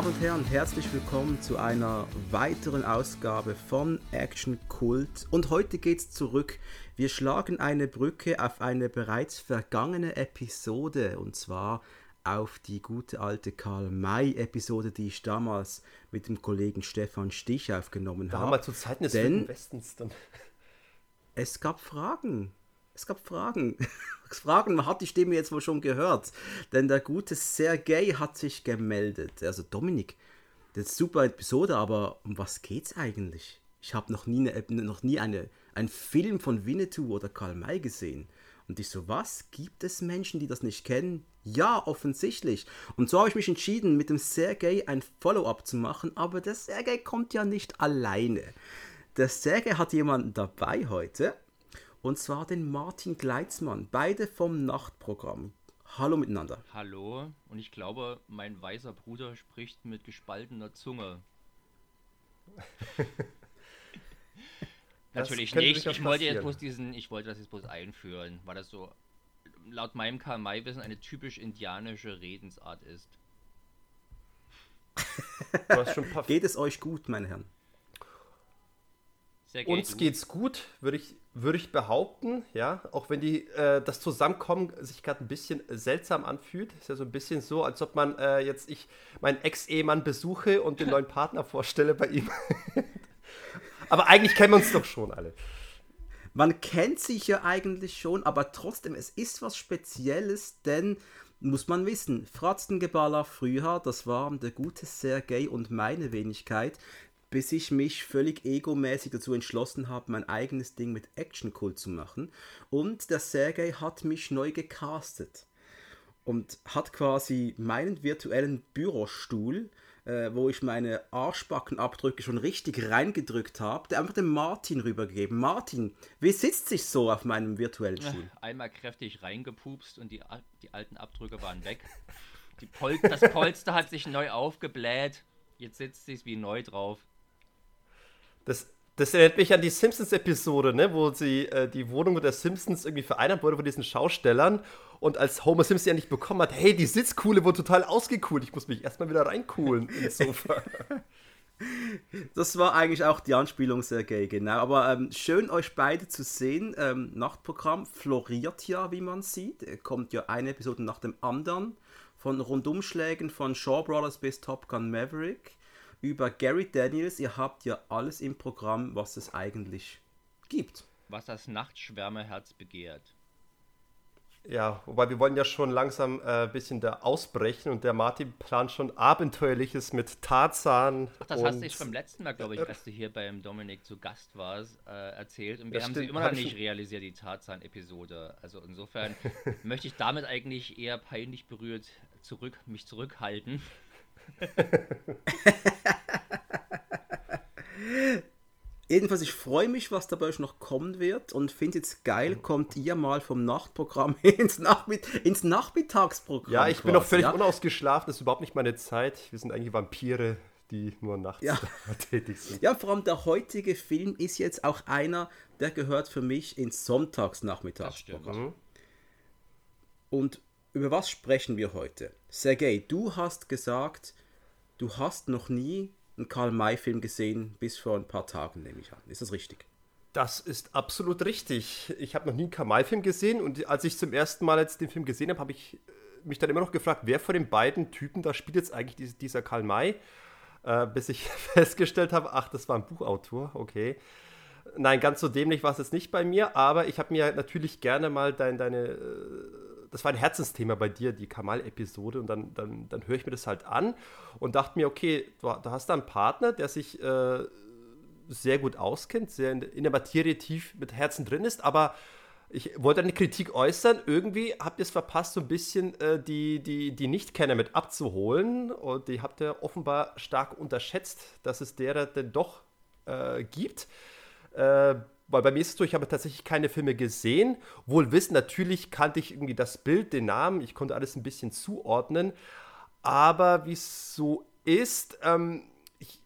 Damen und Herren, herzlich willkommen zu einer weiteren Ausgabe von Action Kult. Und heute geht's zurück. Wir schlagen eine Brücke auf eine bereits vergangene Episode und zwar auf die gute alte Karl-May-Episode, die ich damals mit dem Kollegen Stefan Stich aufgenommen habe. Damals zu Zeiten des Westens dann. Es gab Fragen. Es gab Fragen. Fragen, hat die Stimme jetzt wohl schon gehört. Denn der gute Sergei hat sich gemeldet. Also Dominik, das ist eine super Episode, aber um was geht's eigentlich? Ich habe noch nie, eine, noch nie eine, einen Film von Winnetou oder Karl May gesehen. Und ich so, was? Gibt es Menschen, die das nicht kennen? Ja, offensichtlich. Und so habe ich mich entschieden, mit dem Sergei ein Follow-up zu machen, aber der Sergei kommt ja nicht alleine. Der Sergei hat jemanden dabei heute, und zwar den Martin Gleitzmann, beide vom Nachtprogramm. Hallo miteinander. Hallo, und ich glaube, mein weißer Bruder spricht mit gespaltener Zunge. Natürlich nicht. Ich wollte jetzt bloß diesen, ich wollte das jetzt bloß einführen, weil das so laut meinem Karl-May-Wissen eine typisch indianische Redensart ist. Geht es euch gut, meine Herren? Uns geht's gut, würde ich, würd ich behaupten, ja. Auch wenn die, äh, das Zusammenkommen sich gerade ein bisschen seltsam anfühlt. Ist ja so ein bisschen so, als ob man äh, jetzt ich meinen Ex-Ehemann besuche und den neuen Partner vorstelle bei ihm. aber eigentlich kennen wir uns doch schon alle. Man kennt sich ja eigentlich schon, aber trotzdem, es ist was Spezielles, denn muss man wissen, Fratzengeballer früher, das war der gute Sergei und meine Wenigkeit, bis ich mich völlig egomäßig dazu entschlossen habe, mein eigenes Ding mit Action Cult zu machen. Und der Sergei hat mich neu gecastet und hat quasi meinen virtuellen Bürostuhl, äh, wo ich meine Arschbackenabdrücke schon richtig reingedrückt habe, einfach dem Martin rübergegeben. Martin, wie sitzt sich so auf meinem virtuellen Stuhl? Einmal kräftig reingepupst und die, die alten Abdrücke waren weg. Pol das Polster hat sich neu aufgebläht. Jetzt sitzt sich wie neu drauf. Das, das erinnert mich an die Simpsons-Episode, ne, wo sie äh, die Wohnung der Simpsons irgendwie vereinnahmt wurde von diesen Schaustellern. Und als Homer Simpson ja nicht bekommen hat, hey, die Sitzkuhle wurde total ausgekühlt. Ich muss mich erstmal wieder reinkuhlen ins Sofa. Das war eigentlich auch die Anspielung, sehr gay, genau. Aber ähm, schön, euch beide zu sehen. Ähm, Nachtprogramm floriert ja, wie man sieht. Kommt ja eine Episode nach dem anderen. Von Rundumschlägen von Shaw Brothers bis Top Gun Maverick über Gary Daniels. Ihr habt ja alles im Programm, was es eigentlich gibt. Was das Nachtschwärmerherz begehrt. Ja, wobei wir wollen ja schon langsam ein äh, bisschen da ausbrechen und der Martin plant schon Abenteuerliches mit Tarzan. Ach, das hast du dich beim letzten Mal, glaube ich, als du hier beim Dominik zu Gast warst, äh, erzählt. Und wir haben sie immer noch nicht realisiert, die Tarzan-Episode. Also insofern möchte ich damit eigentlich eher peinlich berührt zurück, mich zurückhalten. Jedenfalls, ich freue mich, was dabei noch kommen wird und finde es jetzt geil, kommt ihr mal vom Nachtprogramm ins, Nachmitt ins Nachmittagsprogramm. Ja, ich bin noch völlig ja? unausgeschlafen, das ist überhaupt nicht meine Zeit. Wir sind eigentlich Vampire, die nur nachts ja. tätig sind. Ja, vor allem der heutige Film ist jetzt auch einer, der gehört für mich ins Sonntagsnachmittagsprogramm. Mhm. Und über was sprechen wir heute? Sergej, du hast gesagt, du hast noch nie einen Karl-May-Film gesehen, bis vor ein paar Tagen, nehme ich an. Ist das richtig? Das ist absolut richtig. Ich habe noch nie einen Karl-May-Film gesehen und als ich zum ersten Mal jetzt den Film gesehen habe, habe ich äh, mich dann immer noch gefragt, wer von den beiden Typen da spielt jetzt eigentlich dieser Karl May, äh, bis ich festgestellt habe, ach, das war ein Buchautor, okay. Nein, ganz so dämlich war es jetzt nicht bei mir, aber ich habe mir natürlich gerne mal dein, deine äh, das war ein Herzensthema bei dir, die Kamal-Episode. Und dann, dann, dann höre ich mir das halt an und dachte mir, okay, du, du hast da einen Partner, der sich äh, sehr gut auskennt, sehr in, in, der Materie tief mit Herzen drin ist, aber ich wollte eine Kritik äußern. Irgendwie habt ihr es verpasst, so ein bisschen äh, die, die, die Nichtkenner mit abzuholen. Und die habt ihr offenbar stark unterschätzt, dass es derer denn doch äh, gibt. Äh, weil bei mir ist es so, ich habe tatsächlich keine Filme gesehen. Wohl wissen, natürlich kannte ich irgendwie das Bild, den Namen, ich konnte alles ein bisschen zuordnen. Aber wie es so ist, ähm, ich,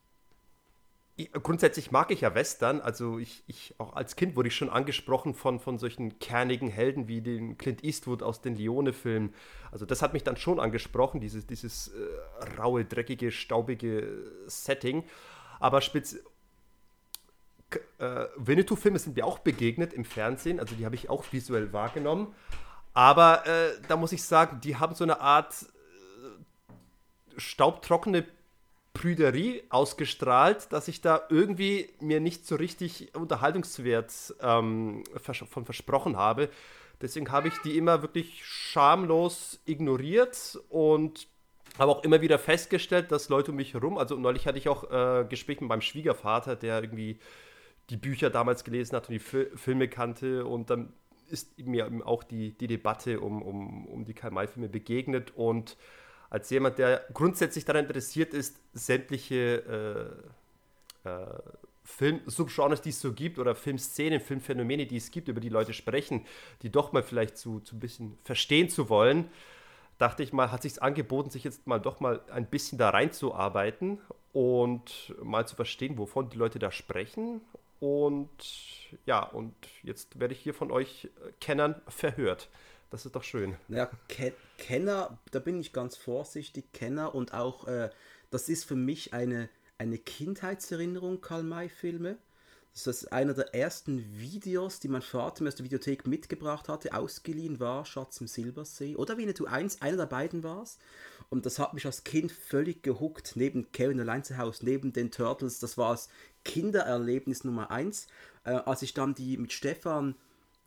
ich, grundsätzlich mag ich ja Western. Also ich, ich, auch als Kind wurde ich schon angesprochen von, von solchen kernigen Helden wie den Clint Eastwood aus den Leone-Filmen. Also das hat mich dann schon angesprochen, dieses, dieses äh, raue, dreckige, staubige Setting. Aber spitz äh, Winnetou-Filme sind mir auch begegnet im Fernsehen, also die habe ich auch visuell wahrgenommen. Aber äh, da muss ich sagen, die haben so eine Art äh, staubtrockene Prüderie ausgestrahlt, dass ich da irgendwie mir nicht so richtig Unterhaltungswert ähm, vers von versprochen habe. Deswegen habe ich die immer wirklich schamlos ignoriert und habe auch immer wieder festgestellt, dass Leute um mich herum, also neulich hatte ich auch äh, Gespräche mit meinem Schwiegervater, der irgendwie die Bücher damals gelesen hat und die Fi Filme kannte und dann ist mir auch die, die Debatte um, um, um die Karl-May-Filme begegnet und als jemand, der grundsätzlich daran interessiert ist, sämtliche äh, äh, Film-Subgenres, die es so gibt, oder Filmszenen, Filmphänomene, die es gibt, über die Leute sprechen, die doch mal vielleicht zu, zu ein bisschen verstehen zu wollen, dachte ich mal, hat sich angeboten, sich jetzt mal doch mal ein bisschen da reinzuarbeiten und mal zu verstehen, wovon die Leute da sprechen. Und ja, und jetzt werde ich hier von euch Kennern verhört. Das ist doch schön. Ja, Ke Kenner, da bin ich ganz vorsichtig. Kenner und auch, äh, das ist für mich eine, eine Kindheitserinnerung, Karl-May-Filme. Das ist einer der ersten Videos, die mein Vater mir aus der Videothek mitgebracht hatte, ausgeliehen war, Schatz im Silbersee. Oder Winnetou 1, einer der beiden war es. Und das hat mich als Kind völlig gehuckt, neben Kevin allein zu Hause, neben den Turtles. Das war das Kindererlebnis Nummer 1. Äh, als ich dann die mit Stefan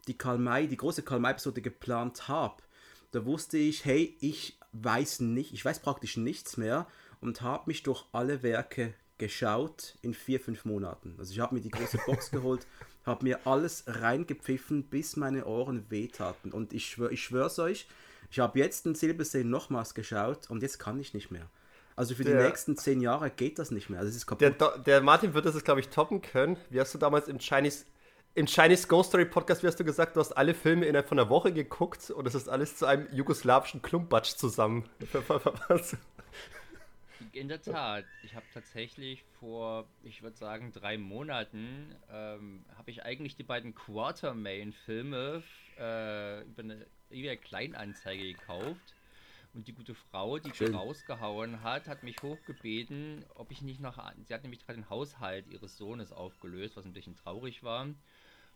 die Karl May, die große Karl May-Episode geplant habe, da wusste ich, hey, ich weiß nicht, ich weiß praktisch nichts mehr und habe mich durch alle Werke geschaut in vier, fünf Monaten. Also ich habe mir die große Box geholt, habe mir alles reingepfiffen, bis meine Ohren wehtaten. Und ich, schwör, ich schwör's euch, ich habe jetzt den Silbersee nochmals geschaut und jetzt kann ich nicht mehr. Also für der, die nächsten zehn Jahre geht das nicht mehr. Also ist kaputt. Der, der Martin wird das, glaube ich, toppen können. Wie hast du damals im Chinese im Chinese Ghost Story Podcast wie hast du gesagt, du hast alle Filme innerhalb von einer Woche geguckt und es ist alles zu einem jugoslawischen Klumpatsch zusammen. In der Tat, ich habe tatsächlich vor, ich würde sagen, drei Monaten, ähm, habe ich eigentlich die beiden Quartermain-Filme äh, über eine eBay Kleinanzeige gekauft. Und die gute Frau, die Schön. rausgehauen hat, hat mich hochgebeten, ob ich nicht noch. Sie hat nämlich gerade den Haushalt ihres Sohnes aufgelöst, was ein bisschen traurig war.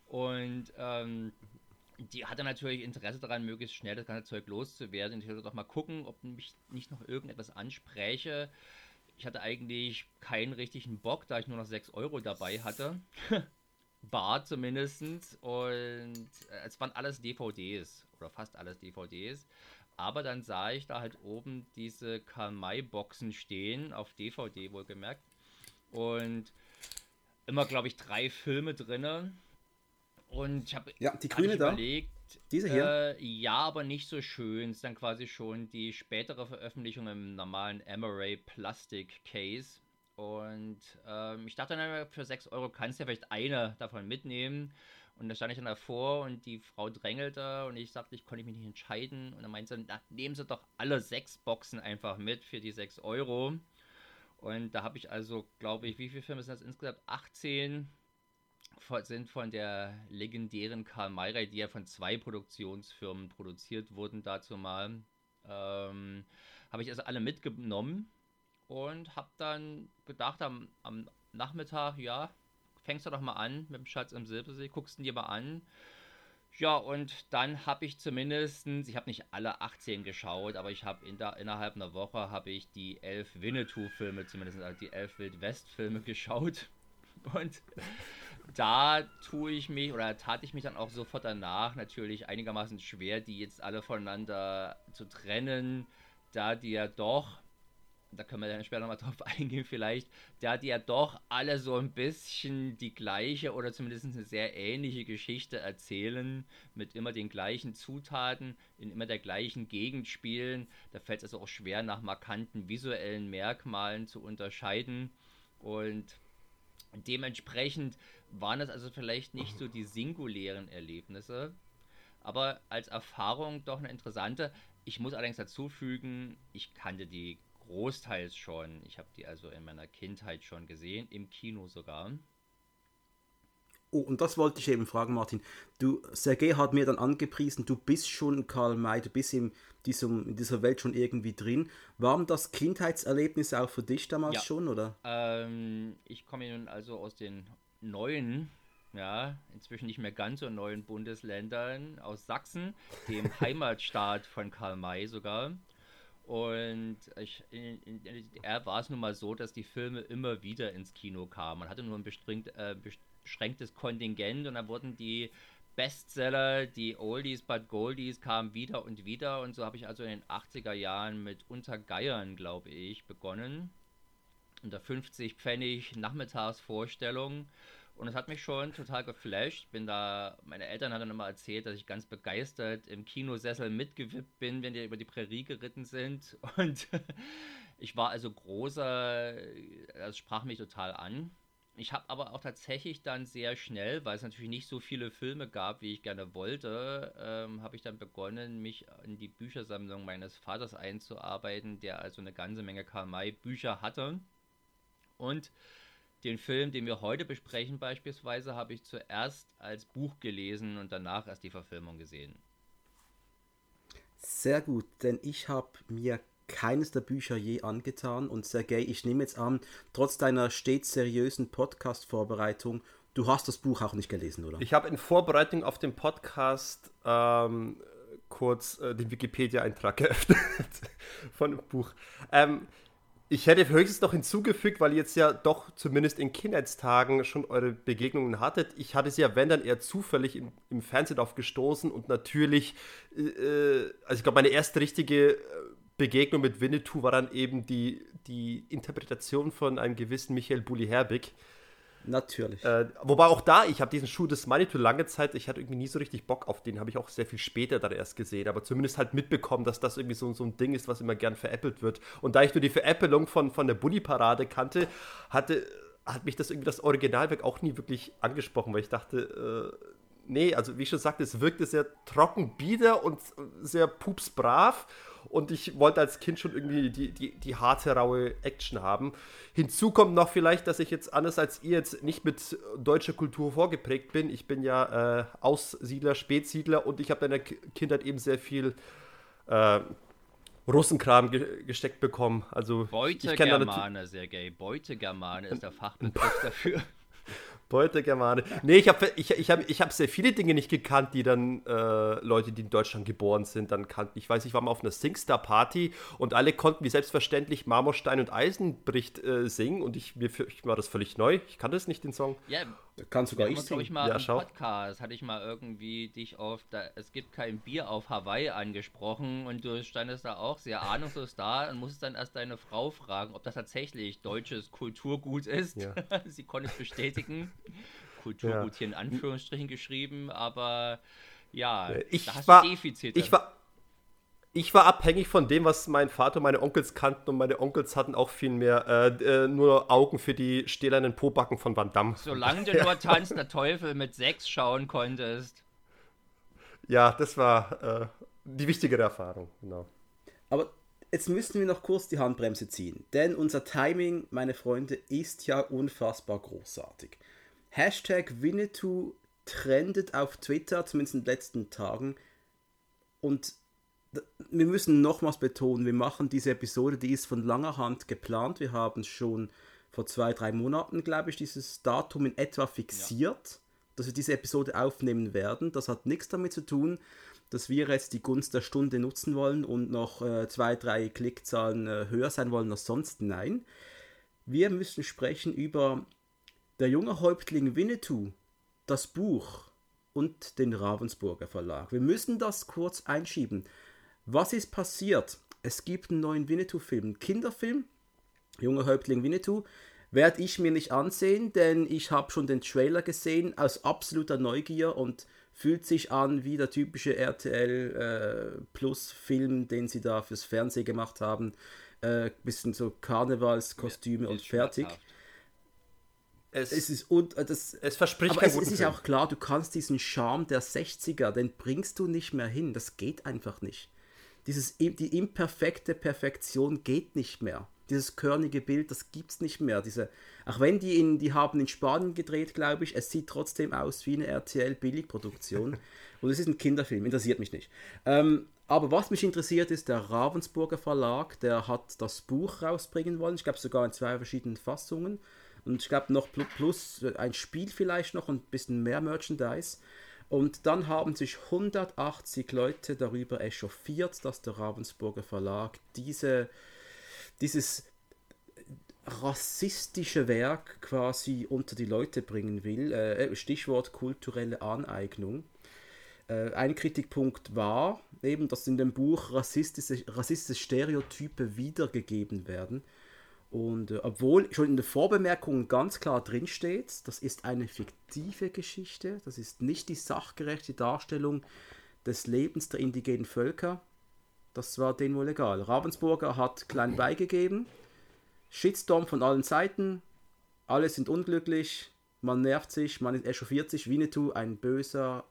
Und ähm, die hatte natürlich Interesse daran, möglichst schnell das ganze Zeug loszuwerden. Ich wollte doch mal gucken, ob mich nicht noch irgendetwas anspräche. Ich hatte eigentlich keinen richtigen Bock, da ich nur noch 6 Euro dabei hatte. Bar zumindest. Und äh, es waren alles DVDs. Oder fast alles DVDs. Aber dann sah ich da halt oben diese Karl-May-Boxen stehen, auf DVD wohlgemerkt. Und immer, glaube ich, drei Filme drinnen und ich habe ja, die grüne da. überlegt, diese hier? Äh, ja, aber nicht so schön. Es ist dann quasi schon die spätere Veröffentlichung im normalen Amaray Plastic Case. Und ähm, ich dachte dann, für 6 Euro kannst du ja vielleicht eine davon mitnehmen. Und da stand ich dann davor und die Frau drängelte und ich sagte, ich konnte mich nicht entscheiden. Und dann meinte sie, na, nehmen Sie doch alle sechs Boxen einfach mit für die 6 Euro. Und da habe ich also, glaube ich, wie viele Filme sind das insgesamt? 18 sind von der legendären Karl May, die ja von zwei Produktionsfirmen produziert wurden dazu mal. Ähm, habe ich also alle mitgenommen und habe dann gedacht am, am, Nachmittag, ja, fängst du doch mal an mit dem Schatz im Silbersee, guckst ihn dir mal an. Ja, und dann habe ich zumindest, ich habe nicht alle 18 geschaut, aber ich habe in innerhalb einer Woche habe ich die elf Winnetou-Filme, zumindest also die elf Wild-West-Filme geschaut. Und da tue ich mich oder tat ich mich dann auch sofort danach natürlich einigermaßen schwer, die jetzt alle voneinander zu trennen, da die ja doch, da können wir dann später nochmal drauf eingehen vielleicht, da die ja doch alle so ein bisschen die gleiche oder zumindest eine sehr ähnliche Geschichte erzählen, mit immer den gleichen Zutaten, in immer der gleichen Gegend spielen. Da fällt es also auch schwer nach markanten visuellen Merkmalen zu unterscheiden und dementsprechend waren es also vielleicht nicht so die singulären Erlebnisse, aber als Erfahrung doch eine interessante. Ich muss allerdings dazu fügen, ich kannte die großteils schon. Ich habe die also in meiner Kindheit schon gesehen, im Kino sogar. Oh, und das wollte ich eben fragen, Martin. Du, Sergei hat mir dann angepriesen, du bist schon Karl May, du bist in, diesem, in dieser Welt schon irgendwie drin. Waren das Kindheitserlebnisse auch für dich damals ja. schon, oder? Ähm, ich komme nun also aus den neuen, ja, inzwischen nicht mehr ganz so neuen Bundesländern, aus Sachsen, dem Heimatstaat von Karl May sogar. Und ich, in, in, in, er war es nun mal so, dass die Filme immer wieder ins Kino kamen. Man hatte nur ein bestrengt, äh, beschränktes Kontingent und dann wurden die Bestseller, die Oldies but Goldies kamen wieder und wieder und so habe ich also in den 80er Jahren mit Untergeiern, glaube ich, begonnen. Unter 50 Pfennig Nachmittagsvorstellung und es hat mich schon total geflasht. Bin da, meine Eltern haben dann immer erzählt, dass ich ganz begeistert im Kinosessel mitgewippt bin, wenn die über die Prärie geritten sind. Und ich war also großer, das sprach mich total an. Ich habe aber auch tatsächlich dann sehr schnell, weil es natürlich nicht so viele Filme gab, wie ich gerne wollte, ähm, habe ich dann begonnen, mich in die Büchersammlung meines Vaters einzuarbeiten, der also eine ganze Menge Karl May Bücher hatte. Und den Film, den wir heute besprechen beispielsweise, habe ich zuerst als Buch gelesen und danach erst die Verfilmung gesehen. Sehr gut, denn ich habe mir keines der Bücher je angetan. Und Sergej, ich nehme jetzt an, trotz deiner stets seriösen Podcast-Vorbereitung, du hast das Buch auch nicht gelesen, oder? Ich habe in Vorbereitung auf den Podcast ähm, kurz äh, den Wikipedia-Eintrag geöffnet von dem Buch. Ähm, ich hätte höchstens noch hinzugefügt, weil ihr jetzt ja doch zumindest in Kindheitstagen schon eure Begegnungen hattet. Ich hatte sie ja, wenn dann eher zufällig im, im Fernsehen aufgestoßen und natürlich, äh, äh also ich glaube, meine erste richtige äh, Begegnung mit Winnetou war dann eben die, die Interpretation von einem gewissen Michael Bulli-Herbig. Natürlich. Äh, wobei auch da, ich habe diesen Schuh des Manitou lange Zeit, ich hatte irgendwie nie so richtig Bock auf den, habe ich auch sehr viel später dann erst gesehen, aber zumindest halt mitbekommen, dass das irgendwie so, so ein Ding ist, was immer gern veräppelt wird. Und da ich nur die Veräppelung von, von der Bulli-Parade kannte, hatte, hat mich das irgendwie das Originalwerk auch nie wirklich angesprochen, weil ich dachte, äh, nee, also wie ich schon sagte, es wirkte sehr trocken, bieder und sehr pupsbrav und ich wollte als Kind schon irgendwie die, die, die harte, raue Action haben. Hinzu kommt noch vielleicht, dass ich jetzt anders als ihr jetzt nicht mit deutscher Kultur vorgeprägt bin. Ich bin ja äh, Aussiedler, Spätsiedler und ich habe in der Kindheit eben sehr viel äh, Russenkram ge gesteckt bekommen. Also Beutegermane, Sergej. Beutegermane ist der Fachbegriff dafür. Beutegermane. Nee, ich habe ich, ich hab, ich hab sehr viele Dinge nicht gekannt, die dann äh, Leute, die in Deutschland geboren sind, dann kannten. Ich weiß, ich war mal auf einer Singstar-Party und alle konnten wie selbstverständlich Marmorstein und Eisenbricht äh, singen und ich, mir, ich war das völlig neu. Ich kannte es nicht, den Song. Ja, Kannst du gar nicht ich mal ja, im Podcast hatte ich mal irgendwie dich auf, da, es gibt kein Bier auf Hawaii angesprochen und du standest da auch sehr ahnungslos da und musstest dann erst deine Frau fragen, ob das tatsächlich deutsches Kulturgut ist. Ja. Sie konnte es bestätigen. Kulturgut ja. hier in Anführungsstrichen geschrieben, aber ja, ich da hast war, du Defizite. Ich war, ich war abhängig von dem, was mein Vater und meine Onkels kannten und meine Onkels hatten auch viel mehr äh, äh, nur Augen für die stählernen Pobacken von Van Damme. Solange du nur Tanz der Teufel mit sechs schauen konntest. Ja, das war äh, die wichtigere Erfahrung, genau. Aber jetzt müssen wir noch kurz die Handbremse ziehen, denn unser Timing, meine Freunde, ist ja unfassbar großartig. Hashtag Winnetou trendet auf Twitter, zumindest in den letzten Tagen. Und wir müssen nochmals betonen, wir machen diese Episode, die ist von langer Hand geplant. Wir haben schon vor zwei, drei Monaten, glaube ich, dieses Datum in etwa fixiert, ja. dass wir diese Episode aufnehmen werden. Das hat nichts damit zu tun, dass wir jetzt die Gunst der Stunde nutzen wollen und noch äh, zwei, drei Klickzahlen äh, höher sein wollen als sonst. Nein. Wir müssen sprechen über der junge Häuptling Winnetou, das Buch und den Ravensburger Verlag. Wir müssen das kurz einschieben. Was ist passiert? Es gibt einen neuen Winnetou-Film, einen Kinderfilm, Junger Häuptling Winnetou. Werde ich mir nicht ansehen, denn ich habe schon den Trailer gesehen aus absoluter Neugier und fühlt sich an wie der typische RTL äh, Plus Film, den sie da fürs Fernsehen gemacht haben. Äh, bisschen so Karnevalskostüme ja, und fertig. Es, es, ist und äh, das, es verspricht aber es, es ist ja auch klar, du kannst diesen Charme der 60er, den bringst du nicht mehr hin. Das geht einfach nicht. Dieses, die imperfekte Perfektion geht nicht mehr. Dieses körnige Bild, das gibt es nicht mehr. Diese, auch wenn die in, die haben in Spanien gedreht, glaube ich, es sieht trotzdem aus wie eine RTL-Billigproduktion. Und es ist ein Kinderfilm, interessiert mich nicht. Ähm, aber was mich interessiert ist, der Ravensburger Verlag, der hat das Buch rausbringen wollen. Ich glaube sogar in zwei verschiedenen Fassungen. Und ich glaube noch plus ein Spiel vielleicht noch und ein bisschen mehr Merchandise. Und dann haben sich 180 Leute darüber echauffiert, dass der Ravensburger Verlag diese, dieses rassistische Werk quasi unter die Leute bringen will. Äh, Stichwort kulturelle Aneignung. Äh, ein Kritikpunkt war eben, dass in dem Buch rassistische, rassistische Stereotype wiedergegeben werden. Und äh, obwohl schon in der Vorbemerkung ganz klar drin steht, das ist eine fiktive Geschichte, das ist nicht die sachgerechte Darstellung des Lebens der indigenen Völker, das war denen wohl egal. Ravensburger hat klein beigegeben, Shitstorm von allen Seiten, alle sind unglücklich, man nervt sich, man echauffiert sich, Winnetou, ein böser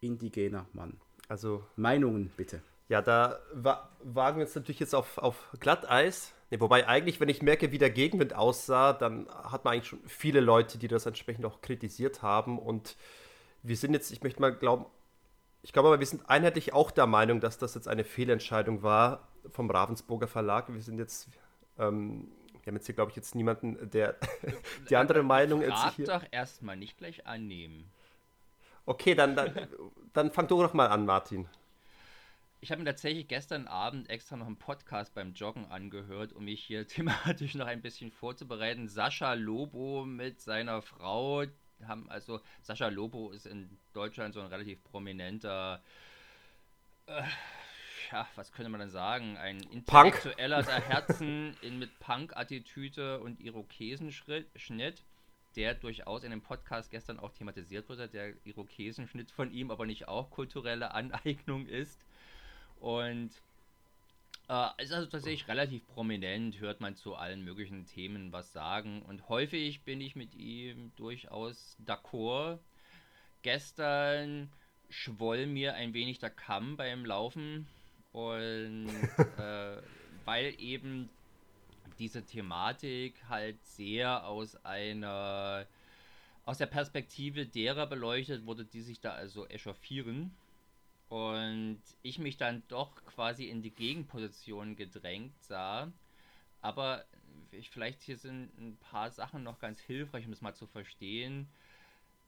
indigener Mann. Also. Meinungen bitte. Ja, da wa wagen wir uns natürlich jetzt auf, auf Glatteis. Nee, wobei eigentlich, wenn ich merke, wie der Gegenwind aussah, dann hat man eigentlich schon viele Leute, die das entsprechend auch kritisiert haben. Und wir sind jetzt, ich möchte mal glauben, ich glaube aber, wir sind einheitlich auch der Meinung, dass das jetzt eine Fehlentscheidung war vom Ravensburger Verlag. Wir sind jetzt, ähm, wir haben jetzt hier, glaube ich, jetzt niemanden, der die andere Meinung ist. Frag doch erstmal nicht gleich annehmen. Okay, dann, dann, dann fang du doch mal an, Martin. Ich habe mir tatsächlich gestern Abend extra noch einen Podcast beim Joggen angehört, um mich hier thematisch noch ein bisschen vorzubereiten. Sascha Lobo mit seiner Frau haben also Sascha Lobo ist in Deutschland so ein relativ prominenter äh, ja, was könnte man denn sagen? Ein intellektueller der Herzen in, mit Punk-Attitüde und Irokesenschnitt der durchaus in dem Podcast gestern auch thematisiert wurde, der Irokesenschnitt von ihm aber nicht auch kulturelle Aneignung ist. Und äh, ist also tatsächlich relativ prominent, hört man zu allen möglichen Themen was sagen. Und häufig bin ich mit ihm durchaus d'accord. Gestern schwoll mir ein wenig der Kamm beim Laufen und äh, weil eben diese Thematik halt sehr aus einer aus der Perspektive derer beleuchtet wurde, die sich da also echauffieren. Und ich mich dann doch quasi in die Gegenposition gedrängt sah. Aber ich, vielleicht hier sind ein paar Sachen noch ganz hilfreich, um das mal zu verstehen.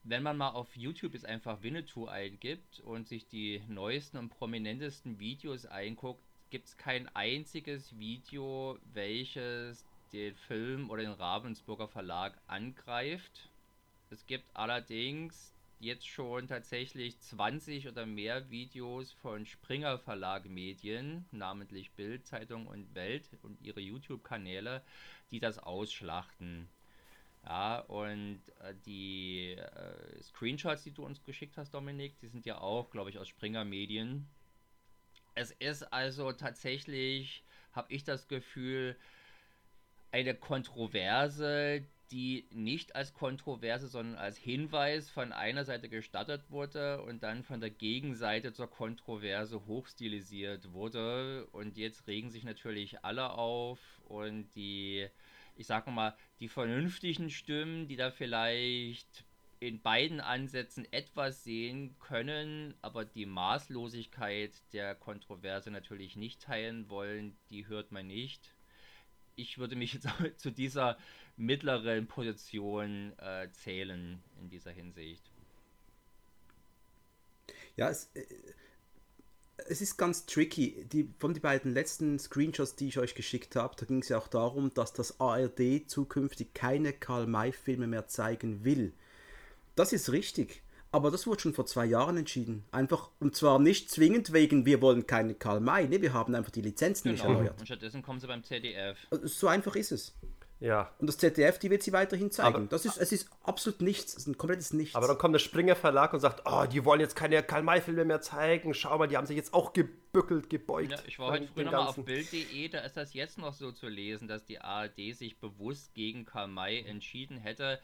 Wenn man mal auf YouTube jetzt einfach Winnetou eingibt und sich die neuesten und prominentesten Videos einguckt, gibt es kein einziges Video, welches den Film oder den Ravensburger Verlag angreift. Es gibt allerdings jetzt schon tatsächlich 20 oder mehr Videos von Springer Verlag Medien, namentlich Bild, Zeitung und Welt und ihre YouTube-Kanäle, die das ausschlachten. Ja, und äh, die äh, Screenshots, die du uns geschickt hast, Dominik, die sind ja auch, glaube ich, aus Springer Medien. Es ist also tatsächlich, habe ich das Gefühl, eine Kontroverse, die nicht als Kontroverse, sondern als Hinweis von einer Seite gestattet wurde und dann von der Gegenseite zur Kontroverse hochstilisiert wurde. Und jetzt regen sich natürlich alle auf und die, ich sag mal, die vernünftigen Stimmen, die da vielleicht in beiden Ansätzen etwas sehen können, aber die Maßlosigkeit der Kontroverse natürlich nicht teilen wollen, die hört man nicht. Ich würde mich jetzt zu dieser mittleren Position äh, zählen in dieser Hinsicht. Ja, es, äh, es ist ganz tricky. Die, von den beiden letzten Screenshots, die ich euch geschickt habe, da ging es ja auch darum, dass das ARD zukünftig keine Karl-May-Filme mehr zeigen will. Das ist richtig. Aber das wurde schon vor zwei Jahren entschieden. Einfach, und zwar nicht zwingend wegen, wir wollen keine Karl May. Ne, wir haben einfach die Lizenzen genau. nicht erneuert. Und stattdessen kommen sie beim ZDF. Also, so einfach ist es. Ja. Und das ZDF, die wird sie weiterhin zeigen. Aber, das ist, es ist absolut nichts, es ist ein komplettes Nichts. Aber dann kommt der Springer Verlag und sagt, oh, die wollen jetzt keine Karl-May-Filme mehr zeigen. Schau mal, die haben sich jetzt auch gebückelt, gebeugt. Ja, ich war heute früh nochmal auf Bild.de, da ist das jetzt noch so zu lesen, dass die ARD sich bewusst gegen Karl May entschieden hätte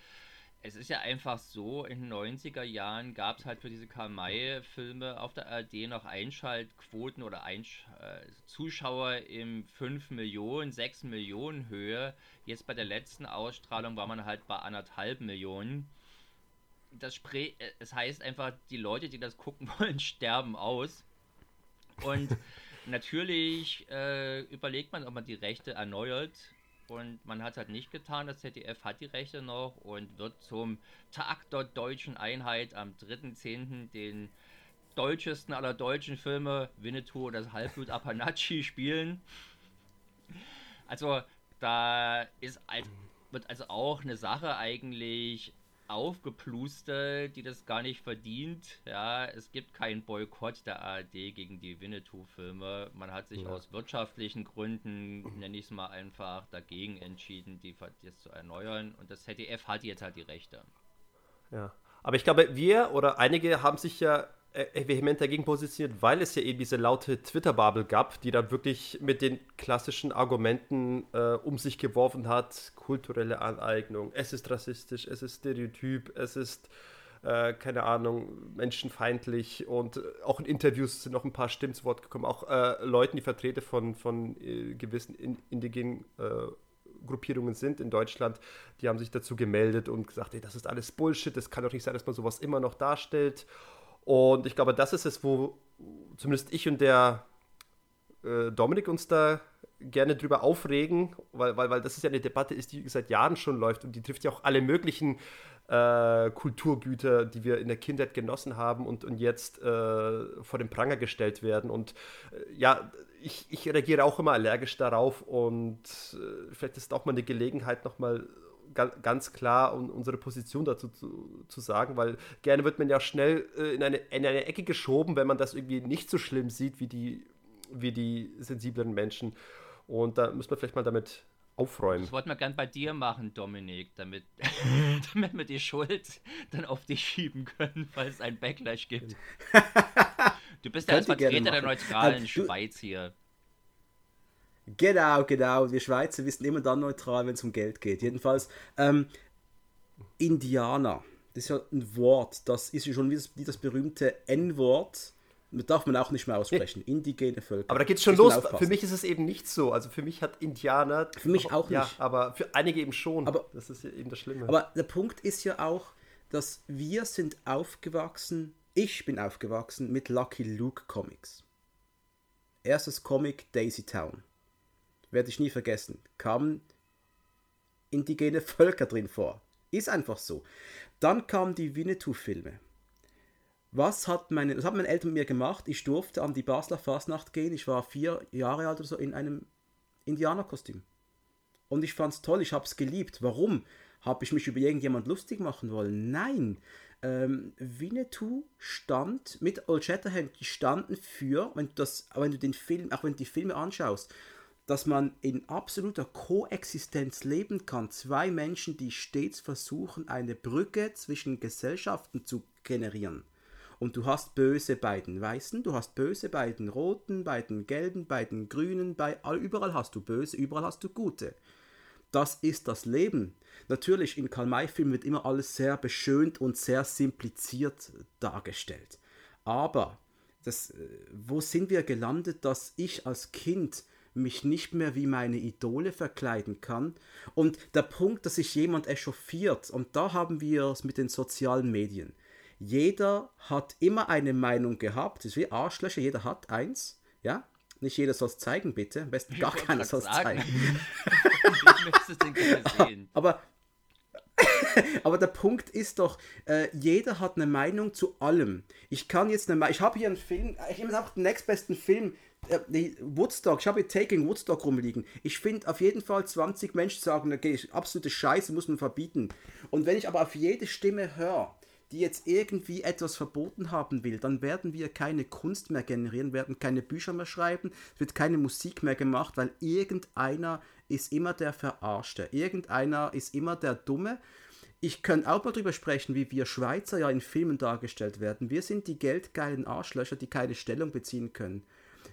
es ist ja einfach so, in den 90er Jahren gab es halt für diese Karl-May-Filme auf der ARD noch Einschaltquoten oder Einsch äh, Zuschauer im 5 Millionen, 6 Millionen Höhe. Jetzt bei der letzten Ausstrahlung war man halt bei anderthalb Millionen. Das Spre äh, es heißt einfach, die Leute, die das gucken wollen, sterben aus. Und natürlich äh, überlegt man, ob man die Rechte erneuert und man hat es halt nicht getan. Das ZDF hat die Rechte noch und wird zum Tag der deutschen Einheit am 3.10. den deutschesten aller deutschen Filme, Winnetou oder das Halbblut Apanachi, spielen. Also da ist wird also auch eine Sache eigentlich aufgeplustert, die das gar nicht verdient. Ja, es gibt keinen Boykott der ARD gegen die Winnetou-Filme. Man hat sich ja. aus wirtschaftlichen Gründen, nenne ich es mal einfach, dagegen entschieden, die jetzt zu erneuern. Und das ZDF hat jetzt halt die Rechte. Ja, aber ich glaube, wir oder einige haben sich ja vehement dagegen positioniert, weil es ja eben diese laute Twitter-Bubble gab, die dann wirklich mit den klassischen Argumenten äh, um sich geworfen hat. Kulturelle Aneignung, es ist rassistisch, es ist stereotyp, es ist, äh, keine Ahnung, menschenfeindlich und auch in Interviews sind noch ein paar Stimmen zu Wort gekommen, auch äh, Leuten, die Vertreter von, von äh, gewissen in, indigenen äh, Gruppierungen sind in Deutschland, die haben sich dazu gemeldet und gesagt, ey, das ist alles Bullshit, das kann doch nicht sein, dass man sowas immer noch darstellt. Und ich glaube, das ist es, wo zumindest ich und der äh, Dominik uns da gerne drüber aufregen, weil, weil, weil das ist ja eine Debatte ist, die seit Jahren schon läuft und die trifft ja auch alle möglichen äh, Kulturgüter, die wir in der Kindheit genossen haben und, und jetzt äh, vor den Pranger gestellt werden. Und äh, ja, ich, ich reagiere auch immer allergisch darauf und äh, vielleicht ist auch mal eine Gelegenheit, nochmal ganz klar um unsere Position dazu zu, zu, sagen, weil gerne wird man ja schnell äh, in, eine, in eine Ecke geschoben, wenn man das irgendwie nicht so schlimm sieht wie die, wie die sensiblen Menschen. Und da muss man vielleicht mal damit aufräumen. Das wollten wir gern bei dir machen, Dominik, damit, damit wir die Schuld dann auf dich schieben können, weil es einen Backlash gibt. Du bist ja als Vertreter der neutralen also, Schweiz hier. Genau, genau. Wir Schweizer wissen immer dann neutral, wenn es um Geld geht. Jedenfalls, ähm, Indianer. Das ist ja ein Wort, das ist ja schon wie das, wie das berühmte N-Wort. Das darf man auch nicht mehr aussprechen. Indigene Völker. Aber da geht es schon los. Für mich ist es eben nicht so. Also für mich hat Indianer. Für mich auch nicht. Ja, aber für einige eben schon. Aber, das ist ja eben das Schlimme. Aber der Punkt ist ja auch, dass wir sind aufgewachsen, ich bin aufgewachsen mit Lucky Luke Comics. Erstes Comic Daisy Town werde ich nie vergessen, kamen indigene Völker drin vor. Ist einfach so. Dann kamen die Winnetou-Filme. Was hat meine, das haben meine Eltern mit mir gemacht. Ich durfte an die Basler Fastnacht gehen. Ich war vier Jahre alt oder so in einem Indianerkostüm. Und ich fand es toll, ich habe es geliebt. Warum? Habe ich mich über irgendjemand lustig machen wollen? Nein. Ähm, Winnetou stand mit Old Shatterhand, die standen für, wenn du, das, wenn du den Film, auch wenn du die Filme anschaust, dass man in absoluter Koexistenz leben kann. Zwei Menschen, die stets versuchen, eine Brücke zwischen Gesellschaften zu generieren. Und du hast böse bei den Weißen, du hast böse bei den Roten, bei den Gelben, bei den Grünen, bei überall hast du böse, überall hast du gute. Das ist das Leben. Natürlich, in Karl-May-Filmen wird immer alles sehr beschönt und sehr simpliziert dargestellt. Aber das, äh, wo sind wir gelandet, dass ich als Kind mich nicht mehr wie meine Idole verkleiden kann. Und der Punkt, dass sich jemand echauffiert, und da haben wir es mit den sozialen Medien. Jeder hat immer eine Meinung gehabt, das ist wie Arschlöcher, jeder hat eins, ja. Nicht jeder soll es zeigen, bitte. Am besten gar keiner soll es zeigen. aber, aber der Punkt ist doch, äh, jeder hat eine Meinung zu allem. Ich kann jetzt eine Ich habe hier einen Film, ich nehme einfach den nächstbesten Film, äh, Woodstock, ich habe hier Taking Woodstock rumliegen. Ich finde auf jeden Fall 20 Menschen sagen, okay, absolute Scheiße muss man verbieten. Und wenn ich aber auf jede Stimme höre, die jetzt irgendwie etwas verboten haben will, dann werden wir keine Kunst mehr generieren, werden keine Bücher mehr schreiben, es wird keine Musik mehr gemacht, weil irgendeiner ist immer der Verarschte, irgendeiner ist immer der Dumme. Ich könnte auch mal drüber sprechen, wie wir Schweizer ja in Filmen dargestellt werden. Wir sind die geldgeilen Arschlöcher, die keine Stellung beziehen können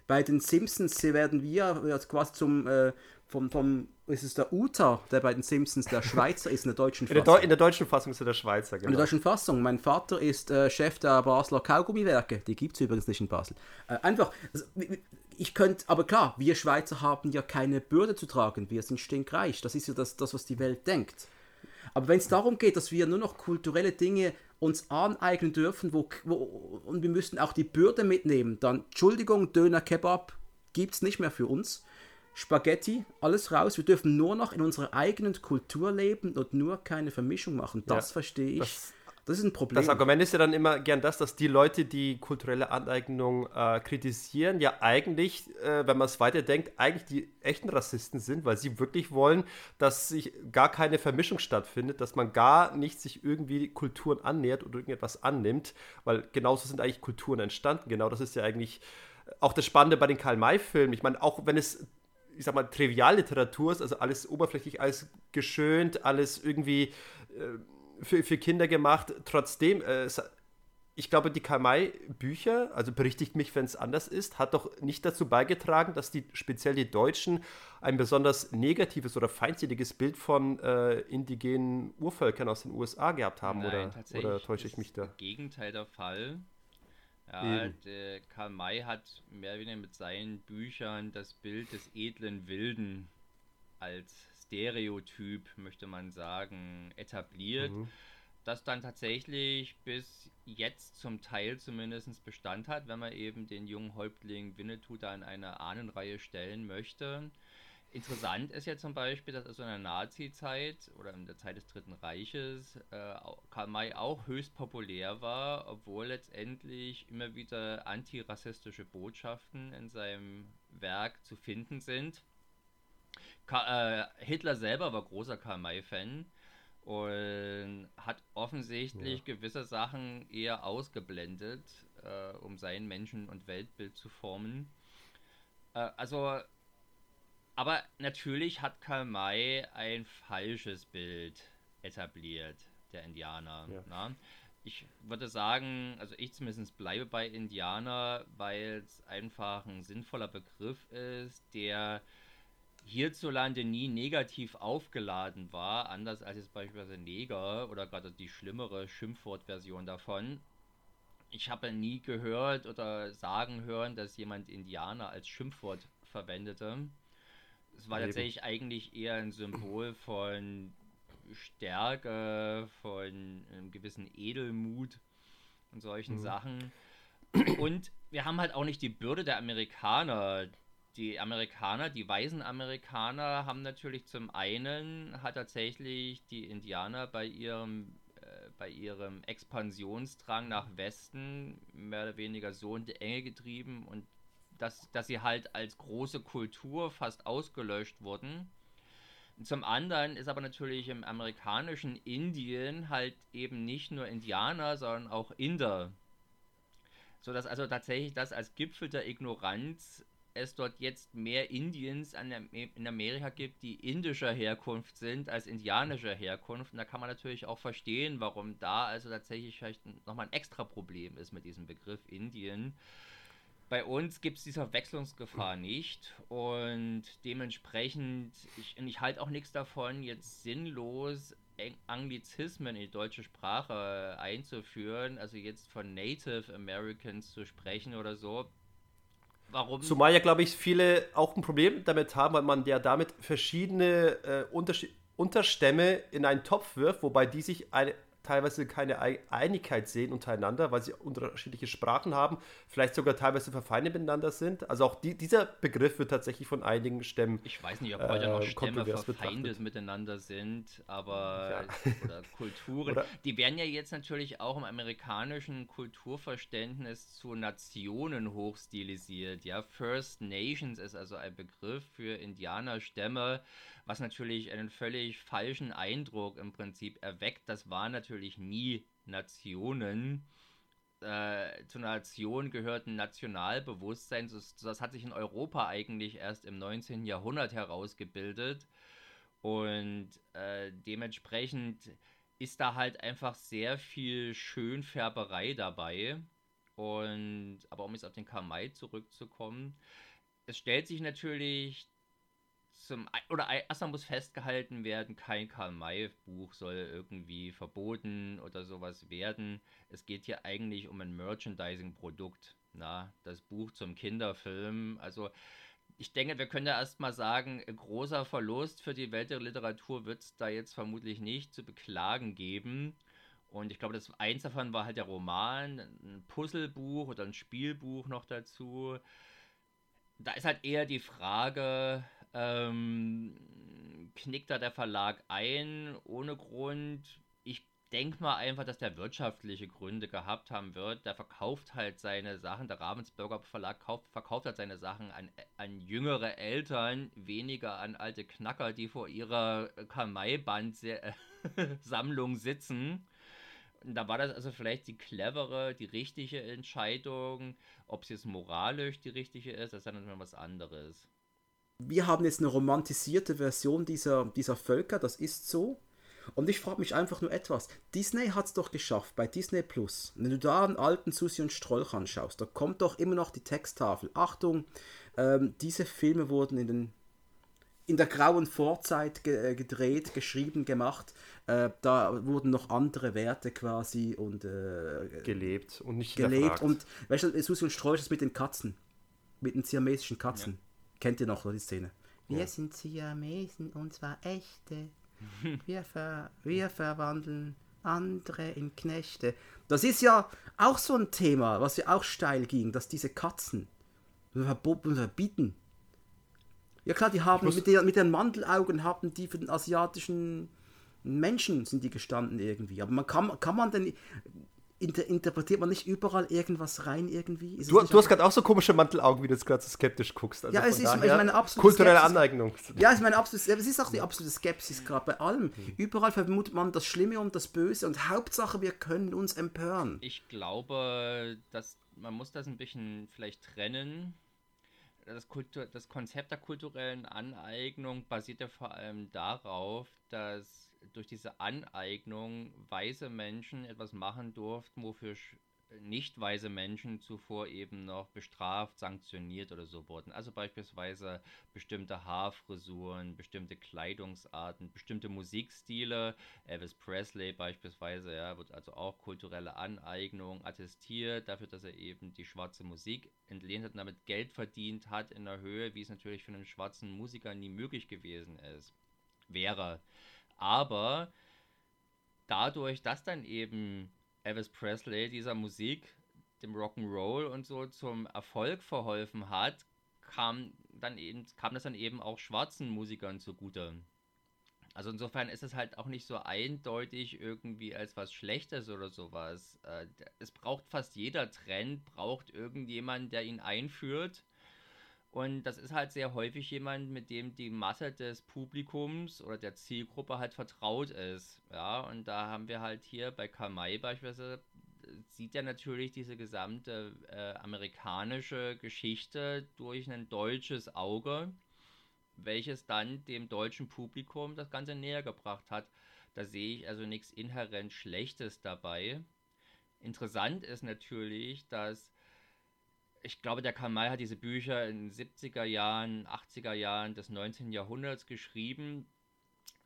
bei den Simpsons werden wir quasi zum äh, vom, vom, ist es der Uta, der bei den Simpsons der Schweizer ist in der deutschen Fassung. In der, in der deutschen Fassung ist er der Schweizer, genau. In der deutschen Fassung. Mein Vater ist äh, Chef der Basler Kaugummiwerke. Die gibt es übrigens nicht in Basel. Äh, einfach, also, ich könnte, aber klar, wir Schweizer haben ja keine Bürde zu tragen. Wir sind stinkreich. Das ist ja das, das was die Welt denkt. Aber wenn es darum geht, dass wir nur noch kulturelle Dinge uns aneignen dürfen wo, wo, und wir müssen auch die Bürde mitnehmen, dann, Entschuldigung, Döner Kebab gibt es nicht mehr für uns. Spaghetti, alles raus. Wir dürfen nur noch in unserer eigenen Kultur leben und nur keine Vermischung machen. Das ja, verstehe ich. Das, das, ist ein Problem. Das Argument ist ja dann immer gern das, dass die Leute, die kulturelle Aneignung äh, kritisieren, ja eigentlich, äh, wenn man es weiterdenkt, eigentlich die echten Rassisten sind, weil sie wirklich wollen, dass sich gar keine Vermischung stattfindet, dass man gar nicht sich irgendwie Kulturen annähert oder irgendetwas annimmt, weil genauso sind eigentlich Kulturen entstanden. Genau das ist ja eigentlich auch das Spannende bei den Karl-May-Filmen. Ich meine, auch wenn es ich sag mal, Trivialliteratur ist, also alles oberflächlich, alles geschönt, alles irgendwie äh, für, für Kinder gemacht. Trotzdem, äh, ich glaube, die Kamai-Bücher, also berichtigt mich, wenn es anders ist, hat doch nicht dazu beigetragen, dass die speziell die Deutschen ein besonders negatives oder feindseliges Bild von äh, indigenen Urvölkern aus den USA gehabt haben, Nein, oder, oder täusche ich mich da? Das Gegenteil der Fall. Ja, der Karl May hat mehr oder weniger mit seinen Büchern das Bild des edlen Wilden als Stereotyp, möchte man sagen, etabliert, mhm. das dann tatsächlich bis jetzt zum Teil zumindest Bestand hat, wenn man eben den jungen Häuptling Winnetou da in eine Ahnenreihe stellen möchte. Interessant ist ja zum Beispiel, dass also in der Nazi-Zeit oder in der Zeit des Dritten Reiches äh, Karl May auch höchst populär war, obwohl letztendlich immer wieder antirassistische Botschaften in seinem Werk zu finden sind. Ka äh, Hitler selber war großer Karl May-Fan und hat offensichtlich ja. gewisse Sachen eher ausgeblendet, äh, um sein Menschen- und Weltbild zu formen. Äh, also aber natürlich hat Karl May ein falsches Bild etabliert, der Indianer. Ja. Ne? Ich würde sagen, also ich zumindest bleibe bei Indianer, weil es einfach ein sinnvoller Begriff ist, der hierzulande nie negativ aufgeladen war, anders als jetzt beispielsweise Neger oder gerade die schlimmere Schimpfwortversion davon. Ich habe nie gehört oder sagen hören, dass jemand Indianer als Schimpfwort verwendete. Es war tatsächlich eigentlich eher ein Symbol von Stärke, von einem gewissen Edelmut und solchen mhm. Sachen. Und wir haben halt auch nicht die Bürde der Amerikaner. Die Amerikaner, die weißen Amerikaner haben natürlich zum einen hat tatsächlich die Indianer bei ihrem äh, bei ihrem Expansionsdrang nach Westen mehr oder weniger so in die Enge getrieben und dass, dass sie halt als große Kultur fast ausgelöscht wurden. Zum anderen ist aber natürlich im amerikanischen Indien halt eben nicht nur Indianer, sondern auch Inder. So dass also tatsächlich das als Gipfel der Ignoranz es dort jetzt mehr Indiens in Amerika gibt, die indischer Herkunft sind als indianischer Herkunft. Und da kann man natürlich auch verstehen, warum da also tatsächlich vielleicht nochmal ein extra Problem ist mit diesem Begriff Indien. Bei uns gibt es diese Verwechslungsgefahr nicht und dementsprechend, ich, ich halte auch nichts davon, jetzt sinnlos Anglizismen in die deutsche Sprache einzuführen, also jetzt von Native Americans zu sprechen oder so. Warum? Zumal ja, glaube ich, viele auch ein Problem damit haben, weil man ja damit verschiedene äh, Unterstämme in einen Topf wirft, wobei die sich eine, teilweise keine Einigkeit sehen untereinander, weil sie unterschiedliche Sprachen haben, vielleicht sogar teilweise verfeindet miteinander sind. Also auch die, dieser Begriff wird tatsächlich von einigen Stämmen. Ich weiß nicht, ob heute äh, noch Stämme verfeindet miteinander sind, aber ja. oder Kulturen. Oder die werden ja jetzt natürlich auch im amerikanischen Kulturverständnis zu Nationen hochstilisiert. Ja, First Nations ist also ein Begriff für Indianerstämme was natürlich einen völlig falschen Eindruck im Prinzip erweckt. Das waren natürlich nie Nationen. Äh, zu einer Nation gehört ein Nationalbewusstsein. Das, das hat sich in Europa eigentlich erst im 19. Jahrhundert herausgebildet. Und äh, dementsprechend ist da halt einfach sehr viel Schönfärberei dabei. Und aber um jetzt auf den Kamai zurückzukommen, es stellt sich natürlich zum oder erstmal muss festgehalten werden, kein Karl May Buch soll irgendwie verboten oder sowas werden. Es geht hier eigentlich um ein Merchandising Produkt, na, das Buch zum Kinderfilm. Also ich denke, wir können ja erstmal sagen, großer Verlust für die Welt der Literatur wird es da jetzt vermutlich nicht zu beklagen geben. Und ich glaube, das eins davon war halt der Roman, ein Puzzlebuch oder ein Spielbuch noch dazu. Da ist halt eher die Frage, ähm, knickt da der Verlag ein ohne Grund? Ich denke mal einfach, dass der wirtschaftliche Gründe gehabt haben wird. Der verkauft halt seine Sachen, der Ravensburger Verlag kauft, verkauft halt seine Sachen an, an jüngere Eltern, weniger an alte Knacker, die vor ihrer Kamei-Band-Sammlung sitzen da war das also vielleicht die clevere, die richtige Entscheidung. Ob es jetzt moralisch die richtige ist, das ist dann was anderes. Wir haben jetzt eine romantisierte Version dieser, dieser Völker, das ist so. Und ich frage mich einfach nur etwas. Disney hat es doch geschafft bei Disney Plus. Wenn du da einen alten Susi und Strolch anschaust, da kommt doch immer noch die Texttafel. Achtung, ähm, diese Filme wurden in den in der grauen Vorzeit ge äh, gedreht, geschrieben, gemacht. Äh, da wurden noch andere Werte quasi und äh, gelebt und nicht gelebt. Und weißt du, Susi und Strolch ist mit den Katzen, mit den siamesischen Katzen. Ja. Kennt ihr noch die Szene? Wir ja. sind Siamesen und zwar echte. Wir, ver wir verwandeln andere in Knechte. Das ist ja auch so ein Thema, was ja auch steil ging, dass diese Katzen verbieten ja klar, die haben mit, der, mit den Mandelaugen haben die für den asiatischen Menschen sind die gestanden irgendwie. Aber man kann, kann man denn inter, interpretiert man nicht überall irgendwas rein irgendwie? du, du hast gerade auch so komische Mantelaugen, wie du jetzt gerade so skeptisch guckst. Also ja, es ist, ich meine absolute kulturelle Skepsis. Aneignung. Ja, ich meine absolut, es ist auch die absolute Skepsis gerade bei allem. Mhm. Überall vermutet man das Schlimme und das Böse und Hauptsache wir können uns empören. Ich glaube, dass man muss das ein bisschen vielleicht trennen das, Kultur, das Konzept der kulturellen Aneignung basiert ja vor allem darauf, dass durch diese Aneignung weise Menschen etwas machen durften, wofür nicht weise Menschen zuvor eben noch bestraft, sanktioniert oder so wurden. Also beispielsweise bestimmte Haarfrisuren, bestimmte Kleidungsarten, bestimmte Musikstile. Elvis Presley beispielsweise, ja, wird also auch kulturelle Aneignung attestiert, dafür, dass er eben die schwarze Musik entlehnt hat und damit Geld verdient hat in der Höhe, wie es natürlich für einen schwarzen Musiker nie möglich gewesen ist. Wäre. Aber dadurch, dass dann eben Elvis Presley dieser Musik, dem Rock'n'Roll und so zum Erfolg verholfen hat, kam, dann eben, kam das dann eben auch schwarzen Musikern zugute. Also insofern ist es halt auch nicht so eindeutig irgendwie als was Schlechtes oder sowas. Äh, es braucht fast jeder Trend, braucht irgendjemand, der ihn einführt. Und das ist halt sehr häufig jemand, mit dem die Masse des Publikums oder der Zielgruppe halt vertraut ist. Ja, und da haben wir halt hier bei Kamai beispielsweise, sieht er natürlich diese gesamte äh, amerikanische Geschichte durch ein deutsches Auge, welches dann dem deutschen Publikum das Ganze näher gebracht hat. Da sehe ich also nichts inhärent Schlechtes dabei. Interessant ist natürlich, dass ich glaube, der Kamal hat diese Bücher in den 70er Jahren, 80er Jahren des 19. Jahrhunderts geschrieben,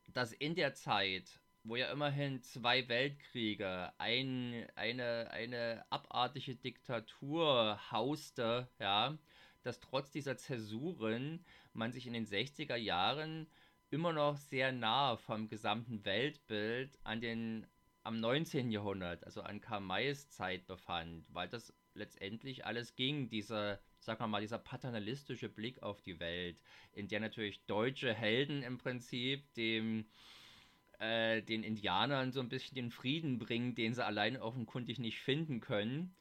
dass in der Zeit, wo ja immerhin zwei Weltkriege, ein, eine, eine abartige Diktatur hauste, ja, dass trotz dieser Zäsuren man sich in den 60er Jahren immer noch sehr nah vom gesamten Weltbild an den am 19. Jahrhundert, also an Karl Mays Zeit befand, weil das letztendlich alles ging, dieser, sagen wir mal, dieser paternalistische Blick auf die Welt, in der natürlich deutsche Helden im Prinzip dem äh, den Indianern so ein bisschen den Frieden bringen, den sie allein offenkundig nicht finden können.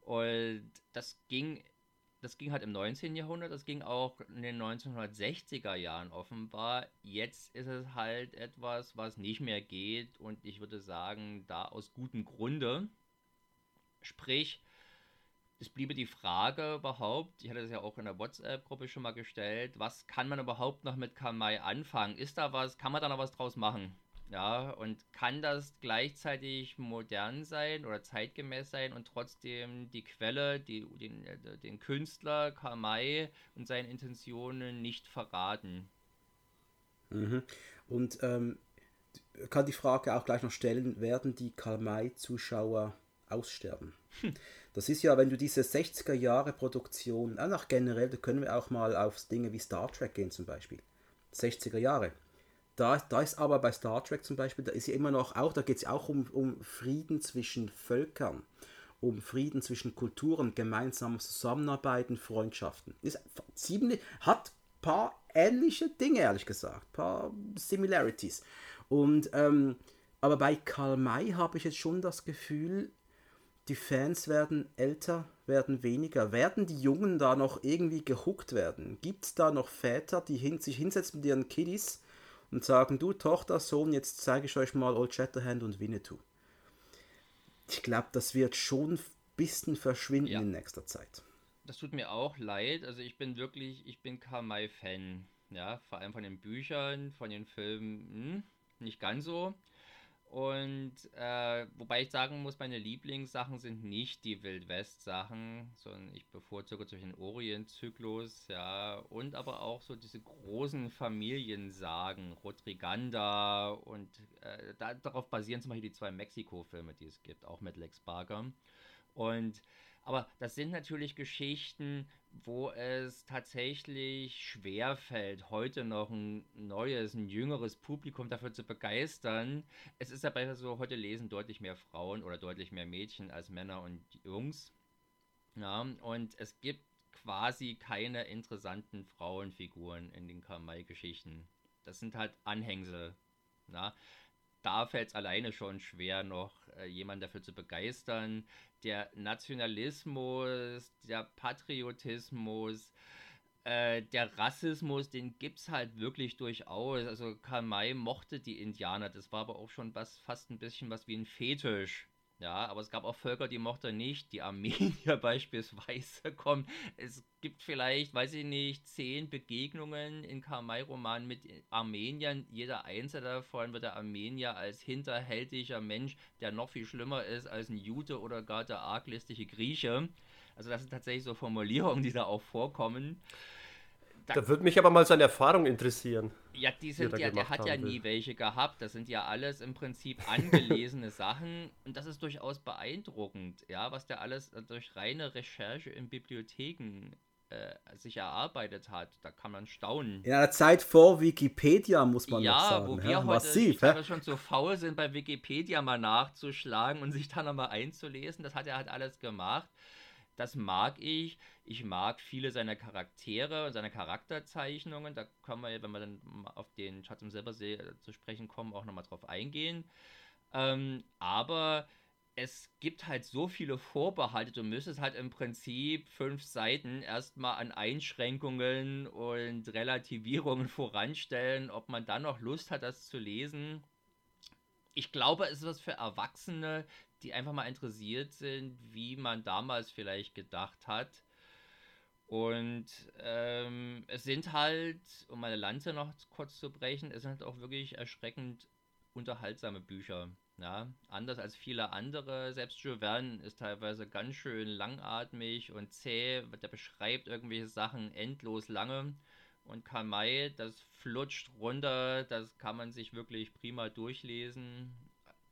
Und das ging, das ging halt im 19. Jahrhundert, das ging auch in den 1960er Jahren offenbar. Jetzt ist es halt etwas, was nicht mehr geht und ich würde sagen, da aus gutem Grunde. Sprich, es bliebe die Frage überhaupt, ich hatte das ja auch in der WhatsApp-Gruppe schon mal gestellt, was kann man überhaupt noch mit Kamai anfangen? Ist da was, kann man da noch was draus machen? Ja, und kann das gleichzeitig modern sein oder zeitgemäß sein und trotzdem die Quelle, die, den, den Künstler Kamai und seine Intentionen nicht verraten? Mhm. Und ähm, kann die Frage auch gleich noch stellen, werden die Karl-May-Zuschauer aussterben? Hm. Das ist ja, wenn du diese 60er Jahre Produktion, auch generell, da können wir auch mal auf Dinge wie Star Trek gehen zum Beispiel. 60er Jahre. Da, da ist aber bei Star Trek zum Beispiel, da ist ja immer noch auch, da geht es auch um, um Frieden zwischen Völkern, um Frieden zwischen Kulturen, gemeinsames Zusammenarbeiten, Freundschaften. Ist ziemlich, hat paar ähnliche Dinge, ehrlich gesagt, paar Similarities. Und, ähm, aber bei Karl May habe ich jetzt schon das Gefühl, die Fans werden älter, werden weniger. Werden die Jungen da noch irgendwie gehuckt werden? Gibt es da noch Väter, die hin, sich hinsetzen mit ihren Kiddies und sagen, du Tochter, Sohn, jetzt zeige ich euch mal Old Shatterhand und Winnetou? Ich glaube, das wird schon ein bisschen verschwinden ja. in nächster Zeit. Das tut mir auch leid. Also ich bin wirklich, ich bin Kamai-Fan. Ja, vor allem von den Büchern, von den Filmen, hm, nicht ganz so. Und äh, wobei ich sagen muss, meine Lieblingssachen sind nicht die Wild-West-Sachen, sondern ich bevorzuge durch den Orient-Zyklus, ja, und aber auch so diese großen Familiensagen, Rodriganda und äh, da, darauf basieren zum Beispiel die zwei Mexiko-Filme, die es gibt, auch mit Lex Barker. Und aber das sind natürlich Geschichten, wo es tatsächlich schwer fällt, heute noch ein neues, ein jüngeres Publikum dafür zu begeistern. Es ist aber so, heute lesen deutlich mehr Frauen oder deutlich mehr Mädchen als Männer und Jungs. Ja, und es gibt quasi keine interessanten Frauenfiguren in den Kamai-Geschichten. Das sind halt Anhängsel. Na? Da fällt es alleine schon schwer, noch äh, jemanden dafür zu begeistern der Nationalismus, der Patriotismus, äh, der Rassismus, den gibt es halt wirklich durchaus. Also Karl May mochte die Indianer, das war aber auch schon was, fast ein bisschen was wie ein Fetisch. Ja, aber es gab auch Völker, die mochte er nicht. Die Armenier beispielsweise kommen. Es gibt vielleicht, weiß ich nicht, zehn Begegnungen in Karl-May-Romanen mit Armeniern. Jeder einzelne davon wird der Armenier als hinterhältiger Mensch, der noch viel schlimmer ist als ein Jude oder gar der arglistige Grieche. Also das sind tatsächlich so Formulierungen, die da auch vorkommen. Da, da würde mich aber mal seine Erfahrung interessieren. Ja, die sind ja, der hat ja nie will. welche gehabt. Das sind ja alles im Prinzip angelesene Sachen und das ist durchaus beeindruckend, ja, was der alles durch reine Recherche in Bibliotheken äh, sich erarbeitet hat. Da kann man staunen. In einer Zeit vor Wikipedia muss man ja, sagen. Wo wir ja, heute massiv, ja? schon so faul sind, bei Wikipedia mal nachzuschlagen und sich dann nochmal einzulesen. Das hat er halt alles gemacht. Das mag ich. Ich mag viele seiner Charaktere und seiner Charakterzeichnungen. Da können wir, wenn wir dann auf den Schatz im Silbersee äh, zu sprechen kommen, auch nochmal drauf eingehen. Ähm, aber es gibt halt so viele Vorbehalte. Du müsstest halt im Prinzip fünf Seiten erstmal an Einschränkungen und Relativierungen voranstellen, ob man dann noch Lust hat, das zu lesen. Ich glaube, es ist was für Erwachsene, die einfach mal interessiert sind, wie man damals vielleicht gedacht hat. Und ähm, es sind halt, um meine Lanze noch kurz zu brechen, es sind halt auch wirklich erschreckend unterhaltsame Bücher. Ja, anders als viele andere. Selbst Jules Verne ist teilweise ganz schön langatmig und zäh. Der beschreibt irgendwelche Sachen endlos lange. Und Karl May, das flutscht runter. Das kann man sich wirklich prima durchlesen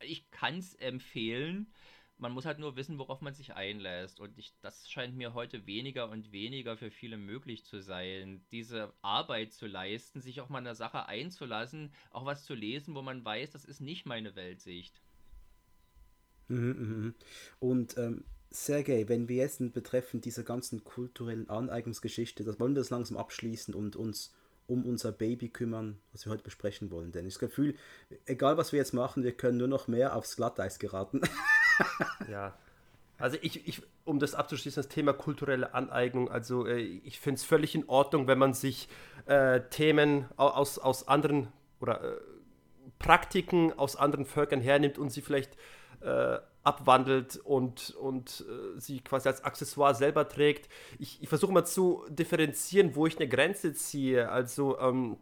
ich kann es empfehlen. Man muss halt nur wissen, worauf man sich einlässt. Und ich, das scheint mir heute weniger und weniger für viele möglich zu sein, diese Arbeit zu leisten, sich auch mal in der Sache einzulassen, auch was zu lesen, wo man weiß, das ist nicht meine Weltsicht. Mhm, mhm. Und ähm, Sergej, wenn wir jetzt betreffend dieser ganzen kulturellen Aneignungsgeschichte, das wollen wir das langsam abschließen und uns um unser Baby kümmern, was wir heute besprechen wollen. Denn ich das Gefühl, egal was wir jetzt machen, wir können nur noch mehr aufs Glatteis geraten. ja. Also ich, ich, um das abzuschließen, das Thema kulturelle Aneignung, also äh, ich finde es völlig in Ordnung, wenn man sich äh, Themen aus, aus anderen oder äh, Praktiken aus anderen Völkern hernimmt und sie vielleicht äh, abwandelt und, und äh, sie quasi als Accessoire selber trägt. Ich, ich versuche mal zu differenzieren, wo ich eine Grenze ziehe. Also ähm,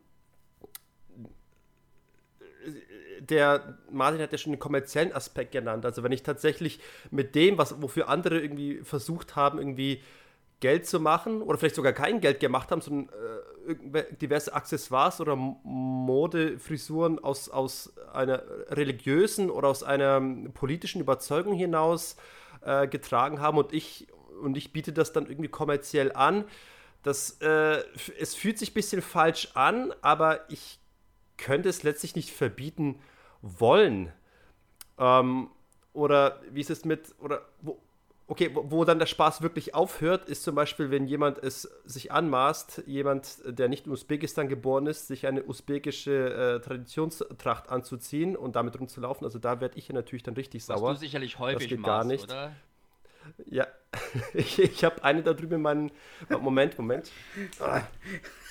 der Martin hat ja schon den kommerziellen Aspekt genannt. Also wenn ich tatsächlich mit dem, was wofür andere irgendwie versucht haben, irgendwie Geld zu machen oder vielleicht sogar kein Geld gemacht haben, sondern äh, diverse Accessoires oder Modefrisuren aus, aus einer religiösen oder aus einer politischen Überzeugung hinaus äh, getragen haben und ich, und ich biete das dann irgendwie kommerziell an. Das, äh, es fühlt sich ein bisschen falsch an, aber ich könnte es letztlich nicht verbieten wollen. Ähm, oder wie ist es mit, oder wo, okay, wo, wo, dann der Spaß wirklich aufhört, ist zum Beispiel, wenn jemand es sich anmaßt, jemand, der nicht in Usbekistan geboren ist, sich eine usbekische äh, Traditionstracht anzuziehen und damit rumzulaufen. Also da werde ich natürlich dann richtig sauer. Was du sicherlich häufig das geht machst, gar nicht. oder? Ja, ich, ich habe eine da drüben in meinem. Moment, Moment.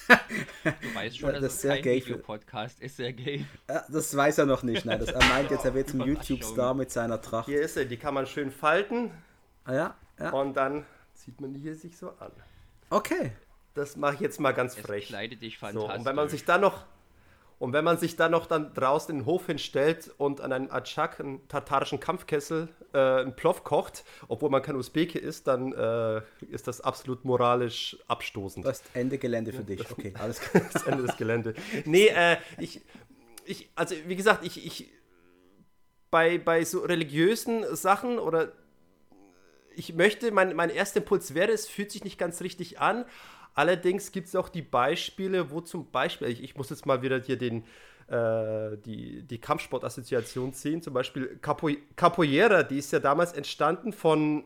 Du weißt schon, dass das es kein Video-Podcast ist, sehr gay. Ja, das weiß er noch nicht. Nein, das, er meint jetzt, er wird zum YouTube-Star mit seiner Tracht. Hier ist er, die kann man schön falten. Ah, ja, ja. Und dann zieht man die hier sich so an. Okay. Das mache ich jetzt mal ganz es frech. kleidet dich fantastisch. So, und wenn man sich dann noch und wenn man sich dann noch dann draußen in den Hof hinstellt und an einen Atschak, einen tatarischen Kampfkessel, äh, einen Ploff kocht, obwohl man kein Usbeke ist, dann äh, ist das absolut moralisch abstoßend. Das ist Ende Gelände für dich. Okay, alles klar. das Ende des Gelände. Nee, äh, ich, ich, also wie gesagt, ich, ich bei, bei so religiösen Sachen oder ich möchte, mein, mein erster Impuls wäre, es fühlt sich nicht ganz richtig an, Allerdings gibt es auch die Beispiele, wo zum Beispiel, ich, ich muss jetzt mal wieder hier den, äh, die, die Kampfsportassoziation ziehen, zum Beispiel Capo, Capoeira, die ist ja damals entstanden von,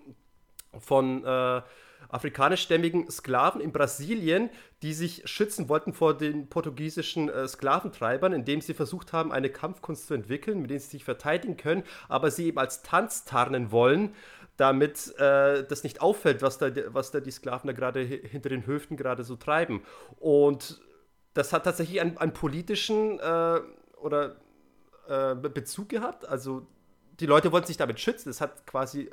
von äh, afrikanischstämmigen Sklaven in Brasilien, die sich schützen wollten vor den portugiesischen äh, Sklaventreibern, indem sie versucht haben, eine Kampfkunst zu entwickeln, mit der sie sich verteidigen können, aber sie eben als Tanz tarnen wollen damit äh, das nicht auffällt, was da, was da die Sklaven da gerade hinter den Höften gerade so treiben. Und das hat tatsächlich einen, einen politischen äh, oder äh, Bezug gehabt. Also die Leute wollten sich damit schützen. Es hat quasi,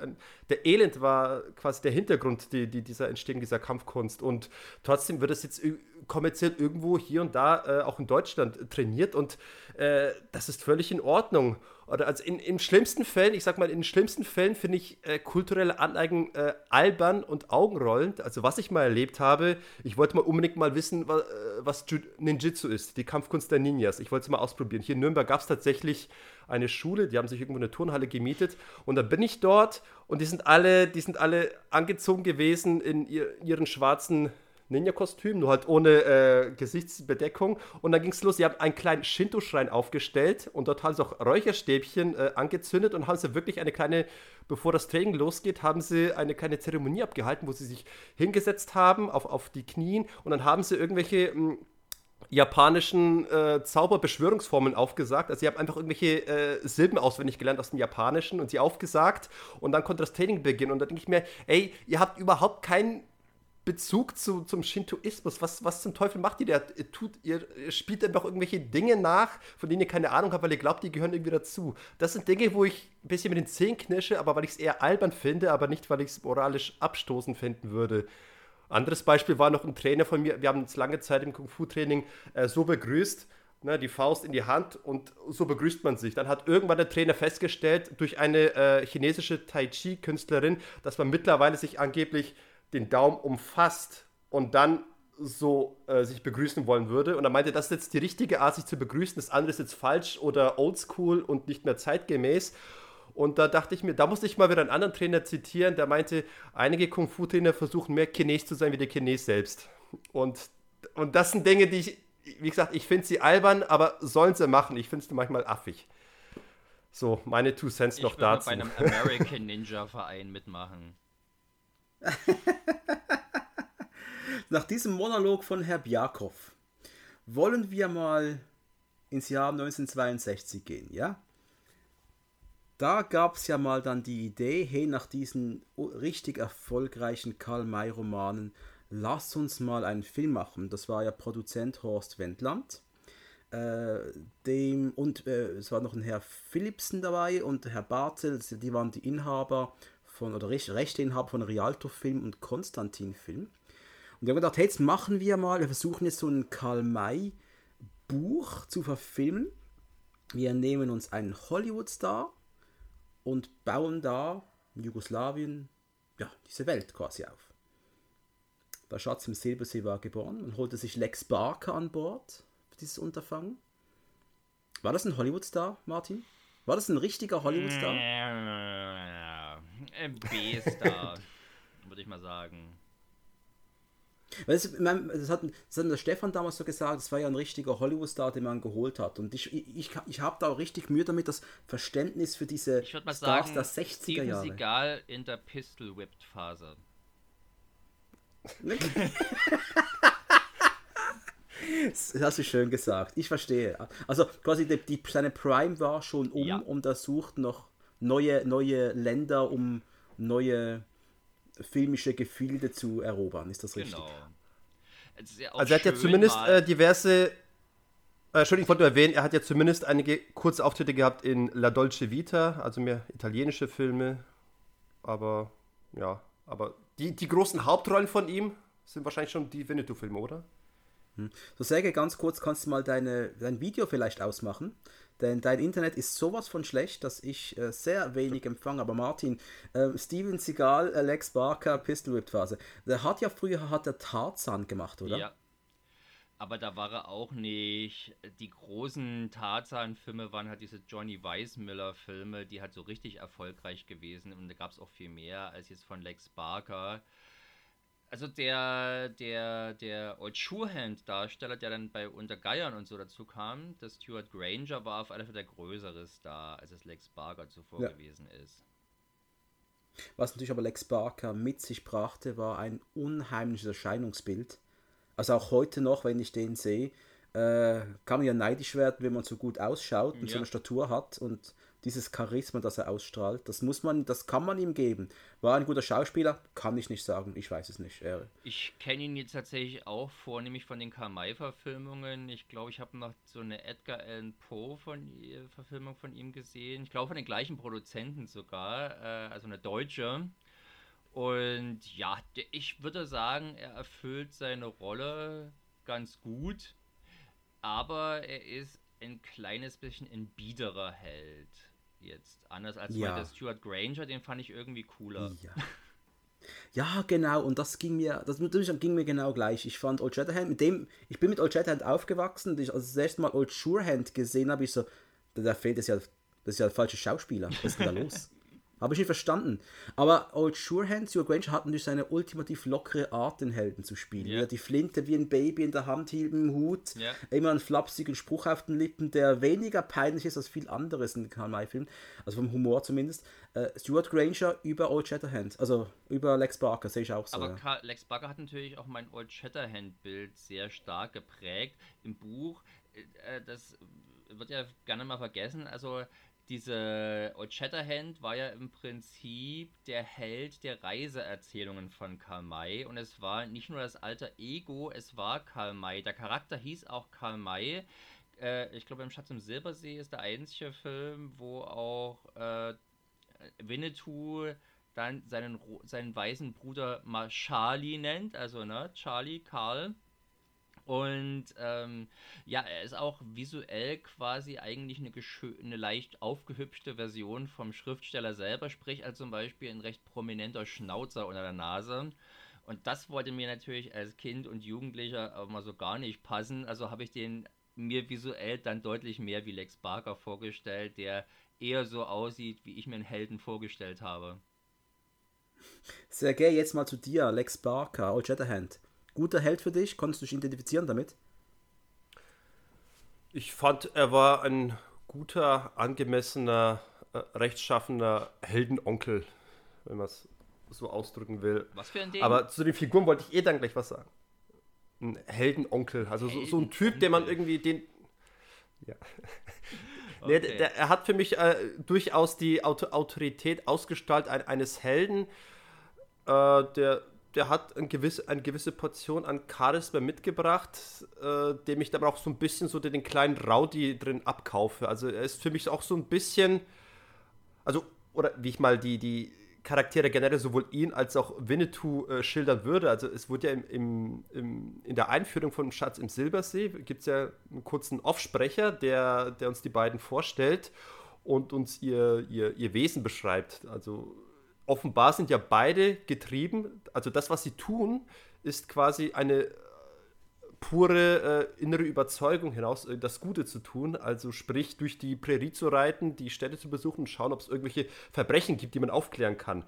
der Elend war quasi der Hintergrund die, die dieser Entstehung dieser Kampfkunst. Und trotzdem wird es jetzt kommerziell irgendwo hier und da äh, auch in Deutschland trainiert und äh, das ist völlig in Ordnung. Oder also in, in schlimmsten Fällen, ich sag mal, in schlimmsten Fällen finde ich äh, kulturelle Aneigen äh, albern und augenrollend. Also was ich mal erlebt habe, ich wollte mal unbedingt mal wissen, was, äh, was Ninjitsu ist, die Kampfkunst der Ninjas. Ich wollte es mal ausprobieren. Hier in Nürnberg gab es tatsächlich eine Schule, die haben sich irgendwo eine Turnhalle gemietet und dann bin ich dort und die sind alle, die sind alle angezogen gewesen in ihr, ihren schwarzen Ninja-Kostüm, nur halt ohne äh, Gesichtsbedeckung. Und dann ging es los. Sie haben einen kleinen Shinto-Schrein aufgestellt und dort haben sie auch Räucherstäbchen äh, angezündet und haben sie wirklich eine kleine, bevor das Training losgeht, haben sie eine kleine Zeremonie abgehalten, wo sie sich hingesetzt haben auf, auf die Knien und dann haben sie irgendwelche. Hm, japanischen äh, Zauberbeschwörungsformeln aufgesagt. Also sie haben einfach irgendwelche äh, Silben auswendig gelernt aus dem Japanischen und sie aufgesagt und dann konnte das Training beginnen. Und da denke ich mir, ey, ihr habt überhaupt keinen Bezug zu, zum Shintoismus. Was, was zum Teufel macht ihr da? Ihr, tut, ihr, spielt einfach irgendwelche Dinge nach, von denen ihr keine Ahnung habt, weil ihr glaubt, die gehören irgendwie dazu. Das sind Dinge, wo ich ein bisschen mit den Zehen knirsche, aber weil ich es eher albern finde, aber nicht, weil ich es moralisch abstoßend finden würde. Anderes Beispiel war noch ein Trainer von mir, wir haben uns lange Zeit im Kung-Fu-Training äh, so begrüßt, ne, die Faust in die Hand und so begrüßt man sich. Dann hat irgendwann der Trainer festgestellt, durch eine äh, chinesische Tai Chi-Künstlerin, dass man mittlerweile sich angeblich den Daumen umfasst und dann so äh, sich begrüßen wollen würde. Und er meinte, das ist jetzt die richtige Art, sich zu begrüßen. Das andere ist jetzt falsch oder oldschool und nicht mehr zeitgemäß. Und da dachte ich mir, da musste ich mal wieder einen anderen Trainer zitieren, der meinte, einige Kung-Fu-Trainer versuchen mehr Chines zu sein wie der Chines selbst. Und, und das sind Dinge, die ich, wie gesagt, ich finde sie albern, aber sollen sie machen. Ich finde es manchmal affig. So, meine Two Cents ich noch dazu. Ich bei einem American Ninja Verein mitmachen. Nach diesem Monolog von Herr Bjakow wollen wir mal ins Jahr 1962 gehen, ja? Da gab es ja mal dann die Idee, hey, nach diesen richtig erfolgreichen Karl-May-Romanen, lass uns mal einen Film machen. Das war ja Produzent Horst Wendland. Äh, dem, und äh, es war noch ein Herr Philipsen dabei und Herr Bartel, die waren die Inhaber von, oder Rechteinhaber von Rialto Film und Konstantin Film. Und wir haben gedacht, hey, jetzt machen wir mal, wir versuchen jetzt so ein Karl May Buch zu verfilmen. Wir nehmen uns einen Hollywood-Star und bauen da in Jugoslawien ja, diese Welt quasi auf. Der Schatz im Silbersee war geboren und holte sich Lex Barker an Bord für dieses Unterfangen. War das ein Hollywood-Star, Martin? War das ein richtiger Hollywood-Star? B-Star, würde ich mal sagen. Das, das, hat, das hat der Stefan damals so gesagt, das war ja ein richtiger Hollywood-Star, den man geholt hat. Und ich, ich, ich, ich habe da auch richtig Mühe damit, das Verständnis für diese ich mal Stars sagen, der 60er Steven Jahre. Seagal in der Pistol-Whipped-Phase. das hast du schön gesagt. Ich verstehe. Also quasi die, die, seine Prime war schon um ja. und er sucht noch neue, neue Länder, um neue filmische Gefilde zu erobern. Ist das richtig? Genau. Ja also er hat ja zumindest äh, diverse. Äh, Entschuldigung, ich wollte nur erwähnen, er hat ja zumindest einige kurze Auftritte gehabt in La Dolce Vita, also mehr italienische Filme. Aber ja, aber die, die großen Hauptrollen von ihm sind wahrscheinlich schon die Winnetou-Filme, oder? Hm. So, Serge, ganz kurz, kannst du mal deine, dein Video vielleicht ausmachen? Denn dein Internet ist sowas von schlecht, dass ich äh, sehr wenig empfange. Aber Martin, äh, Steven Seagal, Alex Barker, Pistol Whip Phase. Der hat ja früher hat der Tarzan gemacht, oder? Ja. Aber da war er auch nicht. Die großen Tarzan-Filme waren halt diese Johnny Weissmiller-Filme, die halt so richtig erfolgreich gewesen. Und da gab es auch viel mehr als jetzt von Lex Barker also der, der, der Old Surehand-Darsteller, der dann bei Unter Geiern und so dazu kam, der Stuart Granger, war auf alle Fälle der größere Star, als es Lex Barker zuvor ja. gewesen ist. Was natürlich aber Lex Barker mit sich brachte, war ein unheimliches Erscheinungsbild. Also auch heute noch, wenn ich den sehe, äh, kann man ja neidisch werden, wenn man so gut ausschaut und ja. so eine Statur hat und dieses Charisma, das er ausstrahlt, das muss man, das kann man ihm geben. War ein guter Schauspieler? Kann ich nicht sagen, ich weiß es nicht. Er ich kenne ihn jetzt tatsächlich auch vornehmlich von den Karl-May-Verfilmungen. Ich glaube, ich habe noch so eine Edgar Allan Poe von, Verfilmung von ihm gesehen. Ich glaube, von den gleichen Produzenten sogar, äh, also eine deutsche. Und ja, ich würde sagen, er erfüllt seine Rolle ganz gut, aber er ist ein kleines bisschen ein biederer Held jetzt. Anders als ja. der Stuart Granger, den fand ich irgendwie cooler. Ja. Ja, genau, und das ging mir, das ging mir genau gleich. Ich fand Old Shatterhand, mit dem, ich bin mit Old Shatterhand aufgewachsen und ich als das erste Mal Old Surehand gesehen habe, ich so, da fehlt es ja, das ist ja der falsche Schauspieler. Was ist denn da los? Habe ich nicht verstanden. Aber Old Surehand, Stuart Granger hat natürlich seine ultimativ lockere Art, den Helden zu spielen. Yeah. die Flinte wie ein Baby in der Hand hielt, im Hut, yeah. immer einen flapsigen Spruch auf den Lippen, der weniger peinlich ist als viel anderes in Karl May-Filmen, also vom Humor zumindest. Äh, Stuart Granger über Old Shatterhand, also über Lex Barker, sehe ich auch so. Aber ja. Lex Barker hat natürlich auch mein Old Shatterhand-Bild sehr stark geprägt. Im Buch, äh, das wird ja gerne mal vergessen, also diese Old Shatterhand war ja im Prinzip der Held der Reiseerzählungen von Karl May und es war nicht nur das alter Ego, es war Karl May. Der Charakter hieß auch Karl May. Äh, ich glaube, im Schatz im Silbersee ist der einzige Film, wo auch äh, Winnetou dann seinen, seinen weißen Bruder mal Charlie nennt, also ne, Charlie, Karl. Und ähm, ja, er ist auch visuell quasi eigentlich eine, eine, leicht aufgehübschte Version vom Schriftsteller selber, sprich als zum Beispiel ein recht prominenter Schnauzer unter der Nase. Und das wollte mir natürlich als Kind und Jugendlicher auch mal so gar nicht passen. Also habe ich den mir visuell dann deutlich mehr wie Lex Barker vorgestellt, der eher so aussieht, wie ich mir einen Helden vorgestellt habe. Sergej, jetzt mal zu dir, Lex Barker, Old Shatterhand guter Held für dich? Konntest du dich identifizieren damit? Ich fand, er war ein guter, angemessener, äh, rechtschaffener Heldenonkel, wenn man es so ausdrücken will. Was für ein Ding? Aber zu den Figuren wollte ich eh dann gleich was sagen. Ein Heldenonkel, also so, so, ein Typ, der man irgendwie den. Ja. Okay. nee, der, der, er hat für mich äh, durchaus die Auto Autorität ausgestaltet eines Helden, äh, der der hat ein gewisse, eine gewisse Portion an Charisma mitgebracht, äh, dem ich dann auch so ein bisschen so den kleinen Rowdy drin abkaufe. Also er ist für mich auch so ein bisschen, also, oder wie ich mal die, die Charaktere generell sowohl ihn als auch Winnetou äh, schildern würde. Also es wurde ja im, im, im, in der Einführung von Schatz im Silbersee, gibt es ja einen kurzen Offsprecher, der, der uns die beiden vorstellt und uns ihr, ihr, ihr Wesen beschreibt. Also offenbar sind ja beide getrieben, also das, was sie tun, ist quasi eine pure äh, innere Überzeugung hinaus, äh, das Gute zu tun. Also sprich, durch die Prärie zu reiten, die Städte zu besuchen und schauen, ob es irgendwelche Verbrechen gibt, die man aufklären kann.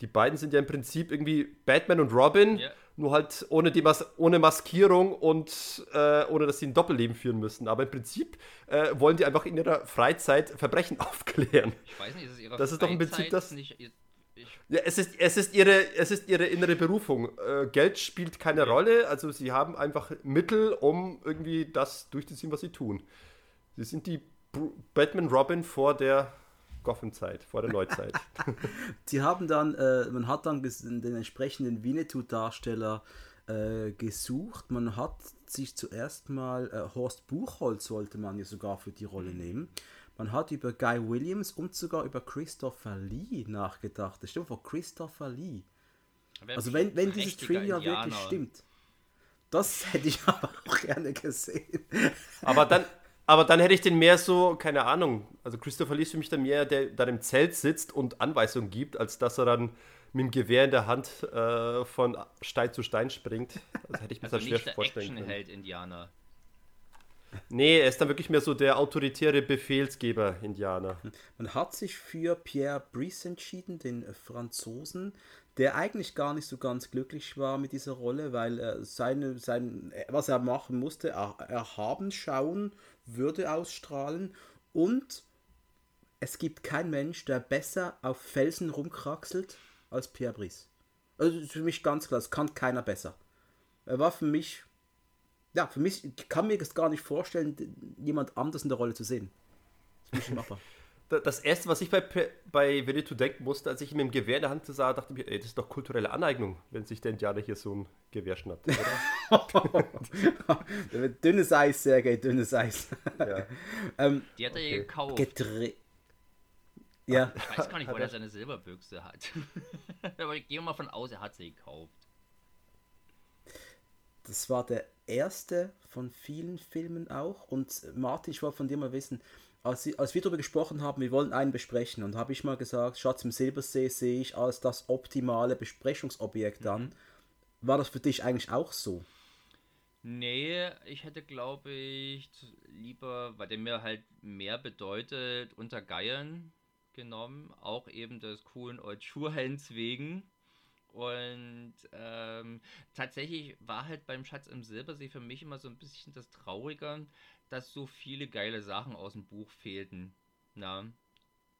Die beiden sind ja im Prinzip irgendwie Batman und Robin, yeah. nur halt ohne, die Mas ohne Maskierung und äh, ohne, dass sie ein Doppelleben führen müssen. Aber im Prinzip äh, wollen die einfach in ihrer Freizeit Verbrechen aufklären. Ich weiß nicht, ist es ihre das ist doch im Prinzip das. Nicht, ja, es ist, es, ist ihre, es ist ihre innere Berufung. Äh, Geld spielt keine Rolle, also sie haben einfach Mittel, um irgendwie das durchzuziehen, was sie tun. Sie sind die Batman Robin vor der Gotham-Zeit, vor der Neuzeit. sie haben dann, äh, man hat dann den entsprechenden Winnetou-Darsteller äh, gesucht. Man hat sich zuerst mal, äh, Horst Buchholz sollte man ja sogar für die Rolle nehmen. Man hat über Guy Williams und sogar über Christopher Lee nachgedacht. Das stimmt vor Christopher Lee. Also wenn, wenn dieses Trivia Indianer. wirklich stimmt. Das hätte ich aber auch gerne gesehen. Aber dann, aber dann hätte ich den mehr so, keine Ahnung, also Christopher Lee ist für mich dann mehr, der da im Zelt sitzt und Anweisungen gibt, als dass er dann mit dem Gewehr in der Hand äh, von Stein zu Stein springt. Das hätte ich mir also schwer vorstellen können. Indianer. Nee, er ist dann wirklich mehr so der autoritäre Befehlsgeber-Indianer. Man hat sich für Pierre Brice entschieden, den Franzosen, der eigentlich gar nicht so ganz glücklich war mit dieser Rolle, weil er seine, sein, was er machen musste, erhaben schauen, würde ausstrahlen und es gibt keinen Mensch, der besser auf Felsen rumkraxelt als Pierre Brice. Also für mich ganz klar, es kann keiner besser. Er war für mich ja, für mich, ich kann mir das gar nicht vorstellen, jemand anders in der Rolle zu sehen. Das ist nicht machbar. Das erste, was ich bei, bei Winnetou denken musste, als ich ihm im Gewehr in der Hand sah, dachte ich mir, ey, das ist doch kulturelle Aneignung, wenn sich der Indianer hier so ein Gewehr schnappt, dünnes Eis, Sergej, dünnes Eis. Ja. ähm, Die hat er okay. gekauft. Gedre ja. Ich weiß gar nicht, wo er seine Silberbüchse hat. Aber ich gehe mal von aus, er hat sie gekauft. Das war der erste von vielen Filmen auch. Und Martin, ich wollte von dir mal wissen, als, als wir darüber gesprochen haben, wir wollen einen besprechen, und habe ich mal gesagt, Schatz im Silbersee sehe ich als das optimale Besprechungsobjekt an. Mhm. War das für dich eigentlich auch so? Nee, ich hätte, glaube ich, lieber, weil der mir halt mehr bedeutet, unter Geiern genommen. Auch eben des coolen Old Schurhens wegen. Und ähm, tatsächlich war halt beim Schatz im Silbersee für mich immer so ein bisschen das Traurige, dass so viele geile Sachen aus dem Buch fehlten. Na?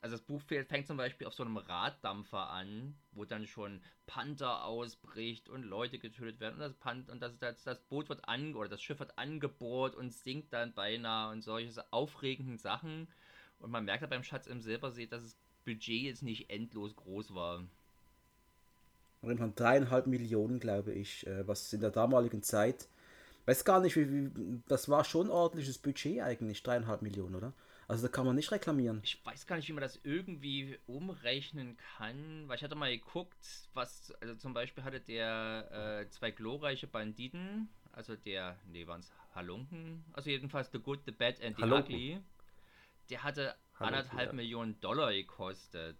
Also das Buch fängt zum Beispiel auf so einem Raddampfer an, wo dann schon Panther ausbricht und Leute getötet werden und das, Pan und das, das, das Boot wird an oder das Schiff wird angebohrt und sinkt dann beinahe und solche aufregenden Sachen. Und man merkt ja beim Schatz im Silbersee, dass das Budget jetzt nicht endlos groß war von dreieinhalb Millionen, glaube ich, äh, was in der damaligen Zeit, weiß gar nicht, wie, wie, das war schon ordentliches Budget eigentlich, dreieinhalb Millionen, oder? Also da kann man nicht reklamieren. Ich weiß gar nicht, wie man das irgendwie umrechnen kann, weil ich hatte mal geguckt, was, also zum Beispiel hatte der äh, zwei glorreiche Banditen, also der, nee, waren es Halunken, also jedenfalls The Good, The Bad and The Halunken. Ugly, der hatte Halunken, anderthalb ja. Millionen Dollar gekostet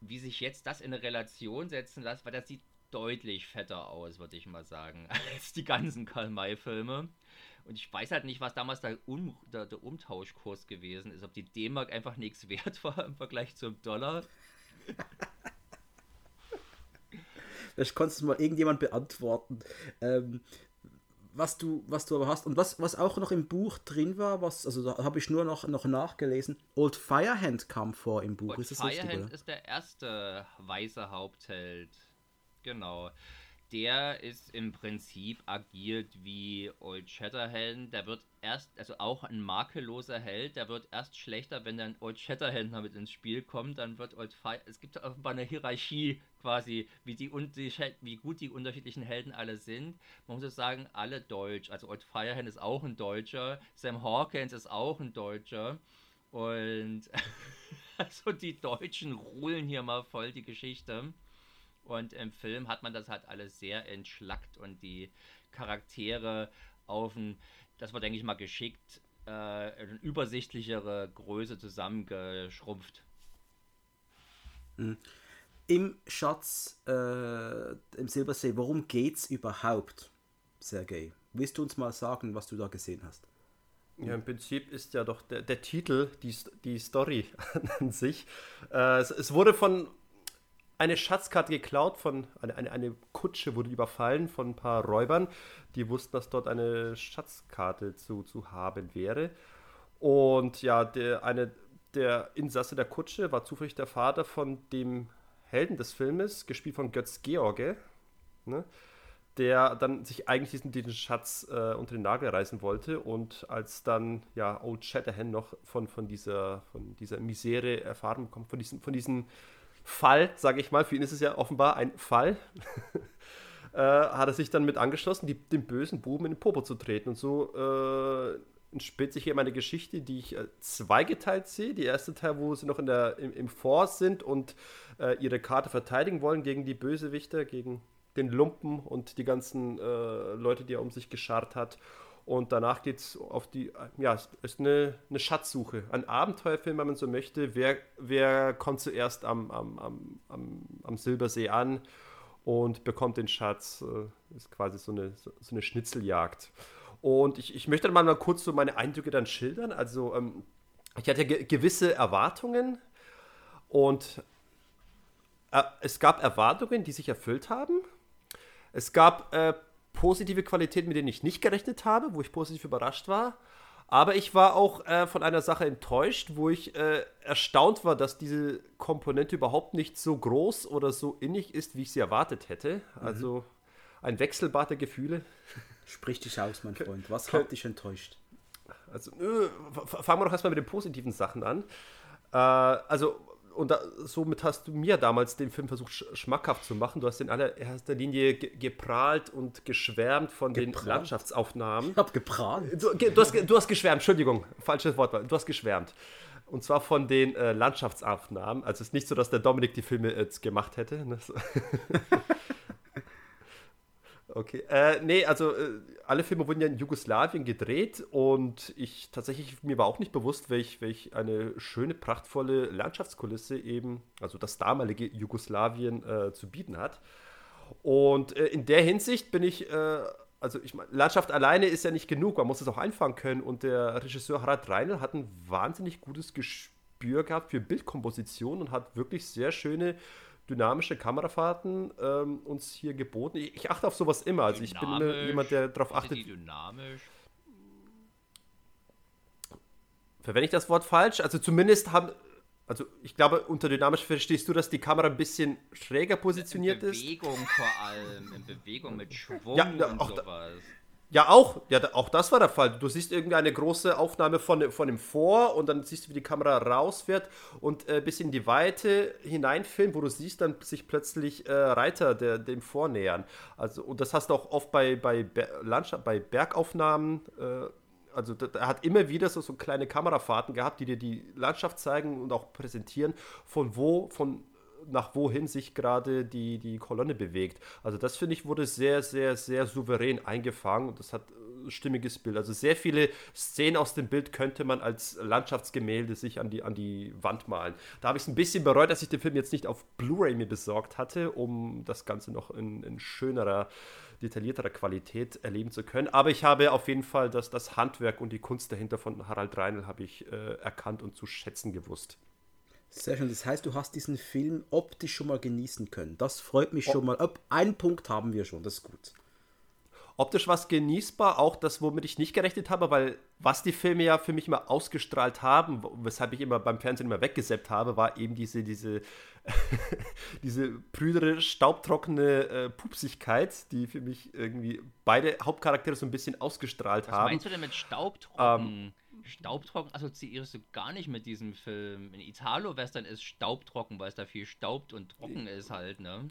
wie sich jetzt das in eine Relation setzen lässt, weil das sieht deutlich fetter aus, würde ich mal sagen, als die ganzen Karl-May-Filme. Und ich weiß halt nicht, was damals der, um, der, der Umtauschkurs gewesen ist. Ob die D-Mark einfach nichts wert war im Vergleich zum Dollar. Vielleicht konntest du mal irgendjemand beantworten. Ähm, was du, was du aber hast und was, was auch noch im Buch drin war, was, also da habe ich nur noch, noch nachgelesen, Old Firehand kam vor im Buch. Old ist das Firehand richtig, oder? ist der erste weiße Hauptheld. Genau der ist im Prinzip agiert wie Old Shatterhand. Der wird erst, also auch ein makelloser Held, der wird erst schlechter, wenn dann Old Shatterhand damit ins Spiel kommt. Dann wird Old Fire. Es gibt offenbar eine Hierarchie quasi, wie, die, wie gut die unterschiedlichen Helden alle sind. Man muss sagen, alle deutsch. Also Old Firehand ist auch ein Deutscher. Sam Hawkins ist auch ein Deutscher. Und also die Deutschen rulen hier mal voll die Geschichte. Und im Film hat man das halt alles sehr entschlackt und die Charaktere auf ein, das war, denke ich mal, geschickt, äh, eine übersichtlichere Größe zusammengeschrumpft. Hm. im Schatz, äh, im Silbersee, worum geht's überhaupt, Sergej? Willst du uns mal sagen, was du da gesehen hast? Ja, im Prinzip ist ja doch der, der Titel, die, die Story an sich. Äh, es, es, wurde von eine Schatzkarte geklaut, von eine, eine, eine Kutsche wurde überfallen von ein paar Räubern, die wussten, dass dort eine Schatzkarte zu, zu haben wäre. Und ja, der, eine, der Insasse der Kutsche war zufällig der Vater von dem Helden des Filmes, gespielt von Götz George, ne? der dann sich eigentlich diesen, diesen Schatz äh, unter den Nagel reißen wollte und als dann ja Old Shatterhand noch von, von, dieser, von dieser Misere erfahren bekommt, von diesem, von diesem Fall, sage ich mal, für ihn ist es ja offenbar ein Fall, äh, hat er sich dann mit angeschlossen, die, dem bösen Buben in den Popo zu treten und so äh, entspinnt sich hier eine Geschichte, die ich äh, zweigeteilt sehe. Die erste Teil, wo sie noch in der, im, im Force sind und äh, ihre Karte verteidigen wollen gegen die Bösewichter, gegen den Lumpen und die ganzen äh, Leute, die er um sich geschart hat. Und danach geht es auf die, ja, es ist eine, eine Schatzsuche, ein Abenteuerfilm, wenn man so möchte. Wer, wer kommt zuerst am, am, am, am, Silbersee an und bekommt den Schatz? Äh, ist quasi so eine, so eine Schnitzeljagd. Und ich, ich möchte mal, mal kurz so meine Eindrücke dann schildern. Also, ähm, ich hatte ge gewisse Erwartungen und äh, es gab Erwartungen, die sich erfüllt haben. Es gab äh, positive Qualitäten, mit denen ich nicht gerechnet habe, wo ich positiv überrascht war. Aber ich war auch äh, von einer Sache enttäuscht, wo ich äh, erstaunt war, dass diese Komponente überhaupt nicht so groß oder so innig ist, wie ich sie erwartet hätte. Mhm. Also ein Wechselbad der Gefühle. Sprich dich aus, mein Freund. Was hat dich enttäuscht? Also, äh, fangen wir doch erstmal mit den positiven Sachen an. Äh, also, und da, somit hast du mir damals den Film versucht, schmackhaft zu machen. Du hast in allererster Linie ge geprahlt und geschwärmt von geprahlt? den Landschaftsaufnahmen. Ich hab geprahlt. Du, du, hast, du hast geschwärmt, Entschuldigung, falsches Wort. Du hast geschwärmt. Und zwar von den äh, Landschaftsaufnahmen. Also es ist nicht so, dass der Dominik die Filme jetzt gemacht hätte. Ne? Okay. Äh, nee, also äh, alle Filme wurden ja in Jugoslawien gedreht und ich tatsächlich, mir war auch nicht bewusst, welch, welch eine schöne, prachtvolle Landschaftskulisse eben, also das damalige Jugoslawien äh, zu bieten hat. Und äh, in der Hinsicht bin ich, äh, also ich meine, Landschaft alleine ist ja nicht genug, man muss es auch einfangen können und der Regisseur Harald Reinl hat ein wahnsinnig gutes Gespür gehabt für Bildkomposition und hat wirklich sehr schöne dynamische Kamerafahrten ähm, uns hier geboten. Ich, ich, achte auf sowas immer. Also ich bin immer jemand, der darauf achtet. Dynamisch? Verwende ich das Wort falsch? Also zumindest haben. Also ich glaube, unter dynamisch verstehst du, dass die Kamera ein bisschen schräger positioniert ist. In Bewegung ist. vor allem, in Bewegung mit Schwung ja, und sowas. Da, ja, auch. Ja, auch das war der Fall. Du siehst irgendeine große Aufnahme von, von dem Vor und dann siehst du, wie die Kamera rausfährt und äh, bis in die Weite hineinfilmt, wo du siehst, dann sich plötzlich äh, Reiter der, dem Vornähern. Also, und das hast du auch oft bei, bei, Ber Landschaft, bei Bergaufnahmen. Äh, also er hat immer wieder so, so kleine Kamerafahrten gehabt, die dir die Landschaft zeigen und auch präsentieren, von wo, von nach wohin sich gerade die, die Kolonne bewegt. Also das finde ich wurde sehr, sehr, sehr souverän eingefangen und das hat ein äh, stimmiges Bild. Also sehr viele Szenen aus dem Bild könnte man als Landschaftsgemälde sich an die, an die Wand malen. Da habe ich es ein bisschen bereut, dass ich den Film jetzt nicht auf Blu-ray mir besorgt hatte, um das Ganze noch in, in schönerer detaillierterer Qualität erleben zu können. Aber ich habe auf jeden Fall das, das Handwerk und die Kunst dahinter von Harald Reinl habe ich äh, erkannt und zu schätzen gewusst. Sehr schön. Das heißt, du hast diesen Film optisch schon mal genießen können. Das freut mich schon mal. Einen Punkt haben wir schon, das ist gut. Optisch war es genießbar, auch das, womit ich nicht gerechnet habe, weil was die Filme ja für mich immer ausgestrahlt haben, weshalb ich immer beim Fernsehen immer weggesäppt habe, war eben diese, diese, diese prüdere, staubtrockene äh, Pupsigkeit, die für mich irgendwie beide Hauptcharaktere so ein bisschen ausgestrahlt was haben. Was meinst du denn mit staubtrocken? Ähm, Staubtrocken assoziierst du gar nicht mit diesem Film. In Italo-Western ist staubtrocken, weil es da viel staubt und trocken ist halt, ne?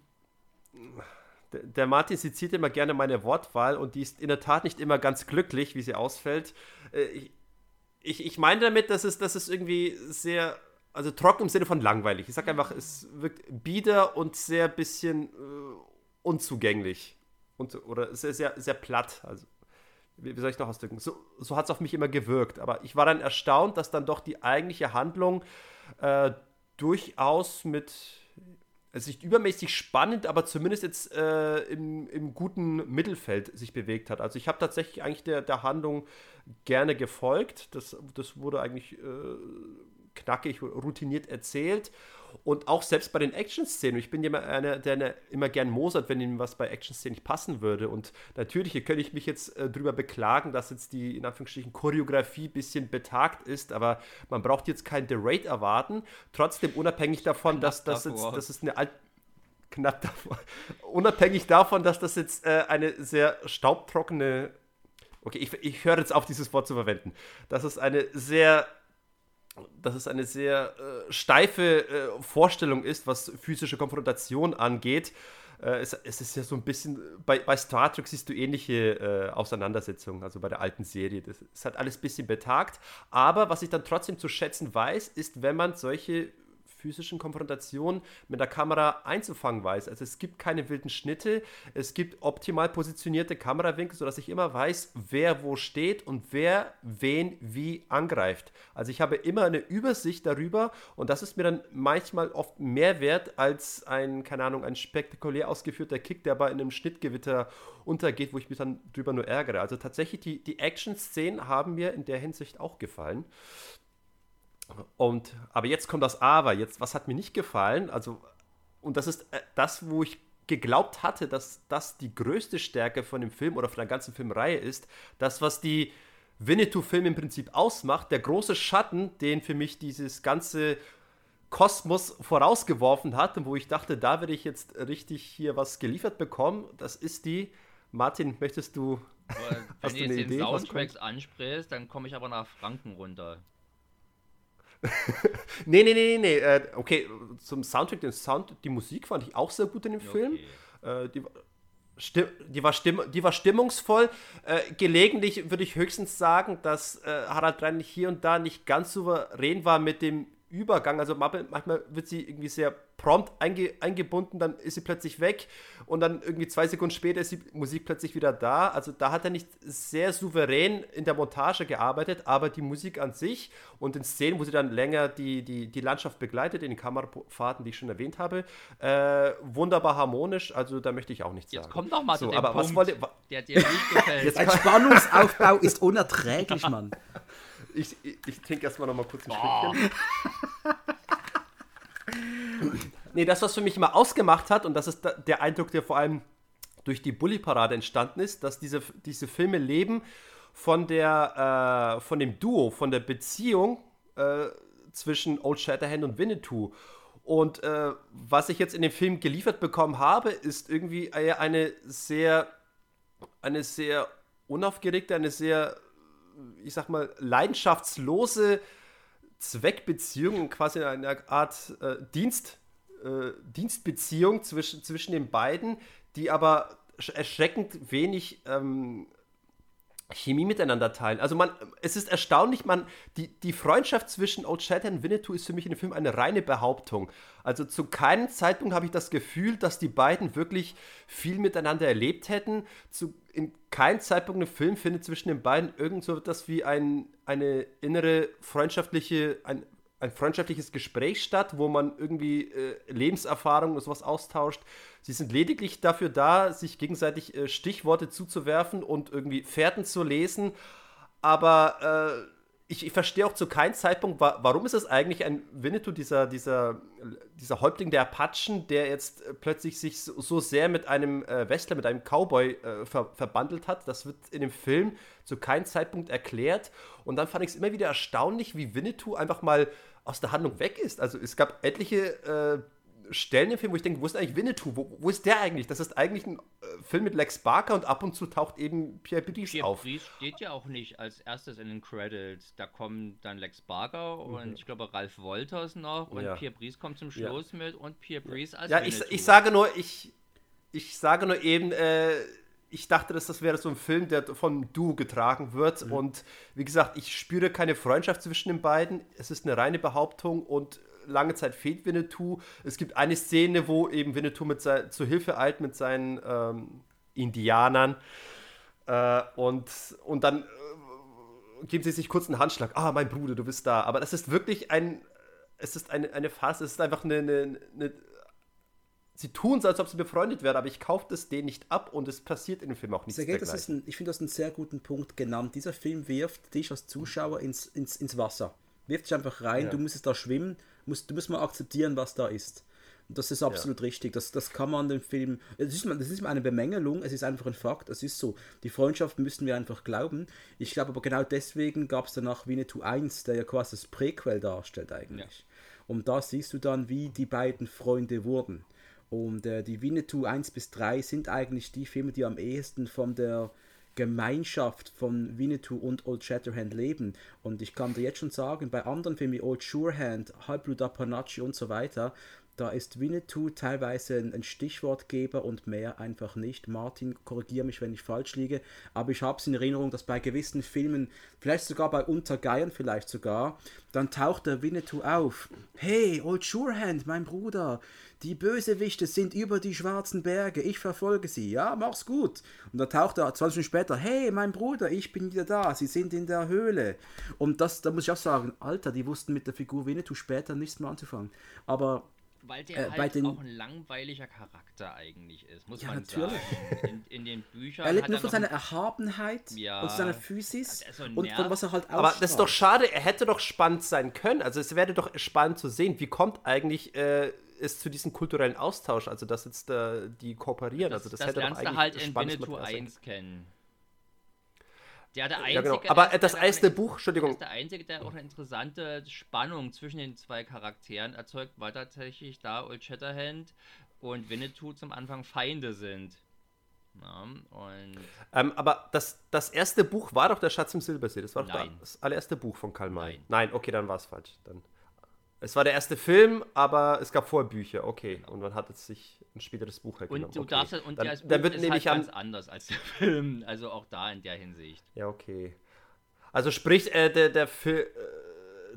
Der, der Martin zitiert immer gerne meine Wortwahl und die ist in der Tat nicht immer ganz glücklich, wie sie ausfällt. Äh, ich, ich, ich meine damit, dass es, dass es irgendwie sehr, also trocken im Sinne von langweilig. Ich sag einfach, es wirkt bieder und sehr bisschen äh, unzugänglich. Und, oder sehr, sehr, sehr platt. Also wie, soll ich noch ausdrücken? So, so hat es auf mich immer gewirkt. Aber ich war dann erstaunt, dass dann doch die eigentliche Handlung äh, durchaus mit es ist nicht übermäßig spannend, aber zumindest jetzt äh, im, im guten Mittelfeld sich bewegt hat. Also ich habe tatsächlich eigentlich der, der Handlung gerne gefolgt. Das, das wurde eigentlich äh, knackig, routiniert erzählt. Und auch selbst bei den Action-Szenen, ich bin ja einer, der immer gern mosert, wenn ihm was bei Action-Szenen nicht passen würde. Und natürlich könnte ich mich jetzt äh, darüber beklagen, dass jetzt die, in Anführungsstrichen, Choreografie ein bisschen betagt ist, aber man braucht jetzt kein The Raid erwarten. Trotzdem unabhängig davon, dass das jetzt, das ist eine alt knapp davor. Unabhängig davon, dass das jetzt äh, eine sehr staubtrockene Okay, ich, ich höre jetzt auf, dieses Wort zu verwenden. Das ist eine sehr dass es eine sehr äh, steife äh, Vorstellung ist, was physische Konfrontation angeht. Äh, es, es, ist ja so ein bisschen, bei, bei Star Trek siehst du ähnliche äh, Auseinandersetzungen, also bei der alten Serie. Das ist halt alles ein bisschen betagt. Aber was ich dann trotzdem zu schätzen weiß, ist, wenn man solche physischen Konfrontation mit der Kamera einzufangen weiß. Also es gibt keine wilden Schnitte, es gibt optimal positionierte Kamerawinkel, sodass ich immer weiß, wer wo steht und wer wen wie angreift. Also ich habe immer eine Übersicht darüber und das ist mir dann manchmal oft mehr wert als ein, keine Ahnung, ein spektakulär ausgeführter Kick, der aber in einem Schnittgewitter untergeht, wo ich mich dann drüber nur ärgere. Also tatsächlich, die, die Action-Szenen haben mir in der Hinsicht auch gefallen. Und, aber jetzt kommt das Aber. Jetzt, was hat mir nicht gefallen? Also, und das ist äh, das, wo ich geglaubt hatte, dass das die größte Stärke von dem Film oder von der ganzen Filmreihe ist. Das, was die Winnetou-Film im Prinzip ausmacht, der große Schatten, den für mich dieses ganze Kosmos vorausgeworfen hat und wo ich dachte, da werde ich jetzt richtig hier was geliefert bekommen, das ist die. Martin, möchtest du. Wenn du jetzt den Soundtracks ansprichst, dann komme ich aber nach Franken runter. nee, nee, nee, nee. Äh, okay, zum Soundtrack, den Sound, die Musik fand ich auch sehr gut in dem okay. Film. Äh, die, die, war stimm, die war stimmungsvoll. Äh, gelegentlich würde ich höchstens sagen, dass Harald Reinlich hier und da nicht ganz souverän war mit dem Übergang. Also manchmal wird sie irgendwie sehr prompt einge eingebunden, dann ist sie plötzlich weg und dann irgendwie zwei Sekunden später ist die Musik plötzlich wieder da. Also da hat er nicht sehr souverän in der Montage gearbeitet, aber die Musik an sich und in Szenen, wo sie dann länger die, die, die Landschaft begleitet, in den Kamerafahrten, die ich schon erwähnt habe, äh, wunderbar harmonisch. Also da möchte ich auch nichts Jetzt sagen. Jetzt kommt noch mal so, zu aber Punkt, was wollte, der dir nicht gefällt. Jetzt Ein Spannungsaufbau ist unerträglich, Mann. Ich, ich, ich trinke erstmal noch mal kurz ein oh. Stückchen. nee, das, was für mich immer ausgemacht hat, und das ist der Eindruck, der vor allem durch die Bully-Parade entstanden ist, dass diese, diese Filme leben von, der, äh, von dem Duo, von der Beziehung äh, zwischen Old Shatterhand und Winnetou. Und äh, was ich jetzt in dem Film geliefert bekommen habe, ist irgendwie eine sehr, eine sehr unaufgeregte, eine sehr, ich sag mal, leidenschaftslose Zweckbeziehung, quasi eine Art äh, Dienst, äh, Dienstbeziehung zwischen, zwischen den beiden, die aber erschreckend wenig ähm, Chemie miteinander teilen. Also man, es ist erstaunlich, man, die, die Freundschaft zwischen Old Shatterhand und Winnetou ist für mich in dem Film eine reine Behauptung. Also zu keinem Zeitpunkt habe ich das Gefühl, dass die beiden wirklich viel miteinander erlebt hätten. Zu, in keinem Zeitpunkt im Film findet zwischen den beiden irgend so etwas wie ein, eine innere freundschaftliche, ein, ein freundschaftliches Gespräch statt, wo man irgendwie äh, Lebenserfahrungen und sowas austauscht. Sie sind lediglich dafür da, sich gegenseitig äh, Stichworte zuzuwerfen und irgendwie Fährten zu lesen. Aber äh, ich, ich, verstehe auch zu keinem Zeitpunkt, wa warum ist es eigentlich ein Winnetou, dieser, dieser, dieser Häuptling der Apachen, der jetzt äh, plötzlich sich so, so, sehr mit einem äh, Westler, mit einem Cowboy äh, ver verbandelt hat. Das wird in dem Film zu keinem Zeitpunkt erklärt. Und dann fand ich es immer wieder erstaunlich, wie Winnetou einfach mal aus der Handlung weg ist. Also es gab etliche äh, Stellen im Film, wo ich denke, wo ist eigentlich Winnetou? Wo, wo ist der eigentlich? Das ist eigentlich ein äh, Film mit Lex Barker und ab und zu taucht eben Pierre Brice Pierre auf. Pierre Brice steht ja auch nicht als erstes in den Credits. Da kommen dann Lex Barker mhm. und ich glaube Ralph Wolters noch und ja. Pierre Brice kommt zum Schluss ja. mit und Pierre Brice als Ja, ich, ich, sage nur, ich, ich sage nur eben, äh, ich dachte, dass das wäre so ein Film, der von Du getragen wird. Mhm. Und wie gesagt, ich spüre keine Freundschaft zwischen den beiden. Es ist eine reine Behauptung und lange Zeit fehlt Winnetou. Es gibt eine Szene, wo eben Winnetou mit sein, zu Hilfe eilt mit seinen ähm, Indianern. Äh, und, und dann äh, geben sie sich kurz einen Handschlag. Ah, mein Bruder, du bist da. Aber das ist wirklich ein, es ist eine, eine Phase, es ist einfach eine, eine, eine sie tun es, als ob sie befreundet wären, aber ich kaufe das denen nicht ab und es passiert in dem Film auch nichts Sergei, das ist ein, Ich finde das einen sehr guten Punkt genannt. Dieser Film wirft dich als Zuschauer ins, ins, ins Wasser. Wirft dich einfach rein, ja. du musst da schwimmen, musst, du musst mal akzeptieren, was da ist. Und das ist absolut ja. richtig. Das, das kann man dem Film. Das ist, das ist eine Bemängelung, es ist einfach ein Fakt, es ist so. Die Freundschaft müssen wir einfach glauben. Ich glaube aber genau deswegen gab es danach Winnetou 1, der ja quasi das Prequel darstellt eigentlich. Ja. Und da siehst du dann, wie die beiden Freunde wurden. Und äh, die Winnetou 1 bis 3 sind eigentlich die Filme, die am ehesten von der Gemeinschaft von Winnetou und Old Shatterhand leben. Und ich kann dir jetzt schon sagen, bei anderen Filmen wie Old Surehand, Halbblut Apanachi und so weiter, da ist Winnetou teilweise ein, Stichwortgeber und mehr einfach nicht. Martin, korrigiere mich, wenn ich falsch liege, aber ich habe es in Erinnerung, dass bei gewissen Filmen, vielleicht sogar bei Untergeiern vielleicht sogar, dann taucht der Winnetou auf. Hey, Old Surehand, mein Bruder, die Bösewichte sind über die schwarzen Berge, ich verfolge sie, ja, mach's gut. Und dann taucht er 20 Minuten später, hey, mein Bruder, ich bin wieder da, sie sind in der Höhle. Und das, da muss ich auch sagen, Alter, die wussten mit der Figur Winnetou später nichts mehr anzufangen. Aber weil der äh, halt den... auch ein langweiliger Charakter eigentlich ist, muss ja, man natürlich. sagen. In, in, den Büchern. Er lebt nur von seiner Erhabenheit ja, und seiner Physis so und von was er halt ausstrahlt. Aber das ist doch schade, er hätte doch spannend sein können. Also es wäre doch spannend zu sehen, wie kommt eigentlich äh, es zu diesem kulturellen Austausch, also dass jetzt äh, die kooperieren. Das, also das, das hätte doch du halt in Winnetou 1 kennen. Der, der einzige, ja, genau. Aber das erste Buch, Entschuldigung. Ist der einzige, der auch eine interessante Spannung zwischen den zwei Charakteren erzeugt, weil tatsächlich da Old Shatterhand und Winnetou zum Anfang Feinde sind. Ja, ähm, aber das, das erste Buch war doch der Schatz im Silbersee. Das war doch das allererste Buch von Karl May. Nein. Nein, okay, dann war es falsch. Dann. Es war der erste Film, aber es gab Vorbücher, okay. Und man hat es sich ein späteres Buch hergenommen. Und du okay. darfst und dann, das Buch dann wird ist nämlich halt ganz anders als der Film. Also auch da in der Hinsicht. Ja, okay. Also sprich, äh, der, der, Fi äh,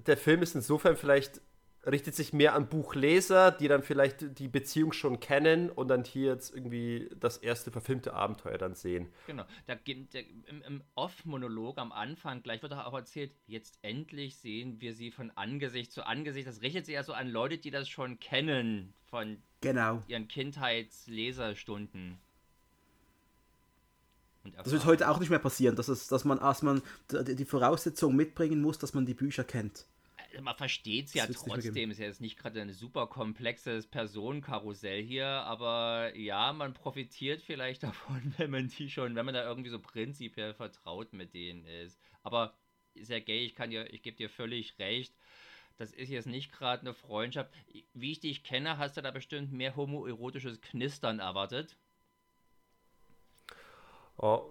der Film ist insofern vielleicht richtet sich mehr an Buchleser, die dann vielleicht die Beziehung schon kennen und dann hier jetzt irgendwie das erste verfilmte Abenteuer dann sehen. Genau. Da, der, Im im Off-Monolog am Anfang, gleich wird auch erzählt, jetzt endlich sehen wir sie von Angesicht zu Angesicht. Das richtet sich ja so an Leute, die das schon kennen von genau. ihren Kindheitsleserstunden. Das wird heute auch nicht mehr passieren, dass, es, dass man erstmal die Voraussetzung mitbringen muss, dass man die Bücher kennt. Also man versteht es ja trotzdem, ist ja jetzt nicht gerade ein super komplexes Personenkarussell hier, aber ja, man profitiert vielleicht davon, wenn man die schon, wenn man da irgendwie so prinzipiell vertraut mit denen ist. Aber Sergej, ich kann dir, ich gebe dir völlig recht. Das ist jetzt nicht gerade eine Freundschaft. Wie ich dich kenne, hast du da bestimmt mehr homoerotisches Knistern erwartet. Oh,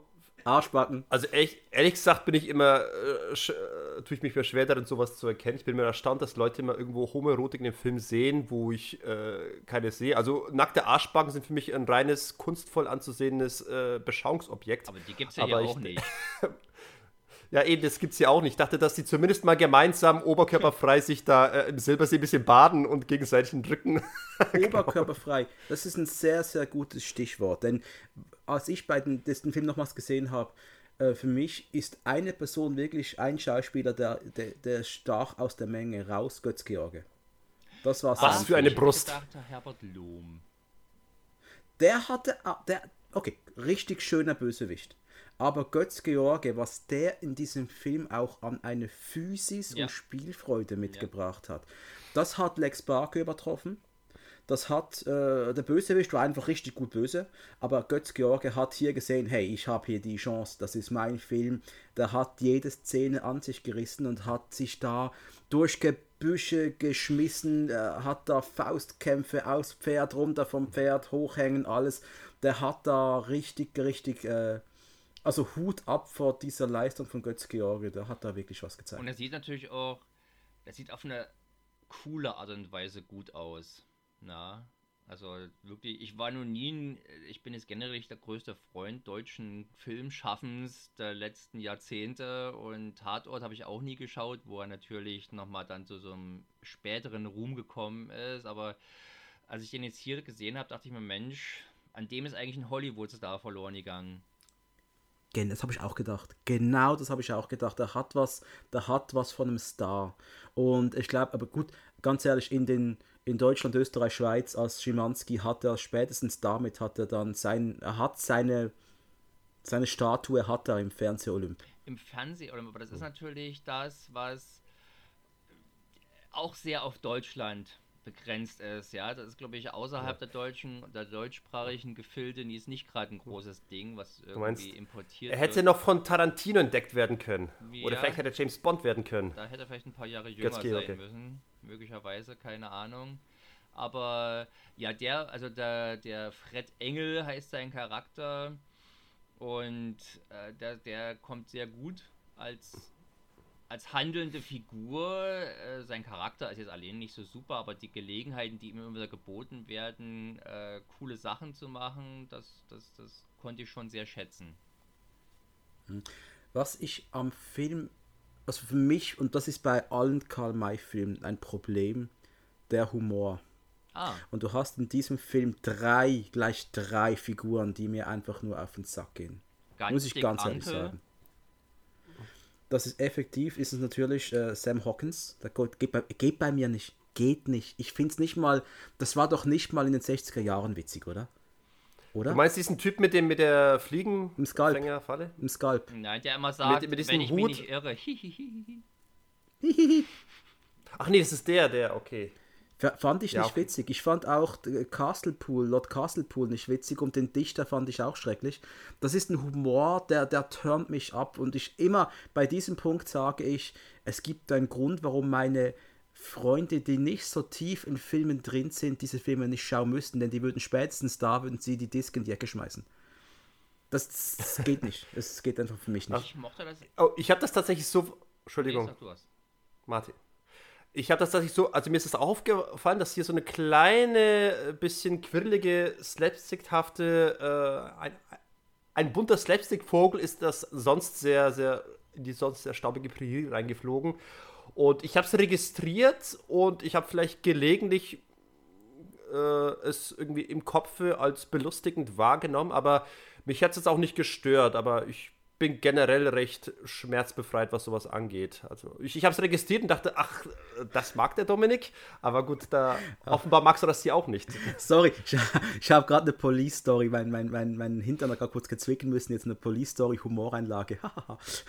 Arschbacken. Also ehrlich, ehrlich gesagt bin ich immer, äh, äh, tue ich mich schwer darin, sowas zu erkennen. Ich bin mir erstaunt, dass Leute immer irgendwo Homoerotik in dem Film sehen, wo ich äh, keine sehe. Also nackte Arschbacken sind für mich ein reines, kunstvoll anzusehendes äh, Beschauungsobjekt. Aber die gibt es ja hier auch nicht. Ja, eben, das gibt es ja auch nicht. Ich dachte, dass die zumindest mal gemeinsam oberkörperfrei sich da äh, im Silbersee ein bisschen baden und gegenseitig den Rücken. oberkörperfrei. Das ist ein sehr, sehr gutes Stichwort. Denn als ich bei den, den Film nochmals gesehen habe, äh, für mich ist eine Person wirklich ein Schauspieler, der, der, der stach aus der Menge raus, Götz George. Das war Was für eine Brust. Herbert Lohm. Der hatte, ah, der, okay, richtig schöner Bösewicht. Aber Götz George, was der in diesem Film auch an eine Physis ja. und Spielfreude mitgebracht ja. hat, das hat Lex Barker übertroffen. Das hat, äh, der Bösewicht war einfach richtig gut böse, aber Götz George hat hier gesehen, hey, ich habe hier die Chance, das ist mein Film. Der hat jede Szene an sich gerissen und hat sich da durch Gebüsche geschmissen, äh, hat da Faustkämpfe aus Pferd, runter vom Pferd, hochhängen, alles. Der hat da richtig, richtig, äh, also Hut ab vor dieser Leistung von Götz George, der hat da wirklich was gezeigt. Und er sieht natürlich auch, er sieht auf eine coole Art und Weise gut aus. Na, also wirklich, ich war nun nie, ich bin jetzt generell der größte Freund deutschen Filmschaffens der letzten Jahrzehnte und Tatort habe ich auch nie geschaut, wo er natürlich nochmal dann zu so einem späteren Ruhm gekommen ist, aber als ich den jetzt hier gesehen habe, dachte ich mir, Mensch, an dem ist eigentlich ein Hollywood-Star verloren gegangen. Das habe ich auch gedacht. Genau das habe ich auch gedacht. Der hat was, der hat was von einem Star. Und ich glaube, aber gut, ganz ehrlich, in den, in Deutschland, Österreich, Schweiz als Schimanski hat er spätestens damit hat er dann sein, er hat seine, seine Statue hat er im Fernseh-Olymp. Im Fernseh-Olymp, aber das ist natürlich das, was auch sehr auf Deutschland begrenzt ist, ja. Das ist, glaube ich, außerhalb ja. der deutschen, der deutschsprachigen Gefilde nie ist nicht gerade ein großes Ding, was irgendwie meinst, importiert Er hätte wird. noch von Tarantino entdeckt werden können. Ja, Oder vielleicht hätte James Bond werden können. Da hätte er vielleicht ein paar Jahre jünger Götzke, sein okay. müssen. Möglicherweise, keine Ahnung. Aber ja, der, also der, der Fred Engel heißt sein Charakter. Und äh, der, der kommt sehr gut als als handelnde Figur, äh, sein Charakter ist jetzt allein nicht so super, aber die Gelegenheiten, die ihm immer wieder geboten werden, äh, coole Sachen zu machen, das, das, das konnte ich schon sehr schätzen. Hm. Was ich am Film, also für mich, und das ist bei allen Karl-May-Filmen ein Problem, der Humor. Ah. Und du hast in diesem Film drei, gleich drei Figuren, die mir einfach nur auf den Sack gehen. Ganz Muss ich ganz ehrlich sagen das ist effektiv, ist es natürlich äh, Sam Hawkins. Der geht bei, geht bei mir nicht. Geht nicht. Ich finde es nicht mal, das war doch nicht mal in den 60er Jahren witzig, oder? Oder? Du meinst diesen Typ mit dem mit der Fliegen Im Skalp. Falle? Im Skalp. Nein, der immer sagt, mit, mit diesem wenn ich Hut. mich nicht irre. Ach nee, das ist der, der, okay. Fand ich ja, nicht witzig. Ich fand auch Castlepool, Lord Castlepool nicht witzig und den Dichter fand ich auch schrecklich. Das ist ein Humor, der, der turnt mich ab und ich immer bei diesem Punkt sage ich, es gibt einen Grund, warum meine Freunde, die nicht so tief in Filmen drin sind, diese Filme nicht schauen müssten, denn die würden spätestens da, würden sie die Disc in die Ecke schmeißen. Das, das geht nicht. Es geht einfach für mich nicht. Ich mochte das. Oh, ich habe das tatsächlich so. Entschuldigung. Nee, Martin ich habe das tatsächlich so, also mir ist es aufgefallen, dass hier so eine kleine, äh, bisschen quirlige, slapstickhafte, äh, ein, ein bunter Slapstick-Vogel ist das sonst sehr, sehr, in die sonst sehr staubige Prärie reingeflogen. Und ich habe es registriert und ich habe vielleicht gelegentlich äh, es irgendwie im Kopf als belustigend wahrgenommen, aber mich hat es jetzt auch nicht gestört, aber ich bin generell recht schmerzbefreit, was sowas angeht. Also ich, ich habe es registriert und dachte, ach, das mag der Dominik, aber gut, da offenbar magst du das hier auch nicht. Sorry, ich, ich habe gerade eine Police-Story, mein, mein, mein, mein Hintern hat gerade kurz gezwicken müssen, jetzt eine Police-Story, Humoreinlage.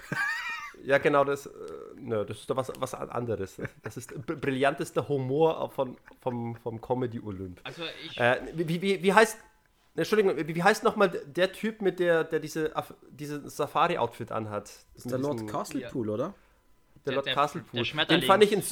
ja, genau, das, äh, nö, das ist doch was, was anderes. Das ist brillantester Humor von, vom, vom Comedy-Olymp. Also ich... Äh, wie, wie, wie heißt Entschuldigung, wie heißt nochmal der Typ, mit der, der diese, diese Safari-Outfit anhat? Das ist der Lord Castlepool, ja. oder? Der, der Lord der, Castlepool. Der Den fand ich in,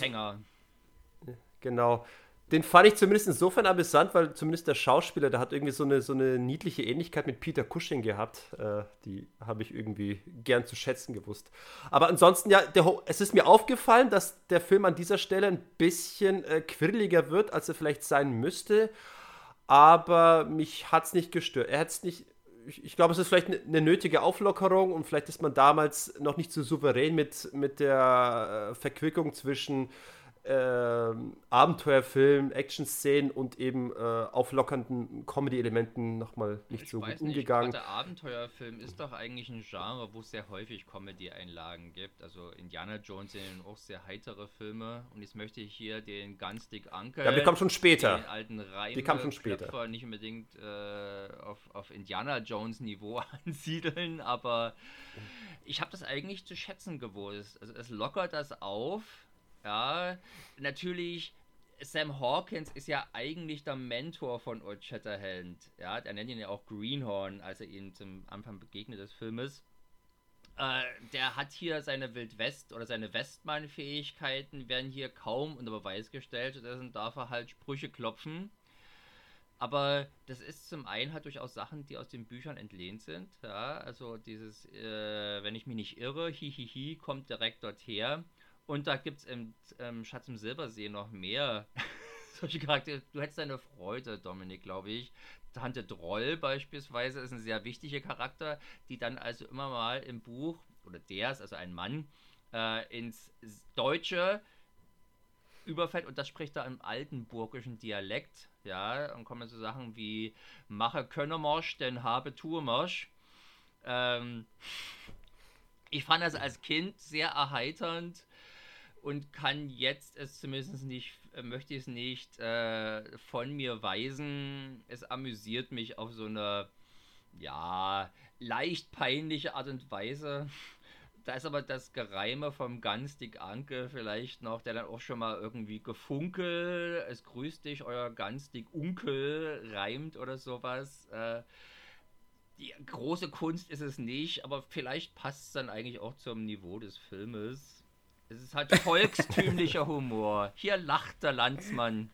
Genau. Den fand ich zumindest insofern amüsant, weil zumindest der Schauspieler, der hat irgendwie so eine, so eine niedliche Ähnlichkeit mit Peter Cushing gehabt. Äh, die habe ich irgendwie gern zu schätzen gewusst. Aber ansonsten, ja, der, es ist mir aufgefallen, dass der Film an dieser Stelle ein bisschen äh, quirliger wird, als er vielleicht sein müsste aber mich hat es nicht gestört. Er hat es nicht. Ich, ich glaube, es ist vielleicht eine ne nötige Auflockerung und vielleicht ist man damals noch nicht so souverän mit, mit der äh, Verquickung zwischen äh, Abenteuerfilm, Action-Szenen und eben äh, auflockernden Comedy-Elementen nochmal nicht ich so gut umgegangen. Der Abenteuerfilm ist doch eigentlich ein Genre, wo es sehr häufig Comedy-Einlagen gibt. Also Indiana Jones sind auch sehr heitere Filme und jetzt möchte ich hier den ganz dick Anker. Ja, die kommen schon später. Den alten Reim die kamen schon später. Nicht unbedingt äh, auf, auf Indiana Jones Niveau ansiedeln, aber ich habe das eigentlich zu schätzen gewusst. Also es lockert das auf ja, natürlich, Sam Hawkins ist ja eigentlich der Mentor von Old Shatterhand. Ja, der nennt ihn ja auch Greenhorn, als er ihm zum Anfang begegnet des Filmes. Äh, der hat hier seine Wildwest- oder seine Westmann-Fähigkeiten, werden hier kaum unter Beweis gestellt. Stattdessen darf er halt Sprüche klopfen. Aber das ist zum einen halt durchaus Sachen, die aus den Büchern entlehnt sind. Ja, also dieses, äh, wenn ich mich nicht irre, hihihi, kommt direkt dort her. Und da gibt es im ähm, Schatz im Silbersee noch mehr solche Charaktere. Du hättest deine Freude, Dominik, glaube ich. Tante Droll beispielsweise ist ein sehr wichtiger Charakter, die dann also immer mal im Buch, oder der ist also ein Mann, äh, ins Deutsche überfällt und das spricht da im altenburgischen Dialekt, ja, und kommen so Sachen wie Mache Könnermarsch, denn habe Tourmarsch. Ähm, ich fand das als Kind sehr erheiternd und kann jetzt es zumindest nicht, äh, möchte ich es nicht äh, von mir weisen. Es amüsiert mich auf so eine, ja, leicht peinliche Art und Weise. Da ist aber das Gereime vom Ganstig Anke vielleicht noch, der dann auch schon mal irgendwie gefunkel, es grüßt dich, euer Ganstig Unkel reimt oder sowas. Äh, die große Kunst ist es nicht, aber vielleicht passt es dann eigentlich auch zum Niveau des Filmes. Es ist halt volkstümlicher Humor. Hier lacht der Landsmann.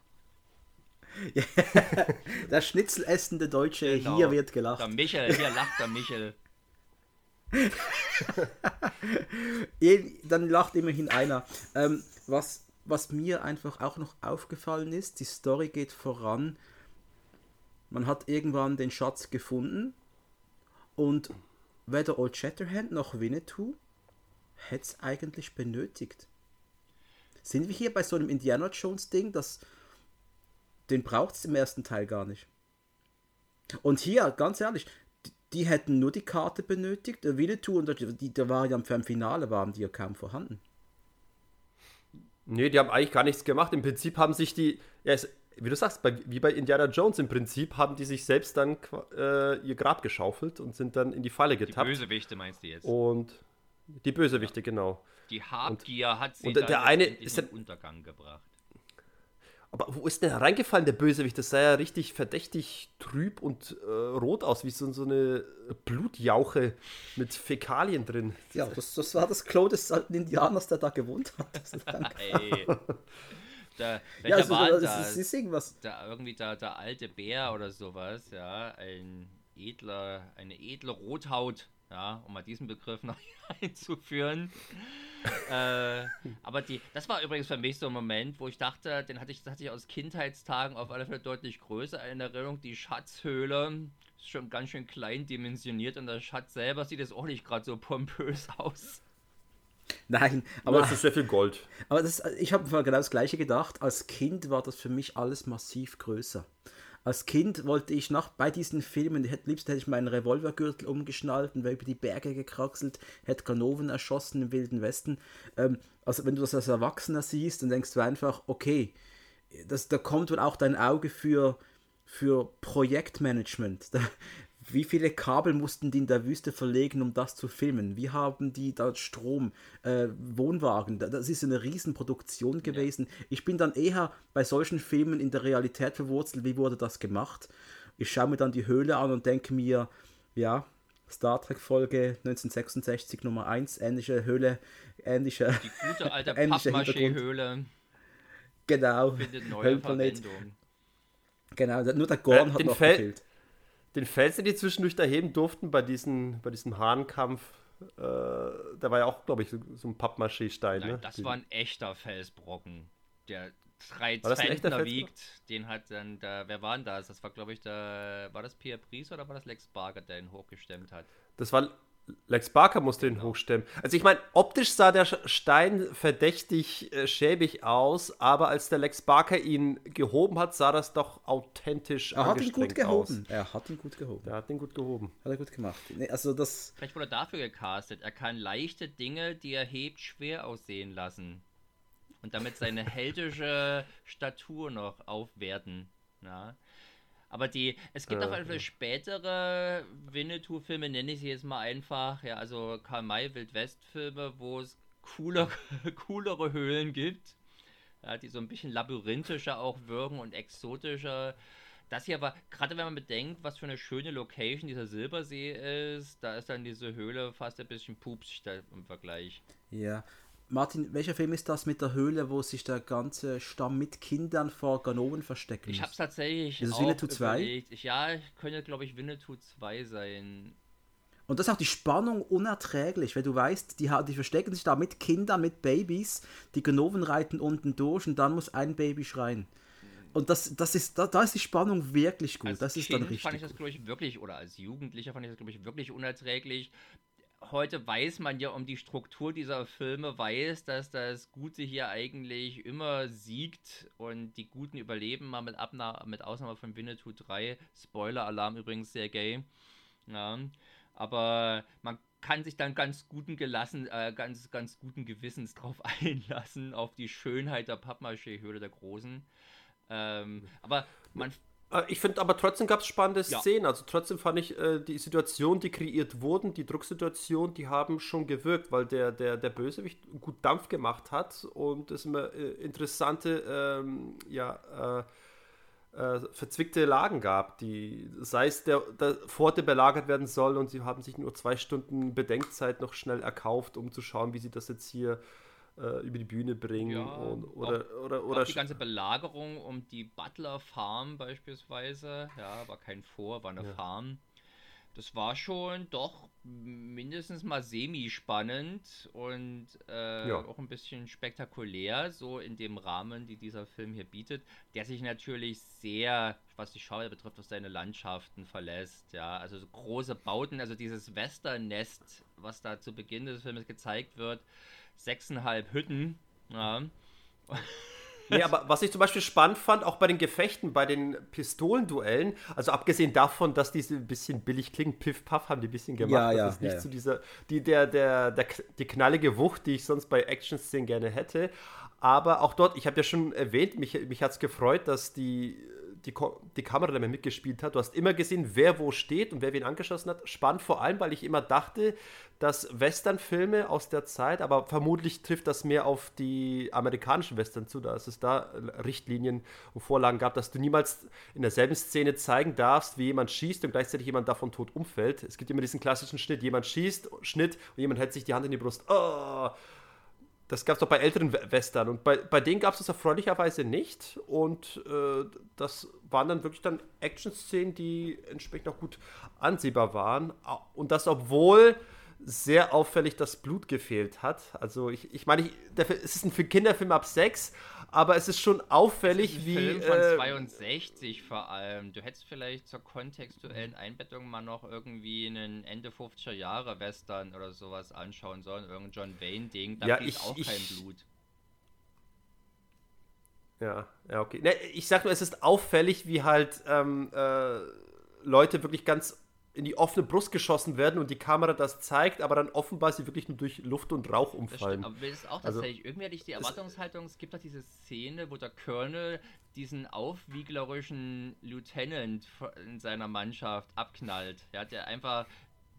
der schnitzelessende Deutsche, genau. hier wird gelacht. Der Michel, hier lacht der Michel. Dann lacht immerhin einer. Ähm, was, was mir einfach auch noch aufgefallen ist, die Story geht voran. Man hat irgendwann den Schatz gefunden und weder Old Shatterhand noch Winnetou hätte es eigentlich benötigt. Sind wir hier bei so einem Indiana Jones Ding, das den braucht es im ersten Teil gar nicht. Und hier, ganz ehrlich, die, die hätten nur die Karte benötigt. Der Winnetou und die, die, der war ja im Finale, waren die ja kaum vorhanden. Nee, die haben eigentlich gar nichts gemacht. Im Prinzip haben sich die, ja, es, wie du sagst, bei, wie bei Indiana Jones im Prinzip, haben die sich selbst dann äh, ihr Grab geschaufelt und sind dann in die Falle getappt. Die Bösewichte meinst du jetzt? Und die Bösewichte, ja. genau. Die Habgier und, hat sie und der eine ist den Untergang gebracht. Aber wo ist denn reingefallen, der Bösewicht? Das sah ja richtig verdächtig trüb und äh, rot aus, wie so, so eine Blutjauche mit Fäkalien drin. Ja, das, das war das Klo des alten Indianers, der da gewohnt hat. Ey. Da, ja, also, war das, da? ist irgendwas. Da irgendwie da der alte Bär oder sowas, ja, ein edler, eine edle Rothaut, ja, um mal diesen Begriff noch einzuführen. äh, aber die, das war übrigens für mich so ein Moment, wo ich dachte, den hatte ich, hatte ich aus Kindheitstagen auf alle Fälle deutlich größer in Erinnerung. Die Schatzhöhle ist schon ganz schön klein dimensioniert und der Schatz selber sieht jetzt auch nicht gerade so pompös aus. Nein, aber das ist sehr viel Gold. Aber das, ich habe genau das Gleiche gedacht. Als Kind war das für mich alles massiv größer. Als Kind wollte ich nach bei diesen Filmen, hätte, liebst hätte ich meinen Revolvergürtel umgeschnallt und wäre über die Berge gekraxelt, hätte Ganoven erschossen im Wilden Westen. Ähm, also wenn du das als Erwachsener siehst, dann denkst du einfach, okay, das, da kommt wohl auch dein Auge für, für Projektmanagement. Da, wie viele Kabel mussten die in der Wüste verlegen, um das zu filmen? Wie haben die da Strom, äh, Wohnwagen? Das ist eine Riesenproduktion gewesen. Ja. Ich bin dann eher bei solchen Filmen in der Realität verwurzelt. Wie wurde das gemacht? Ich schaue mir dann die Höhle an und denke mir, ja, Star Trek Folge 1966 Nummer 1, ähnliche Höhle, ähnliche. Die gute alte Pappmaché-Höhle. Genau. Findet neue Verwendung. Genau, nur der Gorn äh, hat noch Fel gefehlt den Fels, den die zwischendurch da heben durften bei, diesen, bei diesem Hahnkampf, äh, da war ja auch, glaube ich, so, so ein Pappmaché-Stein. Ne? Das die, war ein echter Felsbrocken, der drei Zentner wiegt. Den hat dann da, wer war denn das? Das war, glaube ich, da, war das Pierre Pries oder war das Lex Barker, der ihn hochgestemmt hat? Das war Lex Barker musste ihn genau. hochstemmen. Also ich meine, optisch sah der Stein verdächtig äh, schäbig aus, aber als der Lex Barker ihn gehoben hat, sah das doch authentisch er hat ihn gut gehoben. Aus. Er hat ihn gut gehoben. Er hat ihn gut gehoben. Hat er gut gemacht. Nee, also das Vielleicht wurde er dafür gecastet. Er kann leichte Dinge, die er hebt, schwer aussehen lassen. Und damit seine heldische Statur noch aufwerten. Ja. Aber die, es gibt äh, auch einfach spätere Winnetou-Filme, nenne ich sie jetzt mal einfach, ja, also Karl May Wildwest-Filme, wo es coolere, coolere Höhlen gibt, ja, die so ein bisschen labyrinthischer auch wirken und exotischer. Das hier war, gerade wenn man bedenkt, was für eine schöne Location dieser Silbersee ist, da ist dann diese Höhle fast ein bisschen pups im Vergleich. Ja, Martin, welcher Film ist das mit der Höhle, wo sich der ganze Stamm mit Kindern vor Ganoven verstecken Ich habe es tatsächlich ist das auch Winnetou 2? Ich, ja, könnte, glaube ich, Winnetou 2 sein. Und das ist auch die Spannung unerträglich, weil du weißt, die, die verstecken sich da mit Kindern, mit Babys, die Ganoven reiten unten durch und dann muss ein Baby schreien. Und das, das ist, da, da ist die Spannung wirklich gut. Als das ist kind dann richtig. fand ich das, glaube ich, wirklich, oder als Jugendlicher fand ich das, glaube ich, wirklich unerträglich heute weiß man ja um die Struktur dieser Filme, weiß, dass das Gute hier eigentlich immer siegt und die Guten überleben, mal mit, Abna mit Ausnahme von Winnetou 3. Spoiler-Alarm übrigens sehr gay. Ja, aber man kann sich dann ganz guten gelassen, äh, ganz, ganz guten Gewissens drauf einlassen, auf die Schönheit der Pappmaché-Höhle der Großen. Ähm, aber man ich finde aber trotzdem gab es spannende ja. Szenen. Also trotzdem fand ich äh, die Situation, die kreiert wurden, die Drucksituation, die haben schon gewirkt, weil der, der, der Bösewicht gut Dampf gemacht hat und es immer äh, interessante, ähm, ja, äh, äh, verzwickte Lagen gab, die, sei es der, der Pforte belagert werden soll und sie haben sich nur zwei Stunden Bedenkzeit noch schnell erkauft, um zu schauen, wie sie das jetzt hier äh, über die Bühne bringen. Ja, und, oder, auch, oder, oder, die ganze Belagerung um die Butler Farm beispielsweise, ja, war kein Vor, war eine ja. Farm das war schon doch mindestens mal semi-spannend und äh, ja. auch ein bisschen spektakulär, so in dem Rahmen, die dieser Film hier bietet, der sich natürlich sehr, was die Schauer betrifft, auf seine Landschaften verlässt. Ja, also so große Bauten, also dieses Western-Nest, was da zu Beginn des Films gezeigt wird, sechseinhalb Hütten. Ja. Nee, aber was ich zum Beispiel spannend fand, auch bei den Gefechten, bei den Pistolenduellen, also abgesehen davon, dass diese ein bisschen billig klingen, Piff Puff haben die ein bisschen gemacht. Ja, ja, das ist nicht ja, zu dieser, die, der, der, der, die knallige Wucht, die ich sonst bei Action-Szenen gerne hätte. Aber auch dort, ich habe ja schon erwähnt, mich, mich hat es gefreut, dass die die, die Kamera damit mitgespielt hat. Du hast immer gesehen, wer wo steht und wer wen angeschossen hat. Spannend vor allem, weil ich immer dachte, dass Western-Filme aus der Zeit, aber vermutlich trifft das mehr auf die amerikanischen Western zu, dass es da Richtlinien und Vorlagen gab, dass du niemals in derselben Szene zeigen darfst, wie jemand schießt und gleichzeitig jemand davon tot umfällt. Es gibt immer diesen klassischen Schnitt, jemand schießt, Schnitt und jemand hält sich die Hand in die Brust. Oh, das gab es doch bei älteren Western. Und bei, bei denen gab es das erfreulicherweise nicht. Und äh, das waren dann wirklich dann Action-Szenen, die entsprechend auch gut ansehbar waren. Und das obwohl sehr auffällig das Blut gefehlt hat. Also ich, ich meine, ich, es ist ein Kinderfilm ab 6, aber es ist schon auffällig, ist ein wie. Film von äh, 62 vor allem. Du hättest vielleicht zur kontextuellen Einbettung mal noch irgendwie einen Ende 50er Jahre Western oder sowas anschauen sollen, irgendein John Wayne-Ding. Da ja, ich, auch ich, kein Blut. Ja, ja, okay. Ne, ich sag nur, es ist auffällig, wie halt ähm, äh, Leute wirklich ganz in die offene Brust geschossen werden und die Kamera das zeigt, aber dann offenbar sie wirklich nur durch Luft und Rauch umfallen. Das aber das ist auch also tatsächlich, also, irgendwie hatte ich die Erwartungshaltung, es gibt doch diese Szene, wo der Colonel diesen aufwieglerischen Lieutenant in seiner Mannschaft abknallt. Ja, der einfach,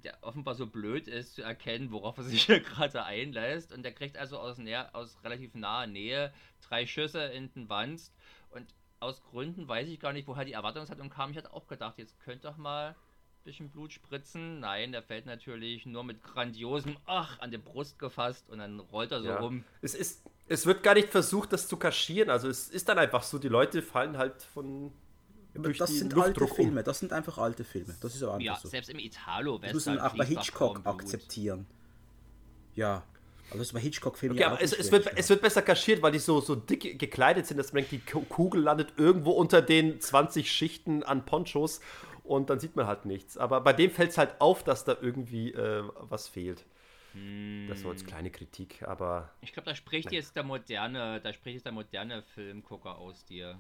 der offenbar so blöd ist zu erkennen, worauf er sich hier gerade einlässt und der kriegt also aus, näher, aus relativ naher Nähe drei Schüsse in den Wanst und aus Gründen weiß ich gar nicht, woher die Erwartungshaltung kam. Ich hatte auch gedacht, jetzt könnte doch mal bisschen Blut spritzen. Nein, der fällt natürlich nur mit grandiosem Ach an die Brust gefasst und dann rollt er so ja. rum. Es ist, es wird gar nicht versucht, das zu kaschieren. Also es ist dann einfach so, die Leute fallen halt von durch das sind Luftdruck alte Filme, das sind einfach alte Filme. Das ist aber ja, so. selbst im Italo Das müssen auch bei Hitchcock akzeptieren. Ja. Also das ist bei Hitchcock-Filmen okay, aber es, es, wird, es wird besser kaschiert, weil die so, so dick gekleidet sind, dass man denkt, die Kugel landet irgendwo unter den 20 Schichten an Ponchos und dann sieht man halt nichts. Aber bei dem fällt es halt auf, dass da irgendwie äh, was fehlt. Hm. Das war jetzt kleine Kritik, aber. Ich glaube, da spricht nein. jetzt der moderne, da spricht jetzt der moderne Filmgucker aus dir.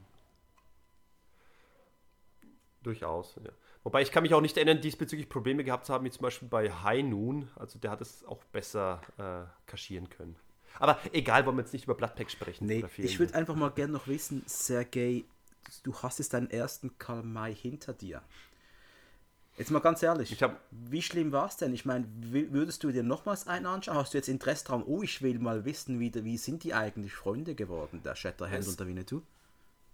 Durchaus, ja. Wobei ich kann mich auch nicht erinnern, diesbezüglich Probleme gehabt zu haben, wie zum Beispiel bei High Noon. Also der hat es auch besser äh, kaschieren können. Aber egal, wollen wir jetzt nicht über Bloodpack sprechen. Nee, ich würde einfach mal gerne noch wissen, Sergei, du hast jetzt deinen ersten Karl May hinter dir. Jetzt mal ganz ehrlich, hab, wie schlimm war es denn? Ich meine, würdest du dir nochmals einen anschauen? Hast du jetzt Interesse daran, oh, ich will mal wissen, wie, wie sind die eigentlich Freunde geworden, der Shatterhand und der Winnetou?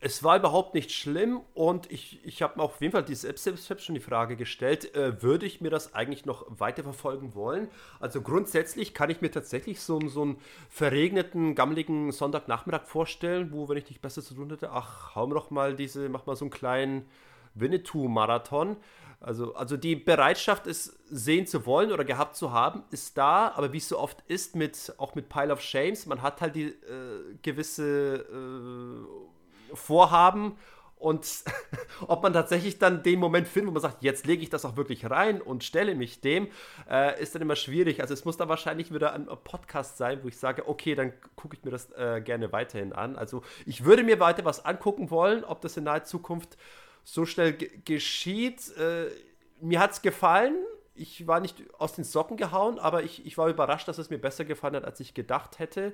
Es war überhaupt nicht schlimm und ich, ich habe mir auf jeden Fall die selbst, selbst schon die Frage gestellt, äh, würde ich mir das eigentlich noch weiterverfolgen wollen? Also grundsätzlich kann ich mir tatsächlich so, so einen verregneten, gammeligen Sonntagnachmittag vorstellen, wo, wenn ich nicht besser zu tun hätte, ach, hau mir doch mal diese, mach mal so einen kleinen Winnetou-Marathon. Also, also die Bereitschaft, es sehen zu wollen oder gehabt zu haben, ist da, aber wie es so oft ist, mit, auch mit Pile of Shames, man hat halt die äh, gewisse äh, Vorhaben und ob man tatsächlich dann den Moment findet, wo man sagt, jetzt lege ich das auch wirklich rein und stelle mich dem, äh, ist dann immer schwierig. Also es muss da wahrscheinlich wieder ein Podcast sein, wo ich sage, okay, dann gucke ich mir das äh, gerne weiterhin an. Also ich würde mir weiter was angucken wollen, ob das in naher Zukunft so schnell geschieht. Äh, mir hat es gefallen. ich war nicht aus den Socken gehauen, aber ich, ich war überrascht, dass es mir besser gefallen hat, als ich gedacht hätte.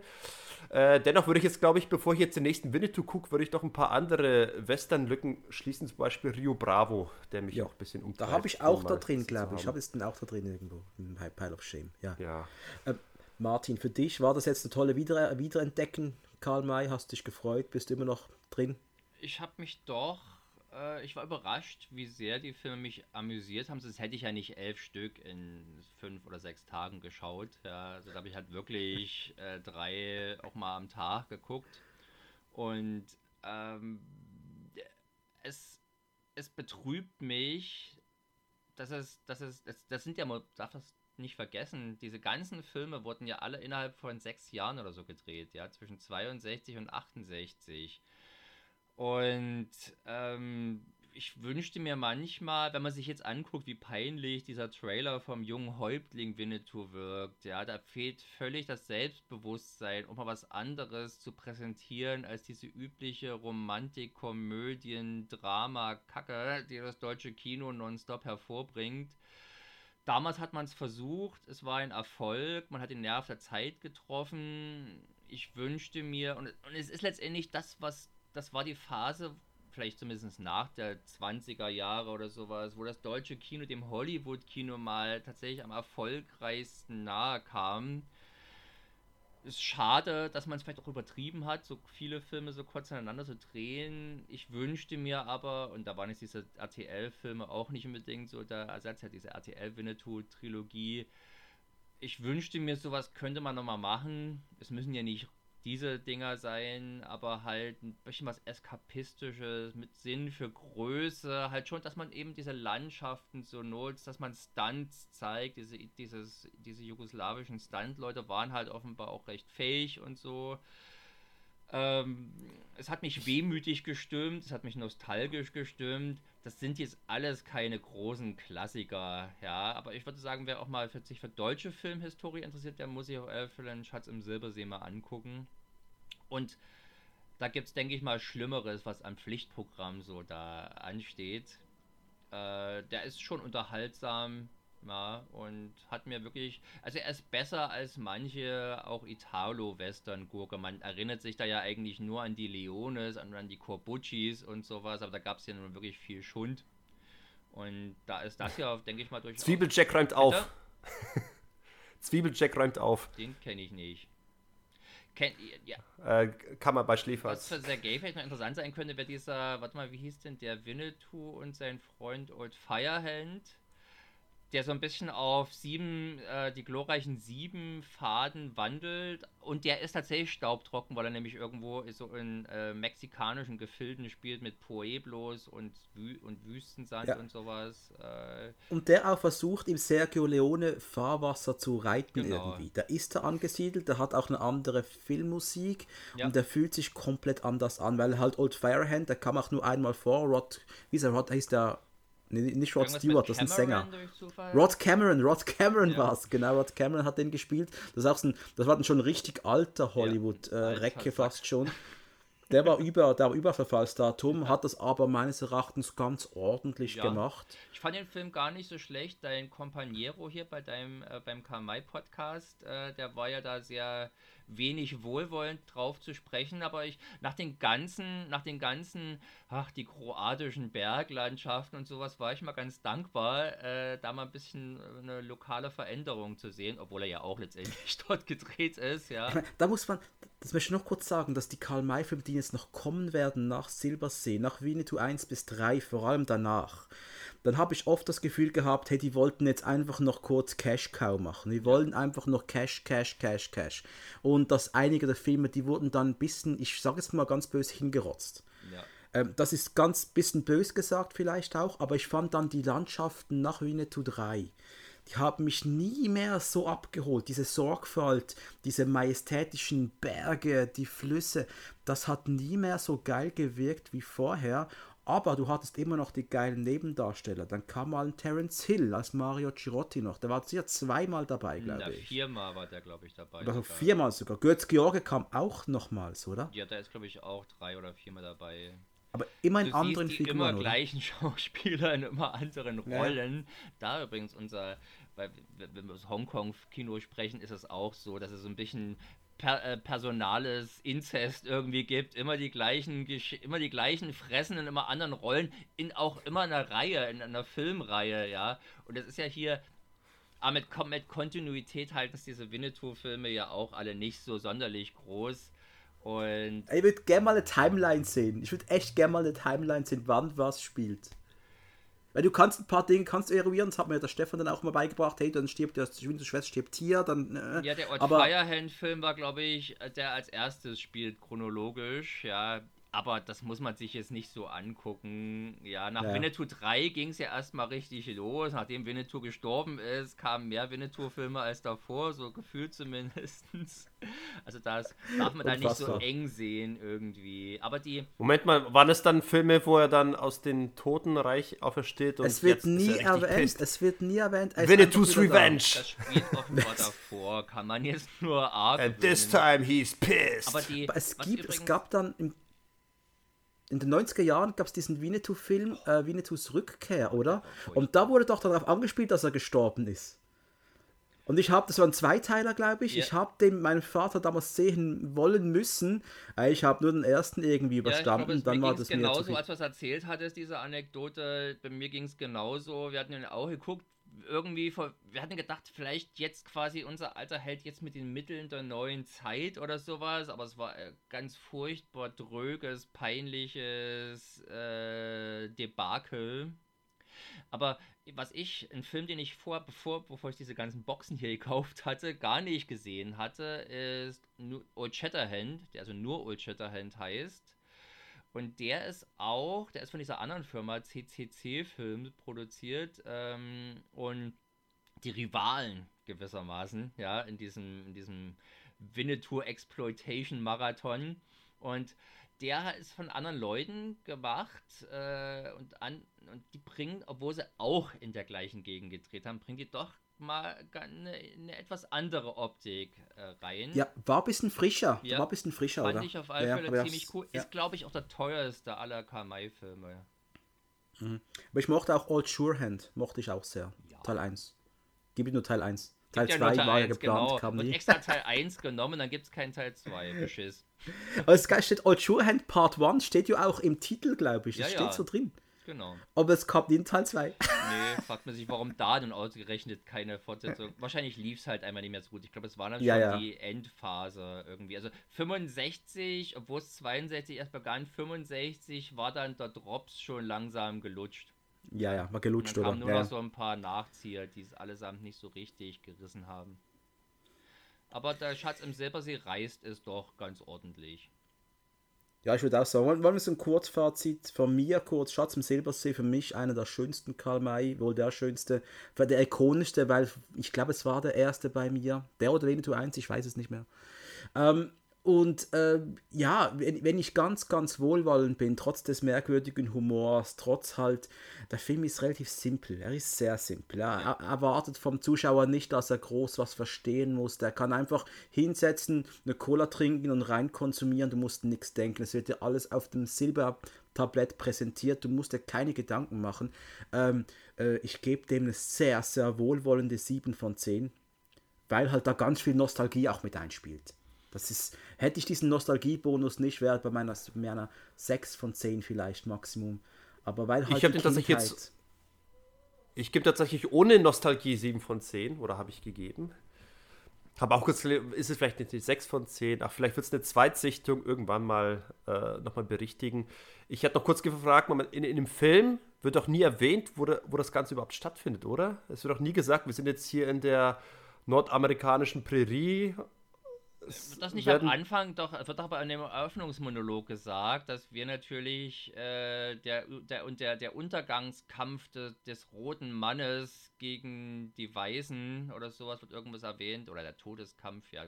Äh, dennoch würde ich jetzt, glaube ich, bevor ich jetzt den nächsten Winnetou gucke, würde ich doch ein paar andere Western-Lücken schließen, zum Beispiel Rio Bravo, der mich ja. auch ein bisschen umtreibt. Da habe ich auch da drin, glaube ich. Ich habe es dann auch da drin irgendwo, im Pile of Shame. Ja. ja. Äh, Martin, für dich war das jetzt eine tolle Wieder Wiederentdecken. Karl May, hast dich gefreut? Bist du immer noch drin? Ich habe mich doch äh, ich war überrascht, wie sehr die Filme mich amüsiert haben. Sonst hätte ich ja nicht elf Stück in fünf oder sechs Tagen geschaut. Ja, also da habe ich halt wirklich äh, drei auch mal am Tag geguckt. Und ähm, es, es betrübt mich, dass es, dass es, das, das sind ja, man darf das nicht vergessen, diese ganzen Filme wurden ja alle innerhalb von sechs Jahren oder so gedreht, ja, zwischen 62 und 68. Und ähm, ich wünschte mir manchmal, wenn man sich jetzt anguckt, wie peinlich dieser Trailer vom jungen Häuptling Winnetou wirkt, ja, da fehlt völlig das Selbstbewusstsein, um mal was anderes zu präsentieren als diese übliche Romantik, Komödien, Drama, Kacke, die das deutsche Kino nonstop hervorbringt. Damals hat man es versucht, es war ein Erfolg, man hat den Nerv der Zeit getroffen. Ich wünschte mir, und, und es ist letztendlich das, was das war die Phase, vielleicht zumindest nach der 20er Jahre oder sowas, wo das deutsche Kino dem Hollywood-Kino mal tatsächlich am erfolgreichsten nahe kam. Ist schade, dass man es vielleicht auch übertrieben hat, so viele Filme so kurz aneinander zu drehen. Ich wünschte mir aber, und da waren jetzt diese RTL-Filme auch nicht unbedingt so der Ersatz, ja diese RTL-Winnetou-Trilogie. Ich wünschte mir, sowas könnte man nochmal machen. Es müssen ja nicht diese Dinger sein, aber halt ein bisschen was Eskapistisches mit Sinn für Größe. Halt schon, dass man eben diese Landschaften so nutzt, dass man Stunts zeigt. Diese, dieses, diese jugoslawischen Stunt-Leute waren halt offenbar auch recht fähig und so. Ähm, es hat mich wehmütig gestimmt, es hat mich nostalgisch gestimmt. Das sind jetzt alles keine großen Klassiker, ja. Aber ich würde sagen, wer auch mal für, sich für deutsche Filmhistorie interessiert, der muss sich auch Elfelen Schatz im Silbersee mal angucken. Und da gibt es, denke ich mal, Schlimmeres, was am Pflichtprogramm so da ansteht. Äh, der ist schon unterhaltsam, ja, und hat mir wirklich, also er ist besser als manche auch Italo-Western-Gurke. Man erinnert sich da ja eigentlich nur an die Leones, an, an die Corbuccis und sowas, aber da gab es ja nun wirklich viel Schund. Und da ist das ja, denke ich mal, durch. Zwiebeljack räumt auf. Zwiebeljack räumt auf. Den kenne ich nicht. Ken, ja. Äh, kann man bei Schläfer. Was für Sergei vielleicht noch interessant sein könnte, wäre dieser, warte mal, wie hieß denn der Winnetou und sein Freund Old Firehand? Der so ein bisschen auf sieben, äh, die glorreichen sieben Faden wandelt. Und der ist tatsächlich staubtrocken, weil er nämlich irgendwo so in äh, mexikanischen Gefilden spielt mit Pueblos und, Wü und Wüstensand ja. und sowas. Äh. Und der auch versucht, im Sergio Leone Fahrwasser zu reiten genau. irgendwie. Da ist er angesiedelt, der hat auch eine andere Filmmusik ja. und der fühlt sich komplett anders an, weil halt Old Firehand, der kam auch nur einmal vor, Rod, wie ist er, Rod, hieß der Nee, nicht Rod Stewart, das ist ein Sänger. Rod Cameron, Rod Cameron ja. war es, genau, Rod Cameron hat den gespielt. Das, ist auch so ein, das war schon ein richtig alter Hollywood-Recke ja, äh, fast schon. Der war über, der war über Verfallsdatum, hat das aber meines Erachtens ganz ordentlich ja. gemacht. Ich fand den Film gar nicht so schlecht. Dein Companiero hier bei deinem, äh, beim Kamai Podcast, äh, der war ja da sehr wenig wohlwollend drauf zu sprechen, aber ich nach den ganzen, nach den ganzen, ach, die kroatischen Berglandschaften und sowas war ich mal ganz dankbar, äh, da mal ein bisschen eine lokale Veränderung zu sehen, obwohl er ja auch letztendlich dort gedreht ist, ja. Da muss man, das möchte ich noch kurz sagen, dass die Karl-May-Filme, die jetzt noch kommen werden nach Silbersee, nach Winnetou 1 bis 3, vor allem danach, dann habe ich oft das Gefühl gehabt, hey, die wollten jetzt einfach noch kurz Cash Cow machen. Die wollen einfach noch Cash, Cash, Cash, Cash. Und dass einige der Filme, die wurden dann ein bisschen, ich sage es mal ganz böse, hingerotzt. Ja. Ähm, das ist ganz bisschen bös gesagt vielleicht auch, aber ich fand dann die Landschaften nach Winnetou 3 die haben mich nie mehr so abgeholt. Diese Sorgfalt, diese majestätischen Berge, die Flüsse, das hat nie mehr so geil gewirkt wie vorher. Aber du hattest immer noch die geilen Nebendarsteller. Dann kam mal ein Terence Hill als Mario Girotti noch. Der war sicher zweimal dabei, glaube ich. Viermal war der, glaube ich, dabei. Oder sogar. viermal sogar. Götz George kam auch nochmals, oder? Ja, der ist, glaube ich, auch drei oder viermal dabei. Aber immer in anderen siehst die Figuren. Immer oder? gleichen Schauspieler in immer anderen Rollen. Ja. Da übrigens unser, weil wenn wir aus Hongkong-Kino sprechen, ist es auch so, dass es so ein bisschen per, äh, personales Inzest irgendwie gibt, immer die gleichen immer die gleichen Fressen in immer anderen Rollen, in auch immer einer Reihe, in einer Filmreihe, ja. Und das ist ja hier aber mit, mit Kontinuität halten es diese Winnetou-Filme ja auch alle nicht so sonderlich groß. Und ich würde gerne mal eine Timeline sehen. Ich würde echt gerne mal eine Timeline sehen, wann was spielt. Weil du kannst ein paar Dinge kannst eruieren, das hat mir der Stefan dann auch mal beigebracht, hey, dann stirbt der Schwester stirbt hier, dann. Äh, ja, der Odd Firehand-Film war, glaube ich, der als erstes spielt chronologisch, ja. Aber das muss man sich jetzt nicht so angucken. Ja, nach ja. Winnetou 3 ging es ja erstmal richtig los. Nachdem Winnetou gestorben ist, kamen mehr Winnetou-Filme als davor, so gefühlt zumindest. Also das darf man da nicht so eng sehen irgendwie. Aber die. Moment mal, waren es dann Filme, wo er dann aus dem Totenreich aufersteht? Und es wird nie erwähnt. Es wird nie erwähnt. Winnetous Revenge. Da. Das spielt offenbar davor. Kann man jetzt nur arg. And this time he's pissed. Aber, die, es, gibt, es gab dann im in den 90er Jahren gab es diesen Winnetou-Film, äh, Winnetous Rückkehr, oder? Und da wurde doch darauf angespielt, dass er gestorben ist. Und ich habe, das war ein Zweiteiler, glaube ich. Ja. Ich habe den meinem Vater damals sehen wollen müssen. Äh, ich habe nur den ersten irgendwie überstanden. Ja, glaube, dann war das genauso, als du es erzählt hattest, diese Anekdote. Bei mir ging es genauso. Wir hatten ihn auch geguckt irgendwie, wir hatten gedacht, vielleicht jetzt quasi unser alter Held jetzt mit den Mitteln der neuen Zeit oder sowas, aber es war ganz furchtbar dröges, peinliches äh, Debakel. Aber was ich, ein Film, den ich vor, bevor, bevor ich diese ganzen Boxen hier gekauft hatte, gar nicht gesehen hatte, ist Old Shatterhand, der also nur Old Shatterhand heißt. Und der ist auch, der ist von dieser anderen Firma CCC Film produziert ähm, und die Rivalen gewissermaßen, ja, in diesem, in diesem Winnetou Exploitation Marathon. Und der ist von anderen Leuten gemacht äh, und, an, und die bringen, obwohl sie auch in der gleichen Gegend gedreht haben, bringen die doch mal eine, eine etwas andere Optik äh, rein. Ja, war ein bisschen frischer. Ja, war ein bisschen frischer, fand oder? ich auf alle Fälle ja, ziemlich cool. Ja. Ist, glaube ich, auch der teuerste aller Kamai-Filme. Mhm. Aber ich mochte auch Old Surehand, mochte ich auch sehr. Teil 1. Gib ich nur Teil 1. Teil 2 ja war ja geplant, genau. kam nie. Und extra Teil 1 genommen, dann gibt es keinen Teil 2. Beschiss. Aber es steht Old Surehand Part 1, steht ja auch im Titel, glaube ich. Das steht so drin. Genau. Aber es kommt nie in Teil 2. Nee, fragt man sich, warum da denn ausgerechnet keine Fortsetzung. Wahrscheinlich lief es halt einmal nicht mehr so gut. Ich glaube, es war dann ja, schon ja. die Endphase irgendwie. Also 65, obwohl es 62 erst begann, 65 war dann der Drops schon langsam gelutscht. Ja, ja, war gelutscht, oder? nur ja. noch so ein paar Nachzieher, die es allesamt nicht so richtig gerissen haben. Aber der Schatz im Silbersee reißt es doch ganz ordentlich. Ja, ich würde auch sagen, wollen wir so ein Kurzfazit von mir kurz, Schatz im Silbersee, für mich einer der schönsten Karl May, wohl der schönste, der ikonischste, weil ich glaube, es war der erste bei mir, der oder Winnetou 1, ich weiß es nicht mehr. Ähm, und äh, ja, wenn, wenn, ich ganz, ganz wohlwollend bin, trotz des merkwürdigen Humors, trotz halt, der Film ist relativ simpel. Er ist sehr simpel. Er, er erwartet vom Zuschauer nicht, dass er groß was verstehen muss. Der kann einfach hinsetzen, eine Cola trinken und rein konsumieren. Du musst nichts denken. Es wird dir alles auf dem Silbertablett präsentiert. Du musst dir keine Gedanken machen. Ähm, äh, ich gebe dem eine sehr, sehr wohlwollende 7 von 10, weil halt da ganz viel Nostalgie auch mit einspielt. Das ist, hätte ich diesen Nostalgiebonus nicht, wäre bei meiner, meiner 6 von 10 vielleicht Maximum. Aber weil halt ich habe den tatsächlich jetzt. Ich gebe tatsächlich ohne Nostalgie 7 von 10 oder habe ich gegeben. Habe auch kurz ist es vielleicht nicht die 6 von 10, ach, vielleicht wird es eine Zweitsichtung irgendwann mal äh, nochmal berichtigen. Ich hatte noch kurz gefragt, in, in dem Film wird doch nie erwähnt, wo, wo das Ganze überhaupt stattfindet, oder? Es wird doch nie gesagt, wir sind jetzt hier in der nordamerikanischen Prärie wird das nicht am Anfang doch, wird doch bei einem Eröffnungsmonolog gesagt, dass wir natürlich äh, der, der, und der, der Untergangskampf de, des roten Mannes gegen die Weißen oder sowas wird irgendwas erwähnt, oder der Todeskampf, ja.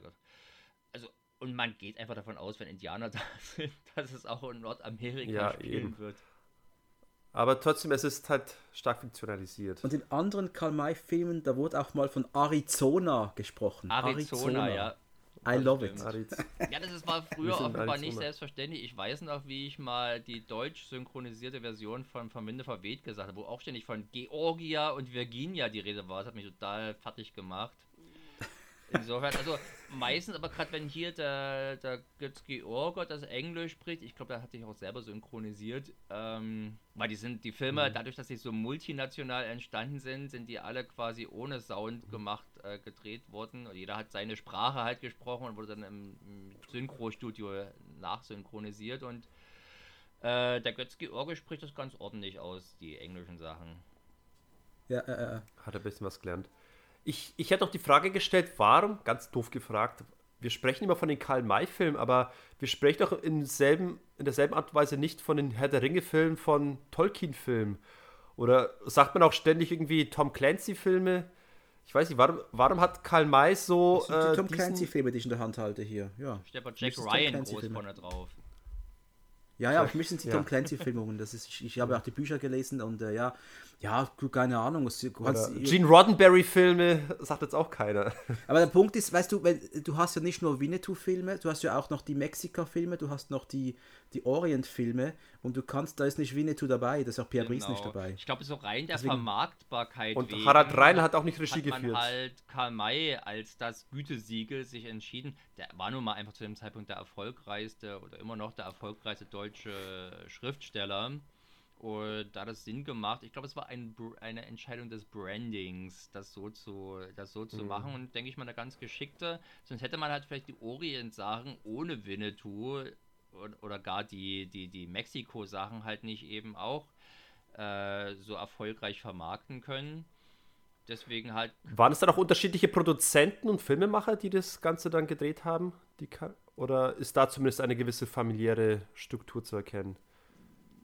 Also, und man geht einfach davon aus, wenn Indianer da sind, dass es auch in Nordamerika ja, spielen eben. wird. Aber trotzdem, es ist halt stark fiktionalisiert. Und in anderen Karl May-Filmen, da wurde auch mal von Arizona gesprochen. Arizona, Arizona. ja. I love it. Ja, das ist, war früher offenbar nicht selbstverständlich. Ich weiß noch, wie ich mal die deutsch synchronisierte Version von Verminde verweht gesagt habe, wo auch ständig von Georgia und Virginia die Rede war. Das hat mich total fertig gemacht. Insofern, also meistens, aber gerade wenn hier der, der Götz Georger das Englisch spricht, ich glaube, der hat sich auch selber synchronisiert, ähm, weil die sind, die Filme, mhm. dadurch, dass sie so multinational entstanden sind, sind die alle quasi ohne Sound gemacht, äh, gedreht worden. Und jeder hat seine Sprache halt gesprochen und wurde dann im, im Synchrostudio nachsynchronisiert und äh, der Götz George spricht das ganz ordentlich aus, die englischen Sachen. Ja, äh, äh. Hat er ein bisschen was gelernt. Ich, ich hätte auch die Frage gestellt, warum, ganz doof gefragt, wir sprechen immer von den Karl-May-Filmen, aber wir sprechen doch in, selben, in derselben Art und Weise nicht von den Herr der Ringe-Filmen, von Tolkien-Filmen. Oder sagt man auch ständig irgendwie Tom Clancy-Filme? Ich weiß nicht, warum, warum hat Karl May so. Das sind die äh, Tom Clancy-Filme, die ich in der Hand halte hier. Ja. Bei Jack Ryan groß vorne drauf. Ja, ja, für mich sind es die ja. Tom Clancy-Filmungen. Ich, ich habe auch die Bücher gelesen und äh, ja, ja, keine Ahnung. Kannst, Gene Roddenberry-Filme sagt jetzt auch keiner. Aber der Punkt ist, weißt du, wenn, du hast ja nicht nur Winnetou-Filme, du hast ja auch noch die Mexika-Filme, du hast noch die, die Orient-Filme und du kannst, da ist nicht Winnetou dabei, da ist auch Pierre genau. Brice nicht dabei. Ich glaube, so rein der Deswegen, Vermarktbarkeit Und wegen Harald Rein hat auch nicht Regie hat man geführt. halt Karl May als das Gütesiegel sich entschieden. Der war nun mal einfach zu dem Zeitpunkt der erfolgreichste oder immer noch der erfolgreichste deutsche Schriftsteller. Und da hat es Sinn gemacht. Ich glaube, es war ein, eine Entscheidung des Brandings, das so zu, das so zu mhm. machen. Und denke ich mal, eine ganz geschickte. Sonst hätte man halt vielleicht die Orient-Sachen ohne Winnetou oder, oder gar die, die, die Mexiko-Sachen halt nicht eben auch äh, so erfolgreich vermarkten können. Deswegen halt. Waren es dann auch unterschiedliche Produzenten und Filmemacher, die das Ganze dann gedreht haben? Die oder ist da zumindest eine gewisse familiäre Struktur zu erkennen?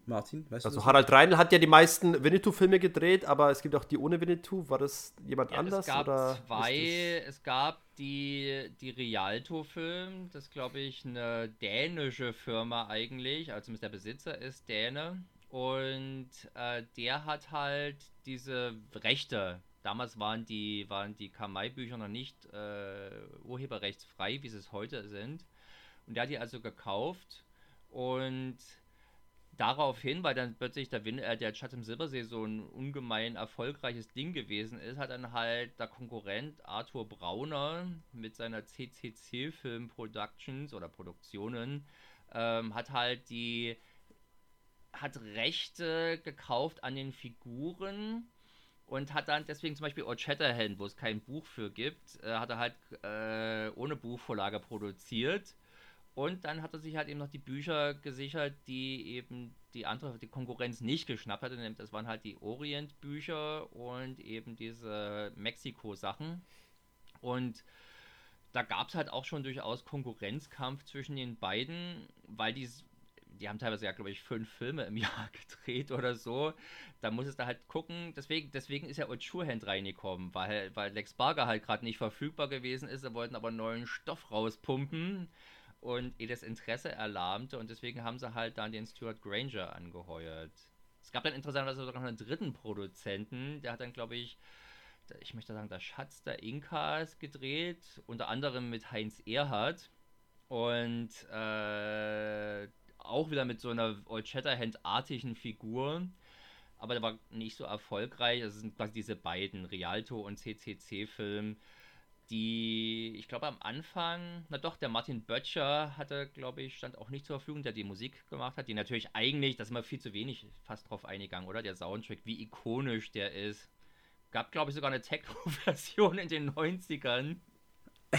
Martin, weißt also du? Also Harald Reinl hat ja die meisten Winnetou-Filme gedreht, aber es gibt auch die ohne Winnetou. War das jemand ja, anders? Es gab oder zwei. Es gab die, die Rialto-Film, das glaube ich eine dänische Firma eigentlich, also der Besitzer ist Däne. Und äh, der hat halt diese Rechte. Damals waren die, waren die Kamai-Bücher noch nicht äh, urheberrechtsfrei, wie sie es heute sind. Und der hat die also gekauft. Und daraufhin, weil dann plötzlich der, Win äh, der Schatz im Silbersee so ein ungemein erfolgreiches Ding gewesen ist, hat dann halt der Konkurrent Arthur Brauner mit seiner CCC Film Productions oder Produktionen ähm, hat halt die hat Rechte gekauft an den Figuren und hat dann deswegen zum Beispiel Old Shatterhand, wo es kein Buch für gibt, äh, hat er halt äh, ohne Buchvorlage produziert und dann hat er sich halt eben noch die Bücher gesichert, die eben die andere, die Konkurrenz nicht geschnappt hatte. Das waren halt die Orient-Bücher und eben diese Mexiko-Sachen. Und da gab es halt auch schon durchaus Konkurrenzkampf zwischen den beiden, weil die, die haben teilweise ja, glaube ich, fünf Filme im Jahr gedreht oder so. Da muss es da halt gucken. Deswegen, deswegen ist ja Old reingekommen, weil, weil Lex Barger halt gerade nicht verfügbar gewesen ist. Sie wollten aber neuen Stoff rauspumpen und ihr das Interesse erlahmte und deswegen haben sie halt dann den Stuart Granger angeheuert. Es gab dann interessanterweise sogar noch einen dritten Produzenten, der hat dann, glaube ich, ich möchte sagen, der Schatz der Inkas gedreht, unter anderem mit Heinz Erhardt und äh, auch wieder mit so einer Old Shatterhand-artigen Figur, aber der war nicht so erfolgreich. Das sind quasi diese beiden, Rialto und CCC-Film, die, ich glaube am Anfang, na doch, der Martin Böttcher hatte, glaube ich, stand auch nicht zur Verfügung, der die Musik gemacht hat, die natürlich eigentlich, das ist immer viel zu wenig fast drauf eingegangen, oder? Der Soundtrack, wie ikonisch der ist. Gab, glaube ich, sogar eine Techno-Version in den 90ern.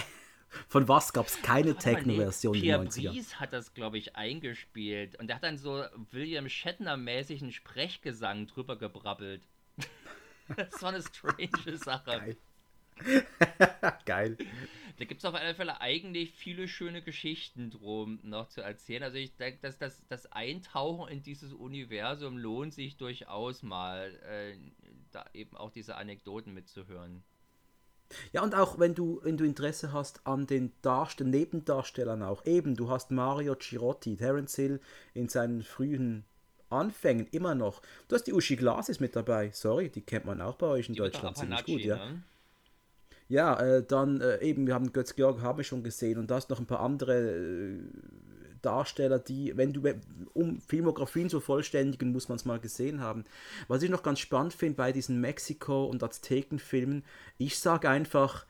Von was gab es keine Techno-Version in den 90ern? Pierre hat das, glaube ich, eingespielt. Und der hat dann so William Shatner-mäßigen Sprechgesang drüber gebrabbelt. das war eine strange Sache. Geil. Geil. Da gibt es auf alle Fälle eigentlich viele schöne Geschichten drum noch zu erzählen. Also ich denke, dass das, das Eintauchen in dieses Universum lohnt sich durchaus mal, äh, da eben auch diese Anekdoten mitzuhören. Ja, und auch wenn du, wenn du Interesse hast an den Darstell Nebendarstellern auch. Eben, du hast Mario Girotti, Terence Hill in seinen frühen Anfängen immer noch. Du hast die Uschi Glasis mit dabei. Sorry, die kennt man auch bei euch in die Deutschland ziemlich gut. Ne? Ja, äh, dann äh, eben, wir haben Götz Georg haben wir schon gesehen und da ist noch ein paar andere äh, Darsteller, die, wenn du, um Filmografien zu vollständigen, muss man es mal gesehen haben. Was ich noch ganz spannend finde bei diesen Mexiko- und Aztekenfilmen, ich sage einfach,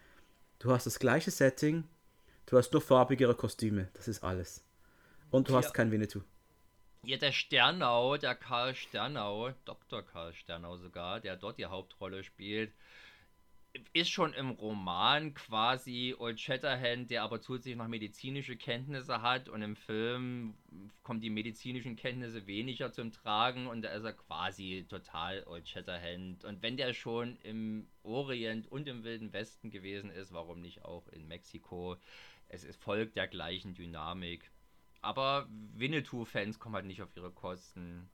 du hast das gleiche Setting, du hast nur farbigere Kostüme, das ist alles. Und du ja. hast kein Winnetou. Ja, der Sternau, der Karl Sternau, Dr. Karl Sternau sogar, der dort die Hauptrolle spielt, ist schon im Roman quasi Old Shatterhand, der aber zusätzlich noch medizinische Kenntnisse hat und im Film kommen die medizinischen Kenntnisse weniger zum Tragen und da ist er quasi total Old Shatterhand. Und wenn der schon im Orient und im Wilden Westen gewesen ist, warum nicht auch in Mexiko? Es folgt der gleichen Dynamik. Aber Winnetou-Fans kommen halt nicht auf ihre Kosten.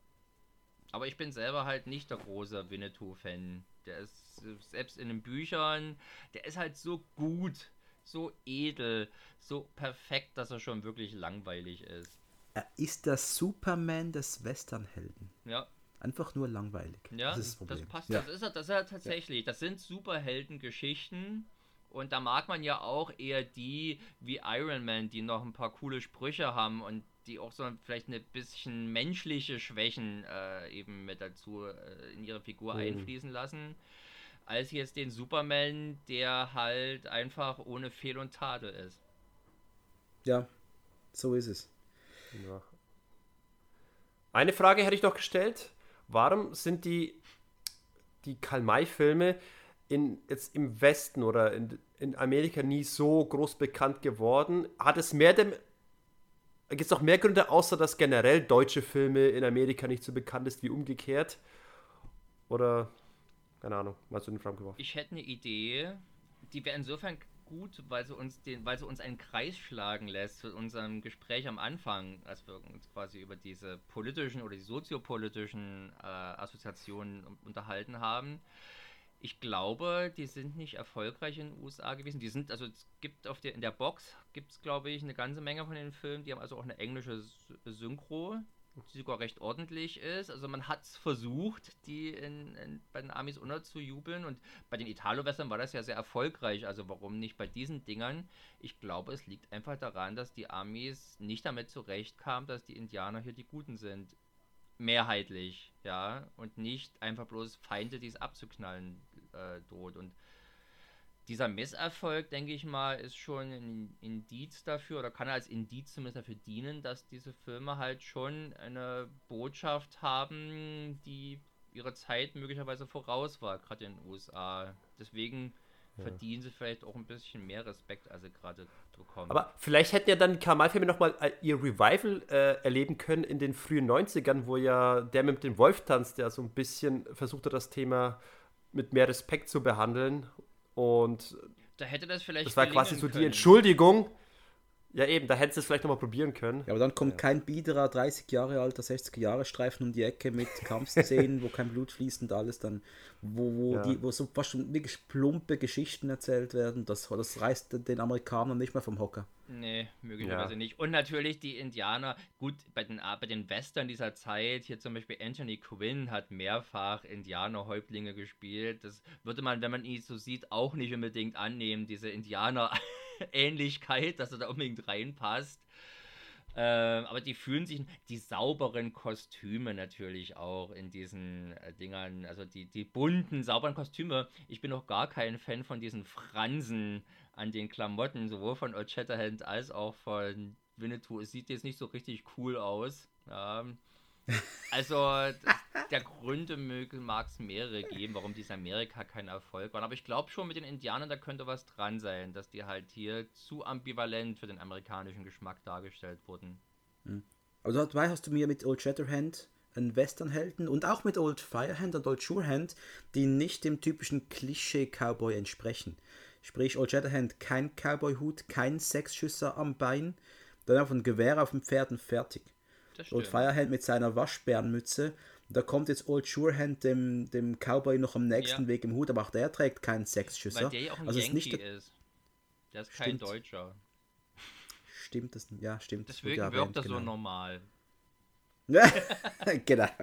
Aber ich bin selber halt nicht der große Winnetou-Fan. Der ist selbst in den Büchern, der ist halt so gut, so edel, so perfekt, dass er schon wirklich langweilig ist. Er ist der Superman des Westernhelden. Ja. Einfach nur langweilig. Ja, das, das, das passt. Ja. Das ist er, das ist er tatsächlich. Das sind Superheldengeschichten und da mag man ja auch eher die wie Iron Man, die noch ein paar coole Sprüche haben und die auch so vielleicht ein bisschen menschliche Schwächen äh, eben mit dazu äh, in ihre Figur mhm. einfließen lassen, als jetzt den Superman, der halt einfach ohne Fehl und Tadel ist. Ja, so ist es. Ja. Eine Frage hätte ich noch gestellt. Warum sind die, die Karl-May-Filme in, jetzt im Westen oder in, in Amerika nie so groß bekannt geworden. Hat es mehr dem. Gibt es noch mehr Gründe, außer dass generell deutsche Filme in Amerika nicht so bekannt ist wie umgekehrt? Oder, keine Ahnung, mal zu den Fragen geworfen. Ich hätte eine Idee, die wäre insofern gut, weil sie uns den, weil sie uns einen Kreis schlagen lässt für unserem Gespräch am Anfang, als wir uns quasi über diese politischen oder die soziopolitischen äh, Assoziationen unterhalten haben ich glaube, die sind nicht erfolgreich in den USA gewesen. Die sind, also es gibt auf der, in der Box gibt es, glaube ich, eine ganze Menge von den Filmen, die haben also auch eine englische Synchro, die sogar recht ordentlich ist. Also man hat es versucht, die in, in, bei den Amis unterzujubeln und bei den Italo-Western war das ja sehr erfolgreich. Also warum nicht bei diesen Dingern? Ich glaube, es liegt einfach daran, dass die Amis nicht damit zurechtkamen, dass die Indianer hier die Guten sind mehrheitlich, ja, und nicht einfach bloß Feinde, die es abzuknallen äh, droht. Und dieser Misserfolg, denke ich mal, ist schon ein Indiz dafür oder kann als Indiz zumindest dafür dienen, dass diese Filme halt schon eine Botschaft haben, die ihre Zeit möglicherweise voraus war, gerade in den USA. Deswegen ja. verdienen sie vielleicht auch ein bisschen mehr Respekt, als sie gerade bekommen. Aber vielleicht hätten ja dann Kamal-Filme nochmal äh, ihr Revival äh, erleben können in den frühen 90ern, wo ja der mit dem Wolf tanzt, der so ein bisschen versuchte, das Thema mit mehr Respekt zu behandeln. Und da hätte das vielleicht. Das war quasi so können. die Entschuldigung ja, eben, da hättest du es vielleicht nochmal probieren können. Ja, aber dann kommt ja. kein biederer 30 Jahre alter 60 Jahre Streifen um die Ecke mit Kampfszenen, wo kein Blut fließt und alles dann, wo, wo, ja. die, wo so fast schon wirklich plumpe Geschichten erzählt werden. Das, das reißt den Amerikanern nicht mehr vom Hocker. Nee, möglicherweise ja. nicht. Und natürlich die Indianer, gut, bei den, bei den Western dieser Zeit, hier zum Beispiel Anthony Quinn hat mehrfach Indianerhäuptlinge gespielt. Das würde man, wenn man ihn so sieht, auch nicht unbedingt annehmen, diese Indianer. Ähnlichkeit, dass er da unbedingt reinpasst. Ähm, aber die fühlen sich, die sauberen Kostüme natürlich auch in diesen äh, Dingern, also die, die bunten, sauberen Kostüme. Ich bin auch gar kein Fan von diesen Fransen an den Klamotten, sowohl von Old Shatterhand als auch von Winnetou. Es sieht jetzt nicht so richtig cool aus. Ja. Also, der Gründe mag es mehrere geben, warum dies Amerika kein Erfolg war. Aber ich glaube schon, mit den Indianern, da könnte was dran sein, dass die halt hier zu ambivalent für den amerikanischen Geschmack dargestellt wurden. Mhm. Also dabei hast du mir mit Old Shatterhand einen Westernhelden und auch mit Old Firehand und Old Surehand, die nicht dem typischen Klischee-Cowboy entsprechen. Sprich, Old Shatterhand kein Cowboy-Hut, kein Sechsschüsser am Bein, dann einfach ein Gewehr auf dem Pferd und fertig. Old Firehand mit seiner Waschbärenmütze. Da kommt jetzt Old Surehand dem, dem Cowboy noch am nächsten ja. Weg im Hut, aber auch der trägt keinen Sechsschüsser. Weil der ja auch ein also Yankee ist, nicht der, ist. Der ist kein stimmt. Deutscher. Stimmt das? Ja, stimmt. Deswegen wirkt erwähnt, das genau. so normal. genau.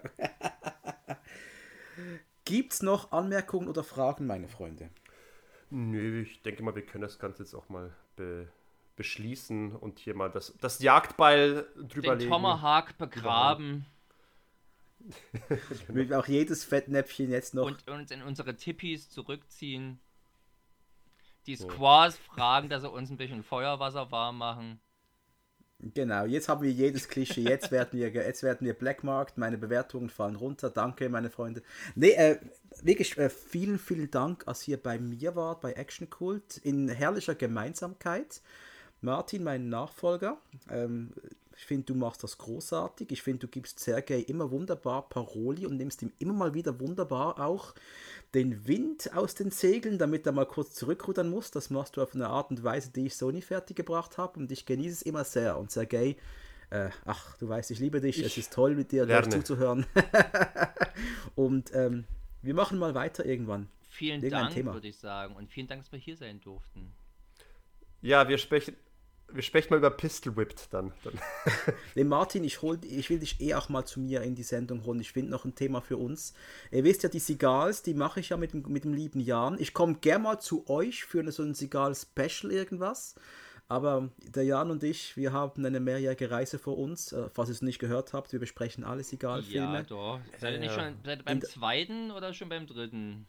Gibt's noch Anmerkungen oder Fragen, meine Freunde? Nö, ich denke mal, wir können das Ganze jetzt auch mal be beschließen und hier mal das, das Jagdbeil drüber Den legen. Tomahawk begraben. Mit auch jedes Fettnäpfchen jetzt noch. Und uns in unsere Tippis zurückziehen. Die Squaws so. fragen, dass sie uns ein bisschen Feuerwasser warm machen. Genau, jetzt haben wir jedes Klischee. Jetzt werden wir, jetzt werden wir Blackmarkt. Meine Bewertungen fallen runter. Danke, meine Freunde. Nee, äh, wirklich äh, vielen, vielen Dank, als ihr bei mir wart, bei Action Cult, in herrlicher Gemeinsamkeit. Martin, mein Nachfolger. Ähm, ich finde, du machst das großartig. Ich finde, du gibst Sergei immer wunderbar Paroli und nimmst ihm immer mal wieder wunderbar auch den Wind aus den Segeln, damit er mal kurz zurückrudern muss. Das machst du auf eine Art und Weise, die ich so nie fertig gebracht habe und ich genieße es immer sehr. Und Sergei, äh, ach, du weißt, ich liebe dich. Ich es ist toll, mit dir zuzuhören. und ähm, wir machen mal weiter irgendwann. Vielen Irgendein Dank, würde ich sagen. Und vielen Dank, dass wir hier sein durften. Ja, wir sprechen, wir sprechen mal über Pistol Whipped dann. dann. nee, Martin, ich, hol, ich will dich eh auch mal zu mir in die Sendung holen. Ich finde noch ein Thema für uns. Ihr wisst ja, die Sigals, die mache ich ja mit, mit dem lieben Jan. Ich komme gerne mal zu euch für eine, so ein Sigal-Special irgendwas. Aber der Jan und ich, wir haben eine mehrjährige Reise vor uns. Äh, falls ihr es nicht gehört habt, wir besprechen alle Sigal-Filme. Ja, doch. Seid ihr nicht schon seid ihr beim zweiten oder schon beim dritten?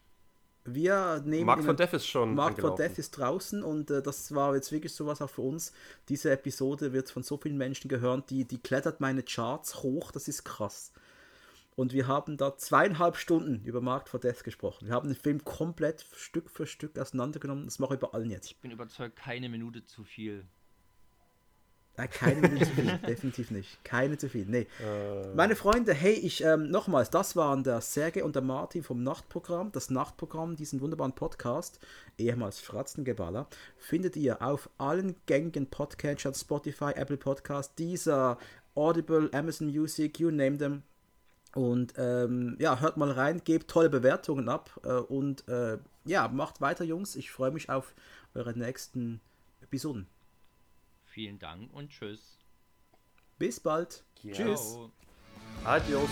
Wir nehmen. Mark for Death ist schon. Mark for Death ist draußen und äh, das war jetzt wirklich sowas auch für uns. Diese Episode wird von so vielen Menschen gehört, die, die klettert meine Charts hoch, das ist krass. Und wir haben da zweieinhalb Stunden über Mark for Death gesprochen. Wir haben den Film komplett Stück für Stück auseinandergenommen. Das mache ich bei allen jetzt. Ich bin überzeugt, keine Minute zu viel. Nein, keine Minute zu viel, definitiv nicht. Keine zu viel, nee. Äh. Meine Freunde, hey, ich, ähm, nochmals, das waren der Serge und der Martin vom Nachtprogramm. Das Nachtprogramm, diesen wunderbaren Podcast, ehemals Fratzengeballer, findet ihr auf allen gängigen Podcatchern, Spotify, Apple Podcast, dieser Audible, Amazon Music, you name them. Und ähm, ja, hört mal rein, gebt tolle Bewertungen ab äh, und äh, ja, macht weiter, Jungs. Ich freue mich auf eure nächsten Episoden. Vielen Dank und tschüss. Bis bald. Ciao. Tschüss. Adios.